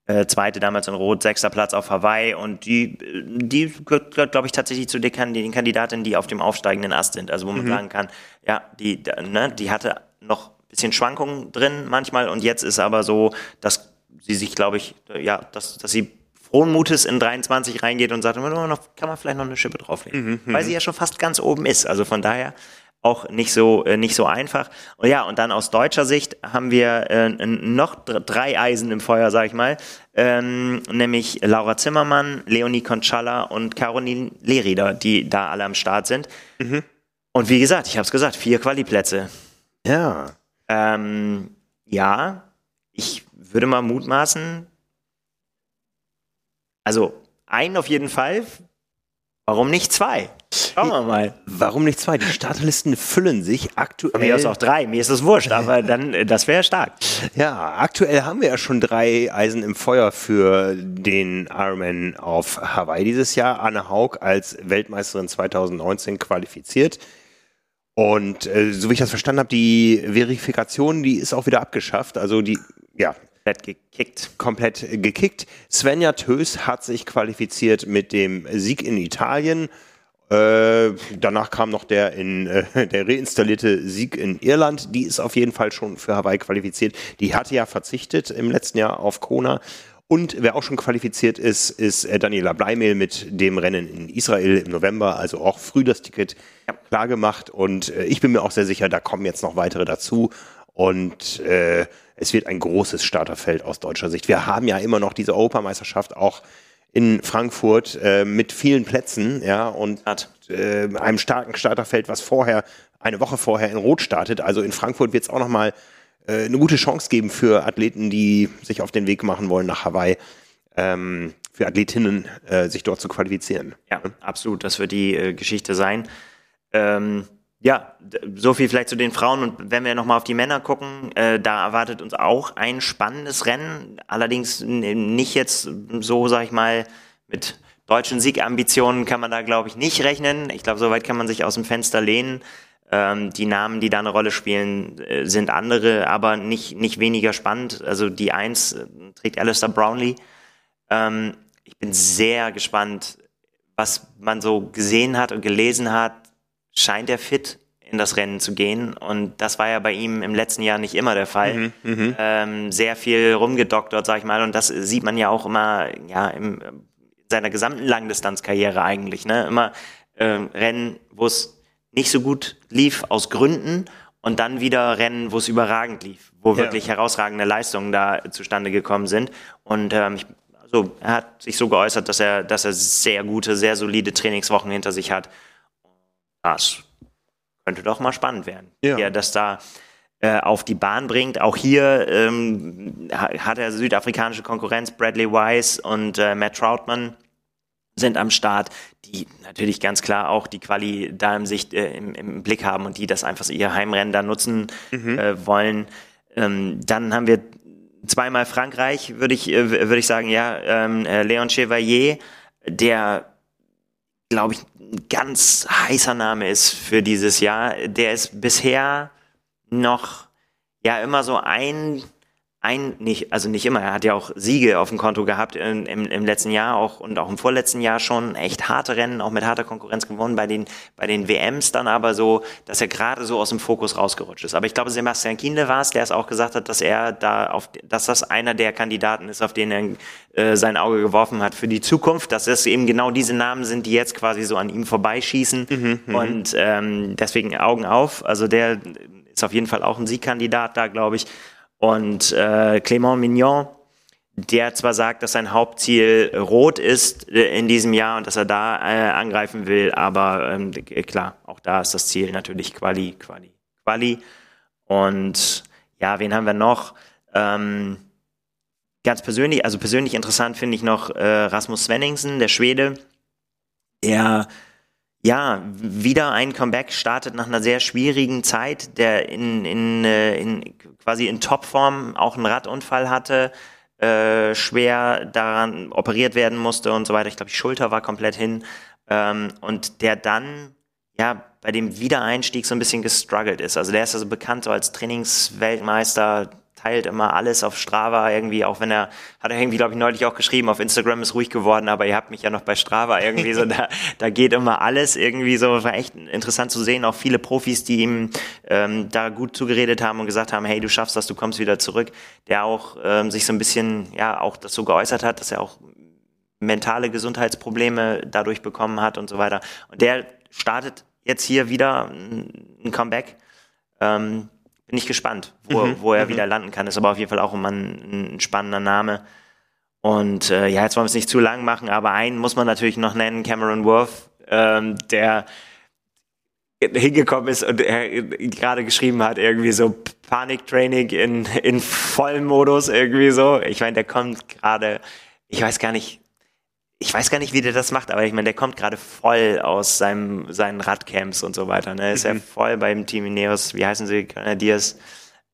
äh, zweite damals in Rot, sechster Platz auf Hawaii und die, die gehört, glaube ich, tatsächlich zu den Kandidatinnen, die auf dem aufsteigenden Ast sind, also wo man mhm. sagen kann, ja, die, ne, die hatte noch ein bisschen Schwankungen drin manchmal und jetzt ist aber so, dass sie sich, glaube ich, ja, dass, dass sie frohen Mutes in 23 reingeht und sagt, kann man vielleicht noch eine Schippe drauflegen. Mhm, mhm, weil sie ja schon fast ganz oben ist. Also von daher auch nicht so äh, nicht so einfach. Und ja, und dann aus deutscher Sicht haben wir äh, noch drei Eisen im Feuer, sag ich mal, ähm, nämlich Laura Zimmermann, Leonie Conchala und Caroline Lehrieder, die da alle am Start sind. Mhm. Und wie gesagt, ich habe es gesagt, vier Qualiplätze. Ja. Ähm, ja, ich würde mal mutmaßen, also einen auf jeden Fall. Warum nicht zwei? Schauen wir mal. Warum nicht zwei? Die Startlisten füllen sich aktuell. Von mir aus auch drei. Mir ist das wurscht, aber dann, das wäre stark. Ja, aktuell haben wir ja schon drei Eisen im Feuer für den Ironman auf Hawaii dieses Jahr. Anne Haug als Weltmeisterin 2019 qualifiziert. Und äh, so wie ich das verstanden habe, die Verifikation, die ist auch wieder abgeschafft. Also die, ja, komplett gekickt. Komplett gekickt. Svenja Tös hat sich qualifiziert mit dem Sieg in Italien. Äh, danach kam noch der, in, äh, der reinstallierte Sieg in Irland. Die ist auf jeden Fall schon für Hawaii qualifiziert. Die hatte ja verzichtet im letzten Jahr auf Kona. Und wer auch schon qualifiziert ist, ist äh, Daniela Bleimehl mit dem Rennen in Israel im November. Also auch früh das Ticket klar gemacht. Und äh, ich bin mir auch sehr sicher, da kommen jetzt noch weitere dazu. Und äh, es wird ein großes Starterfeld aus deutscher Sicht. Wir haben ja immer noch diese Europameisterschaft auch in Frankfurt äh, mit vielen Plätzen, ja, und äh, einem starken Starterfeld, was vorher, eine Woche vorher in Rot startet. Also in Frankfurt wird es auch nochmal äh, eine gute Chance geben für Athleten, die sich auf den Weg machen wollen nach Hawaii. Ähm, für Athletinnen, äh, sich dort zu qualifizieren. Ja, absolut. Das wird die äh, Geschichte sein. Ähm, ja, so viel vielleicht zu den Frauen. Und wenn wir nochmal auf die Männer gucken, äh, da erwartet uns auch ein spannendes Rennen. Allerdings nicht jetzt so, sag ich mal, mit deutschen Siegambitionen kann man da, glaube ich, nicht rechnen. Ich glaube, soweit kann man sich aus dem Fenster lehnen. Ähm, die Namen, die da eine Rolle spielen, äh, sind andere, aber nicht, nicht weniger spannend. Also die Eins äh, trägt Alistair Brownlee. Ähm, ich bin sehr gespannt, was man so gesehen hat und gelesen hat scheint er fit in das Rennen zu gehen. Und das war ja bei ihm im letzten Jahr nicht immer der Fall. Mhm, mhm. ähm, sehr viel rumgedoktert, sag ich mal. Und das sieht man ja auch immer, ja, in seiner gesamten Langdistanzkarriere eigentlich. Ne? Immer ähm, Rennen, wo es nicht so gut lief aus Gründen und dann wieder Rennen, wo es überragend lief, wo ja. wirklich herausragende Leistungen da zustande gekommen sind. Und ähm, ich, also, er hat sich so geäußert, dass er, dass er sehr gute, sehr solide Trainingswochen hinter sich hat das könnte doch mal spannend werden. Ja. Wie er das da äh, auf die Bahn bringt. Auch hier ähm, hat er südafrikanische Konkurrenz. Bradley Wise und äh, Matt Troutman sind am Start, die natürlich ganz klar auch die Quali da im, Sicht, äh, im, im Blick haben und die das einfach ihr Heimrennen da nutzen mhm. äh, wollen. Ähm, dann haben wir zweimal Frankreich, würde ich, äh, würde ich sagen, ja, ähm, äh, Leon Chevalier, der glaube ich, ganz heißer Name ist für dieses Jahr. Der ist bisher noch ja immer so ein ein, nicht, also nicht immer, er hat ja auch Siege auf dem Konto gehabt im, im, im, letzten Jahr auch und auch im vorletzten Jahr schon echt harte Rennen, auch mit harter Konkurrenz gewonnen bei den, bei den WMs dann aber so, dass er gerade so aus dem Fokus rausgerutscht ist. Aber ich glaube, Sebastian Kienle war es, der es auch gesagt hat, dass er da auf, dass das einer der Kandidaten ist, auf den er äh, sein Auge geworfen hat für die Zukunft, dass es eben genau diese Namen sind, die jetzt quasi so an ihm vorbeischießen mhm, mhm. und ähm, deswegen Augen auf. Also der ist auf jeden Fall auch ein Siegkandidat da, glaube ich. Und äh, Clément Mignon, der zwar sagt, dass sein Hauptziel rot ist äh, in diesem Jahr und dass er da äh, angreifen will, aber ähm, klar, auch da ist das Ziel natürlich Quali, Quali, Quali. Und ja, wen haben wir noch? Ähm, ganz persönlich, also persönlich interessant finde ich noch äh, Rasmus Svenningsen, der Schwede, der ja, wieder ein Comeback startet nach einer sehr schwierigen Zeit, der in, in, äh, in quasi in Topform auch einen Radunfall hatte, äh, schwer daran operiert werden musste und so weiter. Ich glaube, die Schulter war komplett hin. Ähm, und der dann ja bei dem Wiedereinstieg so ein bisschen gestruggelt ist. Also der ist also bekannt so als Trainingsweltmeister, teilt immer alles auf Strava irgendwie, auch wenn er, hat er irgendwie, glaube ich, neulich auch geschrieben, auf Instagram ist ruhig geworden, aber ihr habt mich ja noch bei Strava irgendwie so, da, da geht immer alles irgendwie so, war echt interessant zu sehen, auch viele Profis, die ihm ähm, da gut zugeredet haben und gesagt haben, hey, du schaffst das, du kommst wieder zurück, der auch ähm, sich so ein bisschen, ja, auch das so geäußert hat, dass er auch mentale Gesundheitsprobleme dadurch bekommen hat und so weiter. Und der startet jetzt hier wieder ein Comeback. Ähm, bin ich gespannt, wo, mhm, wo er mhm. wieder landen kann. Ist aber auf jeden Fall auch immer ein, ein spannender Name. Und äh, ja, jetzt wollen wir es nicht zu lang machen, aber einen muss man natürlich noch nennen, Cameron Worth, ähm, der hingekommen ist und er gerade geschrieben hat, irgendwie so Paniktraining in, in vollem Modus, irgendwie so. Ich meine, der kommt gerade, ich weiß gar nicht, ich weiß gar nicht, wie der das macht, aber ich meine, der kommt gerade voll aus seinem, seinen Radcamps und so weiter. Ne? Ist mhm. ja voll beim Team Ineos, wie heißen sie, Canadiers,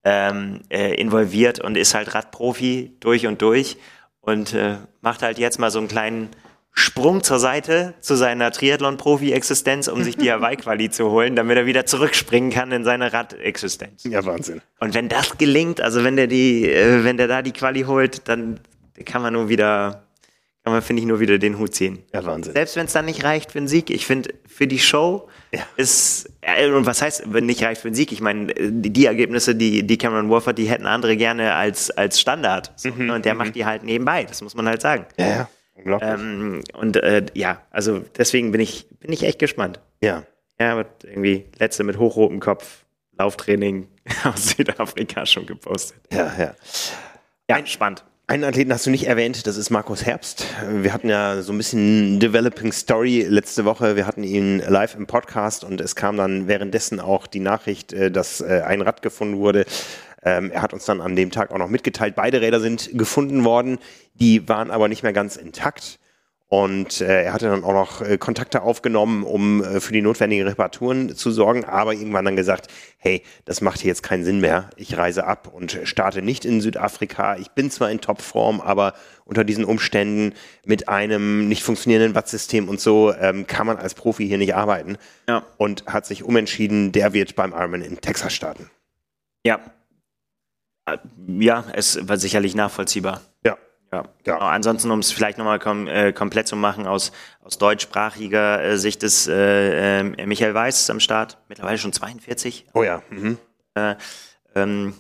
ähm, äh, involviert und ist halt Radprofi durch und durch und äh, macht halt jetzt mal so einen kleinen Sprung zur Seite zu seiner Triathlon-Profi-Existenz, um sich die Hawaii-Quali zu holen, damit er wieder zurückspringen kann in seine Rad-Existenz. Ja, Wahnsinn. Und wenn das gelingt, also wenn der die, äh, wenn der da die Quali holt, dann kann man nur wieder kann man, finde ich, nur wieder den Hut ziehen. Ja, Wahnsinn. Selbst wenn es dann nicht reicht für einen Sieg, ich finde, für die Show Ja. ist, äh, und was heißt, wenn nicht reicht für einen Sieg? Ich meine, äh, die, die Ergebnisse, die, die Cameron Wolf hat, die hätten andere gerne als, als Standard. So, Mhm, ne? Und der macht die halt nebenbei, das muss man halt sagen. Ja, ja. Unglaublich. Ähm, und äh, ja, also deswegen bin ich, bin ich echt gespannt. ja. Ja, wird irgendwie letzte mit hochrotem Kopf, Lauftraining aus Südafrika schon gepostet. Ja, ja. Ja, spannend. Einen Athleten hast du nicht erwähnt, das ist Markus Herbst. Wir hatten ja so ein bisschen Developing Story letzte Woche. Wir hatten ihn live im Podcast und es kam dann währenddessen auch die Nachricht, äh, dass äh, ein Rad gefunden wurde. Ähm, Er hat uns dann an dem Tag auch noch mitgeteilt, beide Räder sind gefunden worden, die waren aber nicht mehr ganz intakt. Und äh, er hatte dann auch noch äh, Kontakte aufgenommen, um äh, für die notwendigen Reparaturen zu sorgen, aber irgendwann dann gesagt, hey, das macht hier jetzt keinen Sinn mehr. Ich reise ab und starte nicht in Südafrika. Ich bin zwar in Topform, aber unter diesen Umständen mit einem nicht funktionierenden Wattsystem und so ähm, kann man als Profi hier nicht arbeiten. Ja. Und hat sich umentschieden, der wird beim Ironman in Texas starten. Ja. Äh, Ja, es war sicherlich nachvollziehbar. Ja. Ja. Ja. Genau. Ansonsten, um es vielleicht nochmal kom äh, komplett zu machen, aus, aus deutschsprachiger äh, Sicht ist äh, äh, Michael Weiß am Start, mittlerweile schon 42, Oh ja. Mhm. äh, ähm,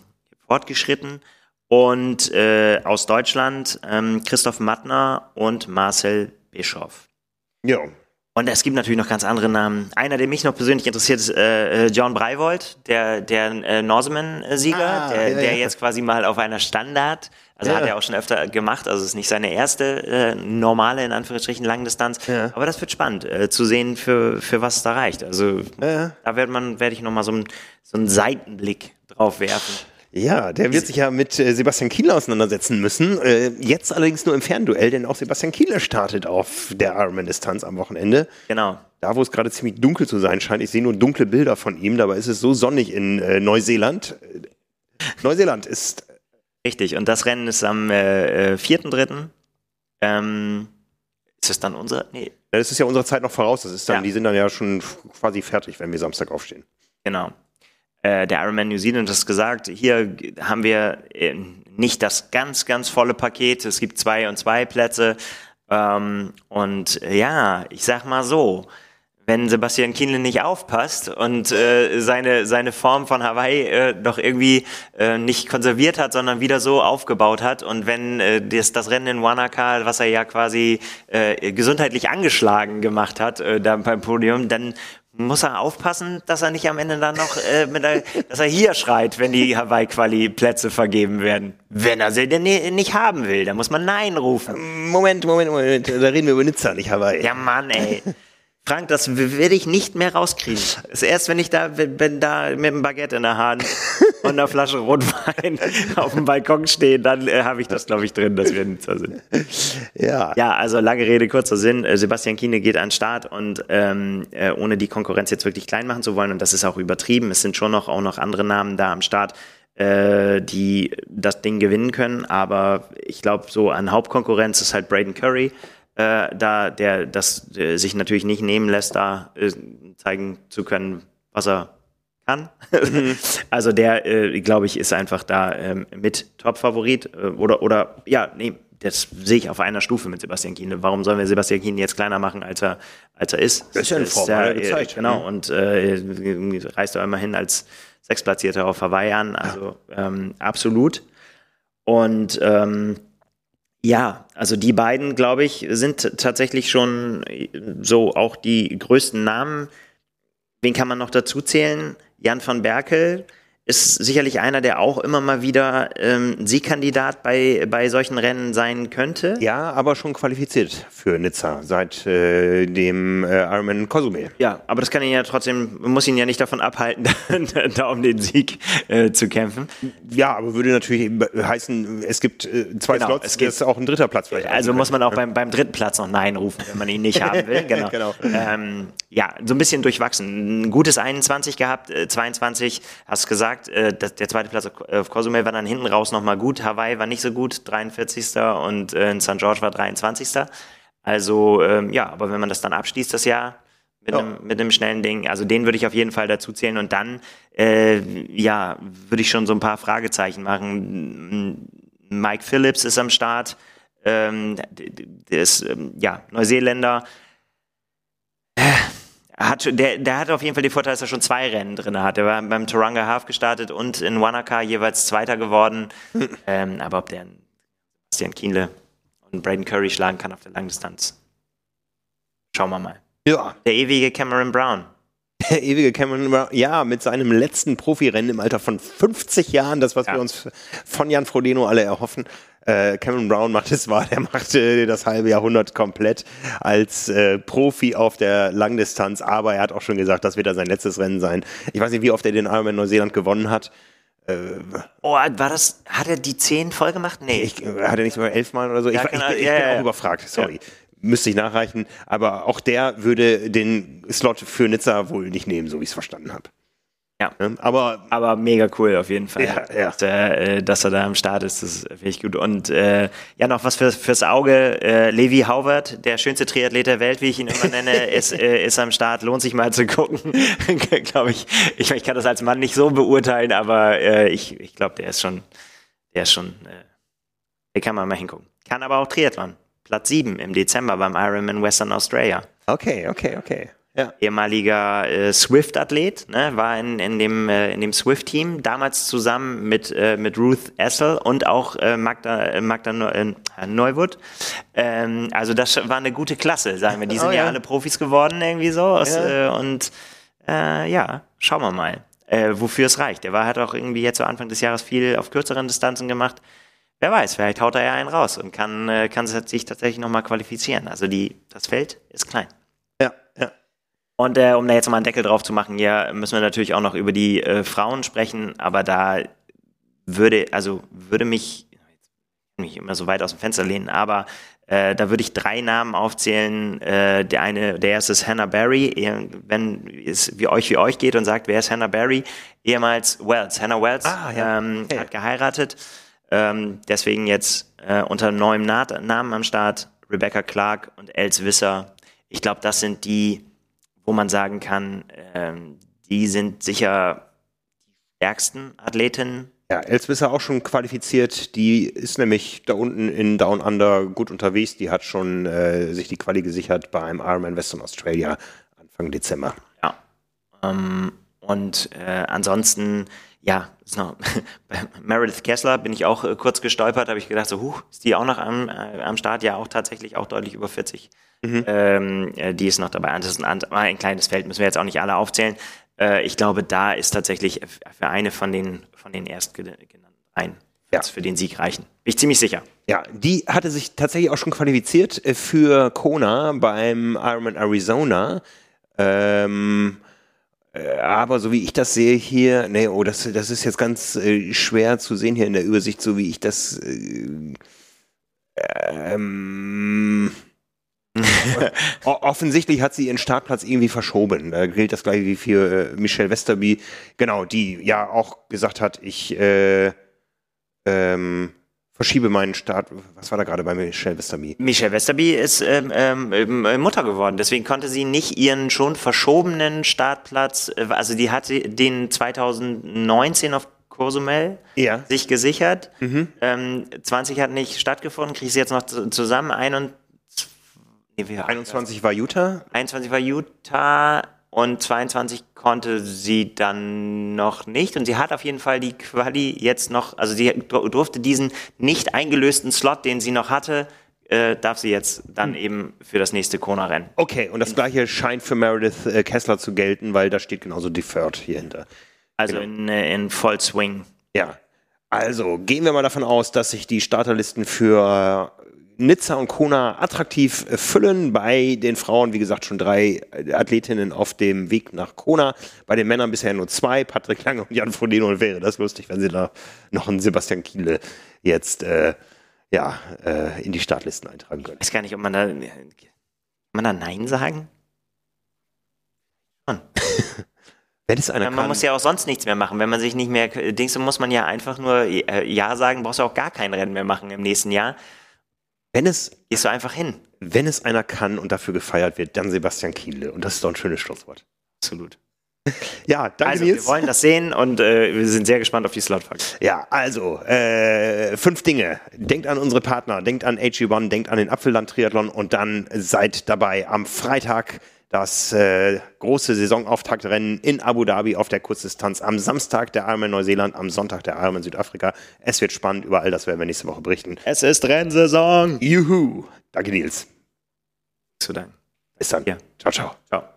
fortgeschritten. Und äh, aus Deutschland ähm, Christoph Mattner und Marcel Bischoff. Ja. Und es gibt natürlich noch ganz andere Namen. Einer, der mich noch persönlich interessiert, ist äh, äh, John Breivold, der, der äh, Norseman-Sieger, Ah, der, ja, der ja. jetzt quasi mal auf einer Standard, also Ja. hat er auch schon öfter gemacht, also ist nicht seine erste äh, normale, in Anführungsstrichen, Langdistanz. Aber das wird spannend, äh, zu sehen, für, für was es da reicht. Also da wird man, werde ich nochmal so, einen- so einen Seitenblick drauf werfen. Ja, der wird sich ja mit äh, Sebastian Kienle auseinandersetzen müssen. Äh, jetzt allerdings nur im Fernduell, denn auch Sebastian Kienle startet auf der Ironman-Distanz am Wochenende. Genau. Da, wo es gerade ziemlich dunkel zu sein scheint. Ich sehe nur dunkle Bilder von ihm, dabei ist es so sonnig in äh, Neuseeland. Äh, Neuseeland ist, Richtig. Und das Rennen ist am äh, äh, 4.3. Ähm, ist das dann unser? Nee, das ist ja unserer Zeit noch voraus. Das ist dann, Ja. die sind dann ja schon quasi fertig, wenn wir Samstag aufstehen. Genau. Äh, der Ironman New Zealand hat gesagt, hier haben wir äh, nicht das ganz, ganz volle Paket. Es gibt zwei und zwei Plätze. Ähm, und äh, ja, ich sag mal so, wenn Sebastian Kienle nicht aufpasst und äh, seine, seine Form von Hawaii äh, doch irgendwie äh, nicht konserviert hat, sondern wieder so aufgebaut hat und wenn äh, das, das Rennen in Wanaka, was er ja quasi äh, gesundheitlich angeschlagen gemacht hat, äh, da beim Podium, dann muss er aufpassen, dass er nicht am Ende dann noch, äh, mit der, dass er hier schreit, wenn die Hawaii-Quali-Plätze vergeben werden. Wenn er sie denn ni- nicht haben will, dann muss man Nein rufen. Moment, Moment, Moment. Da reden wir über Nizza, nicht Hawaii. Ja, Mann, ey. Frank, das werde ich nicht mehr rauskriegen. Das ist erst, wenn ich da, wenn da mit einem Baguette in der Hand und einer Flasche Rotwein auf dem Balkon stehe, dann äh, habe ich das, glaube ich, drin, dass wir Nizza sind. Ja. Ja, also lange Rede, kurzer Sinn. Äh, Sebastian Kiene geht an den Start und ähm, äh, ohne die Konkurrenz jetzt wirklich klein machen zu wollen, und das ist auch übertrieben, es sind schon noch auch noch andere Namen da am Start, äh, die das Ding gewinnen können. Aber ich glaube, so an Hauptkonkurrenz ist halt Braden Curry, äh, da der das äh, sich natürlich nicht nehmen lässt, da äh, zeigen zu können, was er kann. also der, äh, glaube ich, ist einfach da ähm, mit Top-Favorit äh, oder oder ja, nee, das sehe ich auf einer Stufe mit Sebastian Kienle. Warum sollen wir Sebastian Kienle jetzt kleiner machen, als er als er ist? Das ist ja in Form, hat er äh, gezeigt. Genau Mhm. und äh, reist er immerhin als Sechsplatzierter auf Hawaii an, also ähm, absolut. Und ähm, ja, also die beiden, glaube ich, sind tatsächlich schon so auch die größten Namen. Wen kann man noch dazu zählen? Jan van Berkel ist sicherlich einer, der auch immer mal wieder ähm, Siegkandidat bei, bei solchen Rennen sein könnte. Ja, aber schon qualifiziert für Nizza seit äh, dem äh, Ironman Cozumel. Ja, aber das kann ihn ja trotzdem, muss ihn ja nicht davon abhalten, da um den Sieg äh, zu kämpfen. Ja, aber würde natürlich heißen, es gibt äh, zwei Genau, Slots, es gibt- ist auch ein dritter Platz vielleicht. Also muss man auch beim, beim dritten Platz noch Nein rufen, wenn man ihn nicht haben will. Genau. Genau. Ähm, ja, so ein bisschen durchwachsen. Ein gutes 21 gehabt, äh, 22, hast gesagt, äh, das, der zweite Platz auf, auf Cozumel war dann hinten raus nochmal gut. Hawaii war nicht so gut, 43. und äh, in St. George war 23. Also ähm, ja, aber wenn man das dann abschließt, das Jahr mit, Ja. einem, mit einem schnellen Ding, also den würde ich auf jeden Fall dazu zählen und dann, äh, ja, würde ich schon so ein paar Fragezeichen machen. Mike Phillips ist am Start, Ähm, der ist, ähm, ja, Neuseeländer. Hat, der, der hat auf jeden Fall den Vorteil, dass er schon zwei Rennen drin hat. Er war beim Taranga Half gestartet und in Wanaka jeweils Zweiter geworden. ähm, aber ob der Bastian Kienle und Braden Curry schlagen kann auf der Langdistanz, schauen wir mal. Ja. Der ewige Cameron Brown. Der ewige Cameron Brown, ja, mit seinem letzten Profirennen im Alter von 50 Jahren, das, was Ja. wir uns von Jan Frodeno alle erhoffen. Äh, Cameron Brown macht es wahr, der machte das halbe Jahrhundert komplett als äh, Profi auf der Langdistanz, aber er hat auch schon gesagt, das wird er sein letztes Rennen sein. Ich weiß nicht, wie oft er den Ironman Neuseeland gewonnen hat. Oh, war das, hat er die 10 voll gemacht? Nee. Ich, hat er nicht sogar elfmal oder so? Ja, ich, ich, er- ich, ich ja, bin ja, auch überfragt, sorry. Müsste ich nachreichen. Aber auch der würde den Slot für Nizza wohl nicht nehmen, so wie ich es verstanden habe. Ja. Ne? Aber Aber mega cool auf jeden Fall, Ja, ja. Dass, er, äh, dass er da am Start ist. Das finde ich gut. Und äh, ja, noch was fürs, fürs Auge. Äh, Levi Haubert, der schönste Triathlet der Welt, wie ich ihn immer nenne, ist, äh, ist am Start. Lohnt sich mal zu gucken. glaube ich. ich. Ich kann das als Mann nicht so beurteilen, aber äh, ich, ich glaube, der ist schon, der ist schon, äh, der kann man mal hingucken. Kann aber auch Triathlon. Platz 7 im Dezember beim Ironman Western Australia okay, okay, okay. Ja. ehemaliger äh, Swift-Athlet, ne, war in, in dem, äh, in dem Swift-Team, damals zusammen mit, äh, mit Ruth Essel und auch äh, Magda, äh, Magda Neu äh, Neuwood. Ähm, also das war eine gute Klasse, sagen wir. Die sind Oh, ja. ja. alle Profis geworden irgendwie so. Aus, Ja. äh, und äh, ja, schauen wir mal, äh, wofür es reicht. Der war, hat auch irgendwie jetzt zu Anfang des Jahres viel auf kürzeren Distanzen gemacht. Wer weiß, vielleicht haut er ja einen raus und kann, kann sich tatsächlich nochmal qualifizieren. Also die, das Feld ist klein. Und äh, um da jetzt mal einen Deckel drauf zu machen, ja, müssen wir natürlich auch noch über die äh, Frauen sprechen, aber da würde, also würde mich, mich immer so weit aus dem Fenster lehnen, aber äh, da würde ich drei Namen aufzählen. Äh, der eine, der erste ist Hannah Barry. Wenn es wie euch wie euch geht und sagt, wer ist Hannah Barry? Ehemals Wells. Hannah Wells Ah, ja. ähm, Okay. hat geheiratet. Ähm, deswegen jetzt äh, unter neuem Na Namen am Start. Rebecca Clark und Els Wisser. Ich glaube, das sind die, wo man sagen kann, ähm, die sind sicher die stärksten Athletinnen. Ja, Elswisser auch schon qualifiziert. Die ist nämlich da unten in Down Under gut unterwegs. Die hat schon äh, sich die Quali gesichert beim Ironman Western Australia Anfang Dezember. Ja. Ähm, und äh, ansonsten, ja, noch, bei Meredith Kessler bin ich auch äh, kurz gestolpert, habe ich gedacht, so, huch, ist die auch noch am, äh, am Start? Ja, auch tatsächlich auch deutlich über 40. Ähm, äh, die ist noch dabei. Das ist ein, and- ein kleines Feld, müssen wir jetzt auch nicht alle aufzählen. Äh, ich glaube, da ist tatsächlich für eine von den, von den erstgenannten rein, Ja. für den Sieg reichen. Bin ich ziemlich sicher. Ja, die hatte sich tatsächlich auch schon qualifiziert äh, für Kona beim Ironman Arizona. Ähm, äh, aber so wie ich das sehe hier, nee, oh, das, das ist jetzt ganz äh, schwer zu sehen hier in der Übersicht, so wie ich das. Äh, ähm, offensichtlich hat sie ihren Startplatz irgendwie verschoben. Da gilt das gleiche wie für äh, Michelle Westerby. Genau, die ja auch gesagt hat, ich äh, ähm, verschiebe meinen Start. Was war da gerade bei Michelle Westerby? Michelle Westerby ist ähm, ähm, ähm, Mutter geworden, deswegen konnte sie nicht ihren schon verschobenen Startplatz, äh, also die hatte den 2019 auf Cozumel Ja. sich gesichert. Ähm, 20 hat nicht stattgefunden, kriege sie jetzt noch zu- zusammen. 21, nee, wie- 21 war Utah. 21 war Utah und 22 konnte sie dann noch nicht. Und sie hat auf jeden Fall die Quali jetzt noch, also sie dur- durfte diesen nicht eingelösten Slot, den sie noch hatte, äh, darf sie jetzt dann eben für das nächste Kona-Rennen. Okay, und das gleiche scheint für Meredith äh, Kessler zu gelten, weil da steht genauso Deferred hier hinter. Also in, äh, in Vollswing. Ja. Also gehen wir mal davon aus, dass sich die Starterlisten für Nizza und Kona attraktiv äh, füllen. Bei den Frauen, wie gesagt, schon drei äh, Athletinnen auf dem Weg nach Kona. Bei den Männern bisher nur zwei, Patrick Lange und Jan Frodeno. Und wäre das lustig, wenn sie da noch einen Sebastian Kiele jetzt äh, ja, äh, in die Startlisten eintragen können. Ich weiß gar nicht, ob man da, kann man da Nein sagen? Wenn es einer Ja, man kann, muss ja auch sonst nichts mehr machen. Wenn man sich nicht mehr, Dings, dann muss man ja einfach nur äh, Ja sagen, brauchst du auch gar kein Rennen mehr machen im nächsten Jahr. Wenn es Gehst du einfach hin. wenn es einer kann und dafür gefeiert wird, dann Sebastian Kiele. Und das ist doch ein schönes Schlusswort. Absolut. Ja, danke Also, Nils. wir wollen das sehen und äh, wir sind sehr gespannt auf die Slotfolge. Ja, also, äh, fünf Dinge. Denkt an unsere Partner, denkt an AG1, denkt an den Apfelland-Triathlon und dann seid dabei am Freitag das äh, große Saisonauftaktrennen in Abu Dhabi auf der Kurzdistanz. Am Samstag der Ironman Neuseeland, am Sonntag der Ironman Südafrika. Es wird spannend, über all das werden wir nächste Woche berichten. Es ist Rennsaison. Juhu. Danke, Nils. Zu danken. Bis dann. Ja. Ciao, ciao. Ciao.